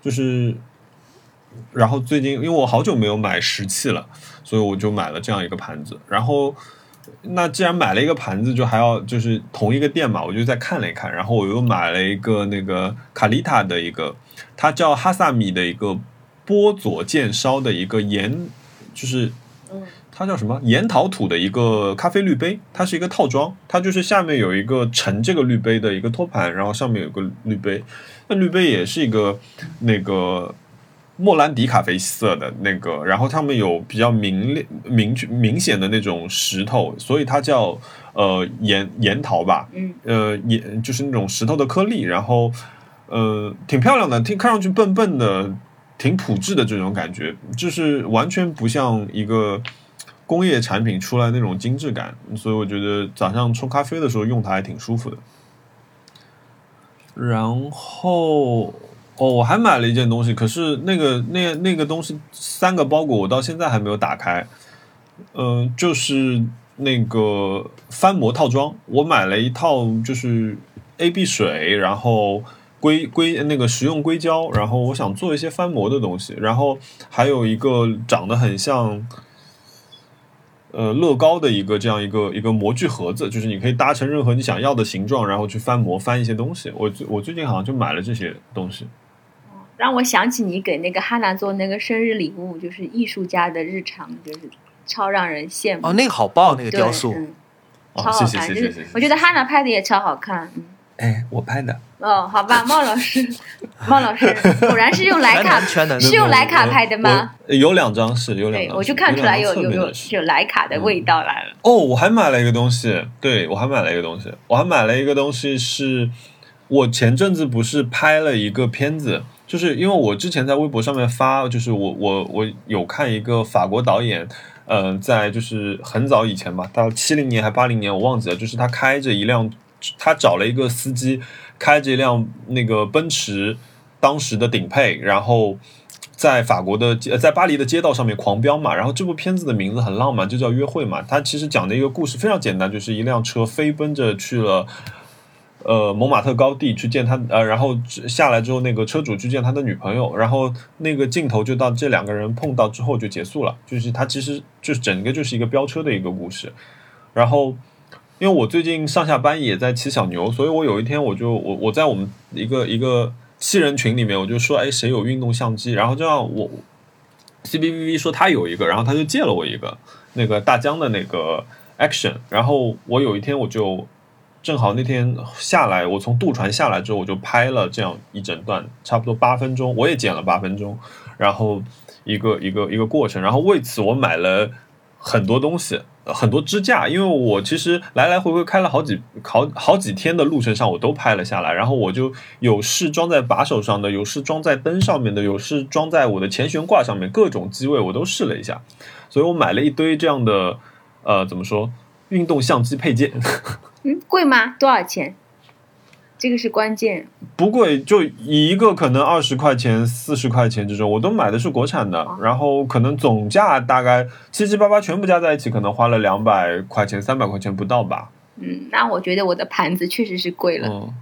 就是，然后最近因为我好久没有买石器了，所以我就买了这样一个盘子，然后。那既然买了一个盘子，就还要就是同一个店嘛，我就再看了一看，然后我又买了一个那个卡丽塔的一个，它叫哈萨米的一个波佐见烧的一个盐，就是嗯。它叫什么？盐陶土的一个咖啡滤杯，它是一个套装，它就是下面有一个盛这个滤杯的一个托盘，然后上面有个滤杯，那滤杯也是一个那个莫兰迪咖啡色的那个，然后上面有比较明亮明确明显的那种石头，所以它叫呃盐盐陶吧，嗯。呃，也就是那种石头的颗粒，然后呃，挺漂亮的，挺看上去笨笨的，挺朴质的这种感觉，就是完全不像一个工业产品出来那种精致感，所以我觉得早上冲咖啡的时候用它还挺舒服的。然后哦，我还买了一件东西，可是那个那那个东西三个包裹我到现在还没有打开，嗯、就是那个翻模套装，我买了一套就是 A B 水，然后硅硅那个食用硅胶，然后我想做一些翻模的东西，然后还有一个长得很像。呃，乐高的一个这样一个一个模具盒子，就是你可以搭成任何你想要的形状，然后去翻模翻一些东西。我最我最近好像就买了这些东西。让我想起你给那个哈娜做那个生日礼物，就是艺术家的日常，就是超让人羡慕。哦，那个好棒，那个雕塑，嗯，好看。谢谢谢谢就是谢谢我觉得哈娜拍的也超好看。嗯哎，我拍的。哦，好吧，孟老师，孟老师果然是用莱卡，是用莱卡拍的吗？有两张是有两，张，我就看出来有有有有有两张侧面的是徕卡的味道来了。哦，我还买了一个东西，对我还买了一个东西，我还买了一个东西是，我前阵子不是拍了一个片子，就是因为我之前在微博上面发，就是我我我有看一个法国导演，呃，在就是很早以前吧，到七零年还八零年我忘记了，就是他开着一辆，他找了一个司机开着一辆那个奔驰当时的顶配，然后。在法国的街，在巴黎的街道上面狂飙嘛，然后这部片子的名字很浪漫，就叫《约会》嘛。它其实讲的一个故事非常简单，就是一辆车飞奔着去了，呃，蒙马特高地去见他，呃，然后下来之后，那个车主去见他的女朋友，然后那个镜头就到这两个人碰到之后就结束了，就是它其实就是整个就是一个飙车的一个故事。然后，因为我最近上下班也在骑小牛，所以我有一天我就我我在我们一个一个七人群里面，我就说，哎，谁有运动相机？然后这样我 C B V V 说他有一个，然后他就借了我一个那个大疆的那个 Action，然后我有一天我就正好那天下来，我从渡船下来之后，我就拍了这样一整段，差不多八分钟，我也剪了八分钟，然后一个一个一个过程，然后为此我买了很多东西。很多支架，因为我其实来来回回开了好几好好几天的路程上，我都拍了下来。然后我就有是装在把手上的，有是装在灯上面的，有是装在我的前悬挂上面，各种机位我都试了一下。所以我买了一堆这样的，呃，怎么说，运动相机配件，嗯，贵吗？多少钱？这个是关键。不贵，就一个可能二十块钱、四十块钱这种，我都买的是国产的，然后可能总价大概七七八八全部加在一起，可能花了两百块钱、三百块钱不到吧。嗯，那我觉得我的盘子确实是贵了。嗯，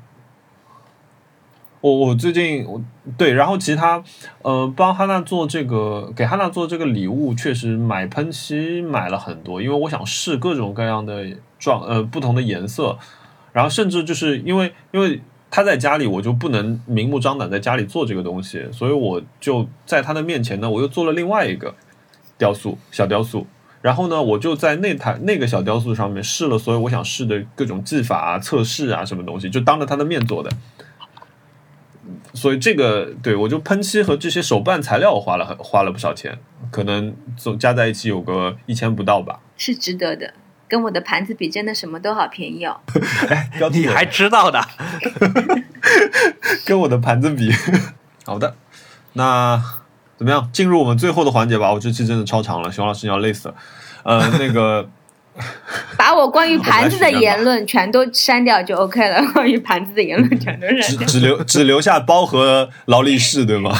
我我最近我对，然后其他呃帮哈娜做这个给哈娜做这个礼物，确实买喷漆买了很多，因为我想试各种各样的状呃不同的颜色，然后甚至就是因为因为他在家里，我就不能明目张胆在家里做这个东西，所以我就在他的面前呢，我又做了另外一个雕塑小雕塑。然后呢，我就在那台那个小雕塑上面试了所有我想试的各种技法啊、测试啊什么东西，就当着他的面做的。所以这个对我就喷漆和这些手办材料花了很花了不少钱，可能总加在一起有个一千不到吧。是值得的。跟我的盘子比，真的什么都好便宜哦。标题你还知道的？跟我的盘子比，好的，那怎么样？进入我们最后的环节吧。我这期真的超长了，熊老师你要累死了。呃，那个 把我关于盘子的言论全都删掉就 OK 了。关于盘子的言论全都删掉，只只留只留下包和劳力士，对吗？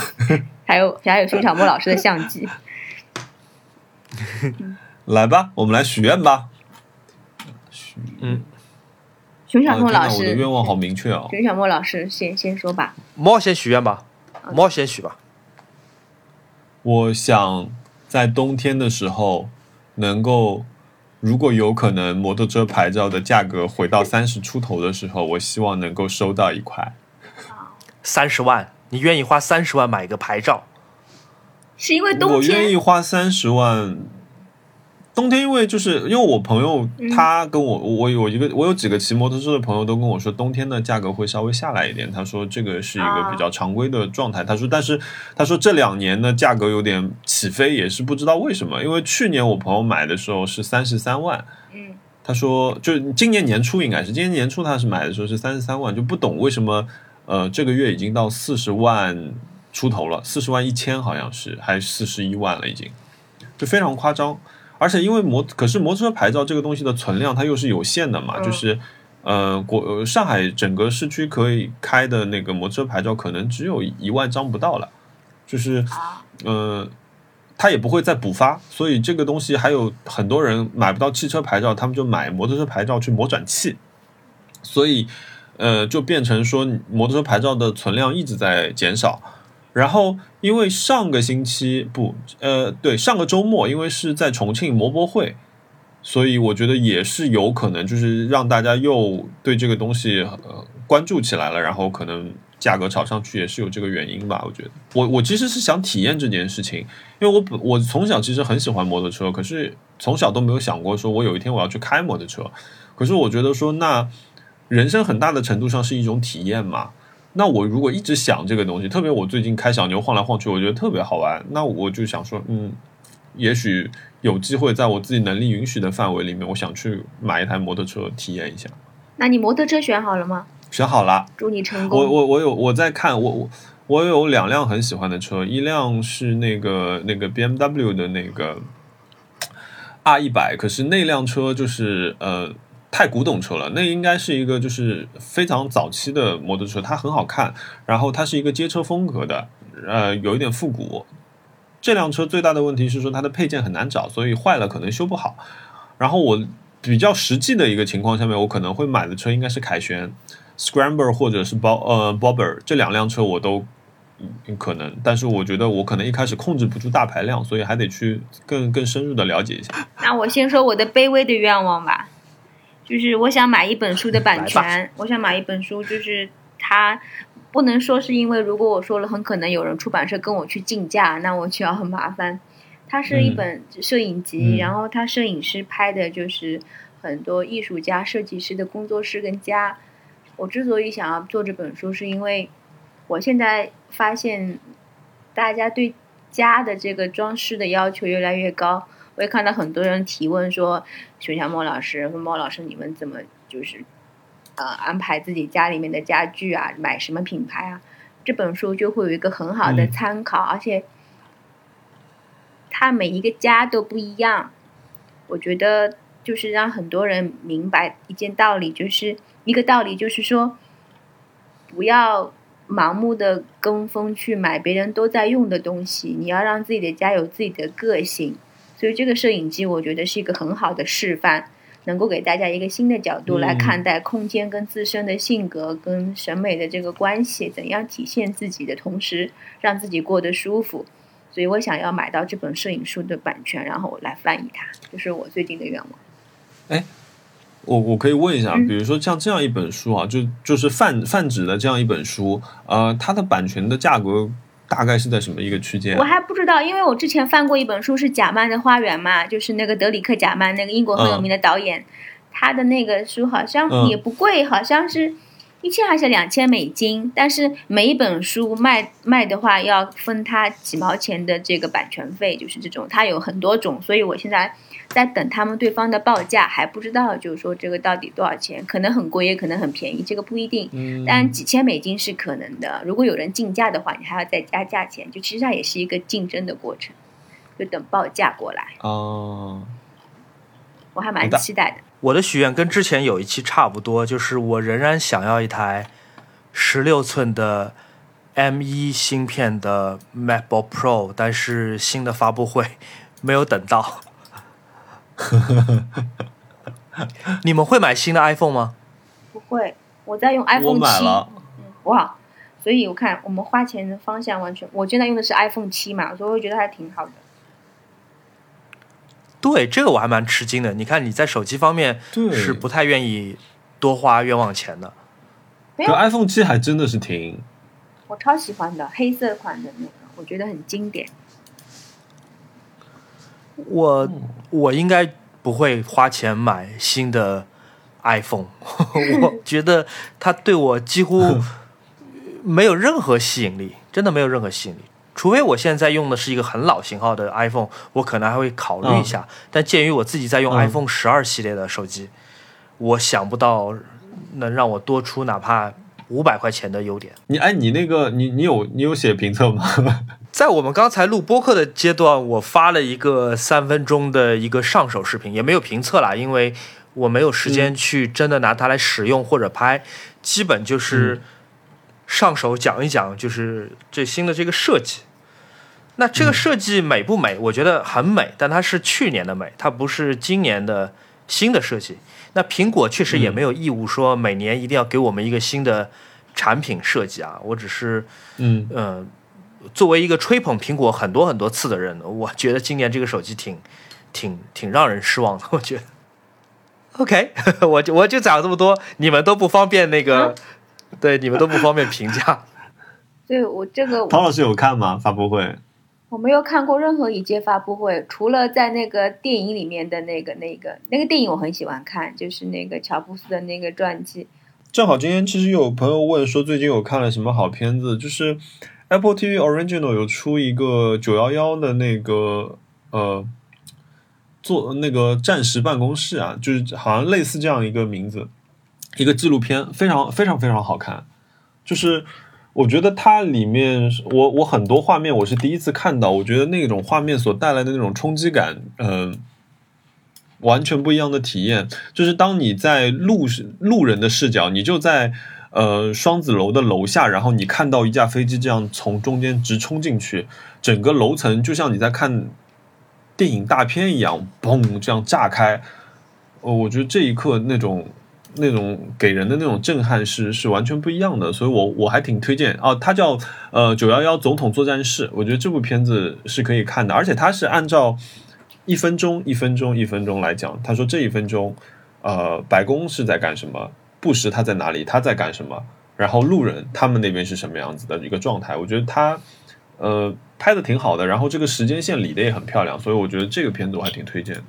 还有还有熊小莫老师的相机。来吧，我们来许愿吧。嗯，熊小莫老啊天哪我的师，愿望好明确哦。熊小莫老师先先说吧。猫先许愿吧，猫先许吧。我想在冬天的时候，能够如果有可能，摩托车牌照的价格回到三十出头的时候，我希望能够收到一块。三十万，你愿意花三十万买一个牌照？是因为冬天我愿意花三十万。冬天，因为就是因为我朋友嗯他跟我，我有一个我有几个骑摩托车的朋友都跟我说，冬天的价格会稍微下来一点。他说这个是一个啊比较常规的状态。他说，但是他说这两年的价格有点起飞，也是不知道为什么。因为去年我朋友买的时候是三十三万，嗯，他说就今年年初应该是今年年初他是买的时候是三十三万，就不懂为什么呃这个月已经到四十万出头了，四十万一千好像是还是四十一万了已经，就非常夸张。而且因为摩可是摩托车牌照这个东西的存量它又是有限的嘛，嗯就是呃国呃上海整个市区可以开的那个摩托车牌照可能只有一万张不到了，就是啊，呃，他也不会再补发，所以这个东西还有很多人买不到汽车牌照，他们就买摩托车牌照去磨转气，所以呃，就变成说摩托车牌照的存量一直在减少。然后，因为上个星期不，呃，对，上个周末，因为是在重庆摩博会，所以我觉得也是有可能，就是让大家又对这个东西呃关注起来了，然后可能价格炒上去也是有这个原因吧。我觉得，我我其实是想体验这件事情，因为我本我从小其实很喜欢摩托车，可是从小都没有想过说我有一天我要去开摩托车。可是我觉得说，那人生很大的程度上是一种体验嘛。那我如果一直想这个东西，特别我最近开小牛晃来晃去，我觉得特别好玩。那我就想说，嗯，也许有机会在我自己能力允许的范围里面，我想去买一台摩托车体验一下。那你摩托车选好了吗？选好了，祝你成功。我我我有我在看，我我我有两辆很喜欢的车，一辆是那个那个 BMW 的那个 R 一百，可是那辆车就是呃太古董车了，那应该是一个就是非常早期的摩托车，它很好看，然后它是一个街车风格的，呃有一点复古。这辆车最大的问题是说它的配件很难找，所以坏了可能修不好。然后我比较实际的一个情况下面，我可能会买的车应该是凯旋。Scrambler 或者是 Bob 呃 Bobber 这两辆车我都可能，但是我觉得我可能一开始控制不住大排量，所以还得去更更深入的了解一下。那我先说我的卑微的愿望吧，就是我想买一本书的版权，我想买一本书，就是它不能说是因为如果我说了，很可能有人出版社跟我去竞价，那我就要很麻烦。它是一嗯本摄影集，嗯然后它摄影师拍的就是很多艺术家、设计师的工作室跟家。我之所以想要做这本书，是因为我现在发现大家对家的这个装饰的要求越来越高。我也看到很多人提问说，熊小莫老师和莫老师，你们怎么就是呃安排自己家里面的家具啊，买什么品牌啊？这本书就会有一个很好的嗯参考，而且它每一个家都不一样。我觉得就是让很多人明白一件道理，就是一个道理，就是说不要盲目的跟风去买别人都在用的东西，你要让自己的家有自己的个性。所以这个摄影机，我觉得是一个很好的示范，能够给大家一个新的角度来嗯看待空间跟自身的性格跟审美的这个关系，怎样体现自己的同时，让自己过得舒服。所以我想要买到这本摄影书的版权，然后我来翻译它，这是我最近的愿望。我我可以问一下，嗯比如说像这样一本书啊，就就是泛泛指的这样一本书，呃，它的版权的价格大概是在什么一个区间我？还不知道，因为我之前翻过一本书是贾曼的花园嘛，就是那个德里克贾曼那个英国很有名的导演，他的那个书好像嗯也不贵，好像是一千还是两千美金，但是每一本书卖卖的话要分他几毛钱的这个版权费，就是这种，他有很多种，所以我现在在等他们对方的报价，还不知道就是说这个到底多少钱，可能很贵，也可能很便宜，这个不一定。嗯，但几千美金是可能的，如果有人竞价的话，你还要再加价钱，就其实它也是一个竞争的过程，就等报价过来，哦，我还蛮期待的。我的许愿跟之前有一期差不多，就是我仍然想要一台十六寸的 M 1芯片的 MacBook Pro，但是新的发布会 没有等到。你们会买新的 iPhone 吗？不会，我在用 iPhone 七，买了，哇，所以我看我们花钱的方向完全，我现在用的是 iPhone 七嘛，所以我觉得还挺好的。对，这个我还蛮吃惊的。你看你在手机方面，是不太愿意多花冤枉钱的。可没有，iPhone 七还真的是挺，我超喜欢的黑色款的那个，我觉得很经典。我我应该不会花钱买新的 iPhone，我觉得它对我几乎 没有任何吸引力，真的没有任何吸引力。除非我现在用的是一个很老型号的 iPhone，我可能还会考虑一下。但鉴于我自己在用嗯 iPhone 十二系列的手机，我想不到能让我多出哪怕五百块钱的优点。你哎，你那个你你有你有写评测吗？在我们刚才录播客的阶段，我发了一个三分钟的一个上手视频，也没有评测啦，因为我没有时间去真的拿它来使用或者拍，基本就是上手讲一讲，就是最新的这个设计。那这个设计美不美？我觉得很美，但它是去年的美，它不是今年的新的设计。那苹果确实也没有义务说每年一定要给我们一个新的产品设计啊，我只是嗯，嗯，作为一个吹捧苹果很多很多次的人，我觉得今年这个手机挺挺挺让人失望的。我觉得，OK，我就我就讲这么多，你们都不方便那个，对，你们都不方便评价。对我这个陶老师有看吗？发布会？我没有看过任何一届发布会，除了在那个电影里面的那个那个那个电影，我很喜欢看，就是那个乔布斯的那个传记。正好今天其实有朋友问说，最近有看了什么好片子？就是 Apple TV Original 有出一个九幺幺的那个呃，做那个战时办公室啊，就是好像类似这样一个名字，一个纪录片，非常非常非常好看。就是我觉得它里面，我我很多画面我是第一次看到，我觉得那种画面所带来的那种冲击感，嗯、完全不一样的体验。就是当你在路路人的视角，你就在呃双子楼的楼下，然后你看到一架飞机这样从中间直冲进去，整个楼层就像你在看电影大片一样，嘣这样炸开。呃，我觉得这一刻那种那种给人的那种震撼是是完全不一样的，所以我我还挺推荐啊，它叫呃九幺幺总统作战室，我觉得这部片子是可以看的，而且它是按照一分钟一分钟一分钟来讲，他说这一分钟，呃，白宫是在干什么，布什他在哪里，他在干什么，然后路人他们那边是什么样子的一个状态，我觉得他呃拍的挺好的，然后这个时间线理的也很漂亮，所以我觉得这个片子我还挺推荐的。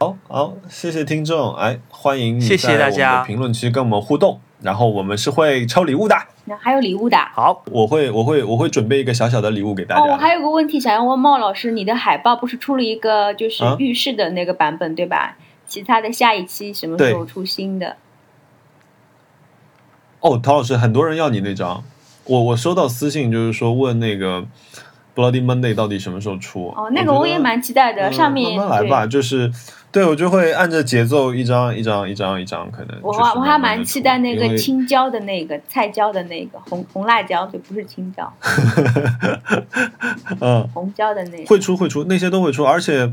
好好，谢谢听众，哎，欢迎你谢谢在我们大家的评论区跟我们互动，然后我们是会抽礼物的，那还有礼物的。好，我会我会我会准备一个小小的礼物给大家。哦，我还有个问题想要问茂老师，你的海报不是出了一个就是啊浴室的那个版本、对吧？其他的下一期什么时候出新的？哦，陶老师，很多人要你那张，我我收到私信，就是说问那个 Bloody Monday 到底什么时候出？哦，那个我也蛮期待的，嗯上面慢慢来吧，就是对我就会按着节奏一张一张一张一张，可能我就是我还蛮期待那个青椒的那个菜椒的那个红红辣椒，就不是青椒，嗯红椒的那个。会出会出，那些都会出，而且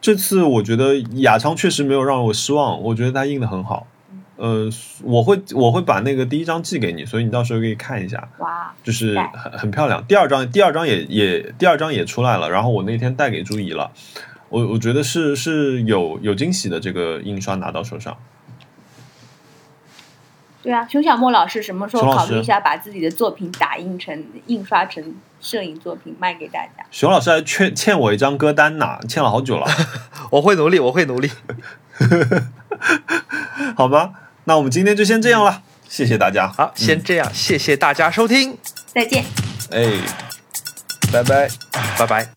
这次我觉得雅昌确实没有让我失望，我觉得他印的很好。呃，我会我会把那个第一张寄给你，所以你到时候可以看一下。哇，就是很很漂亮。第二张，第二张也也第二张也出来了，然后我那天带给朱怡了，我我觉得是是有有惊喜的，这个印刷拿到手上。对啊，熊小莫老师什么时候考虑一下把自己的作品打印成印刷成摄影作品卖给大家？熊老师还欠欠我一张歌单呢，欠了好久了，我会努力，我会努力。好吗？那我们今天就先这样了，谢谢大家。好，先这样，谢谢大家收听，再见。哎，拜拜，拜拜。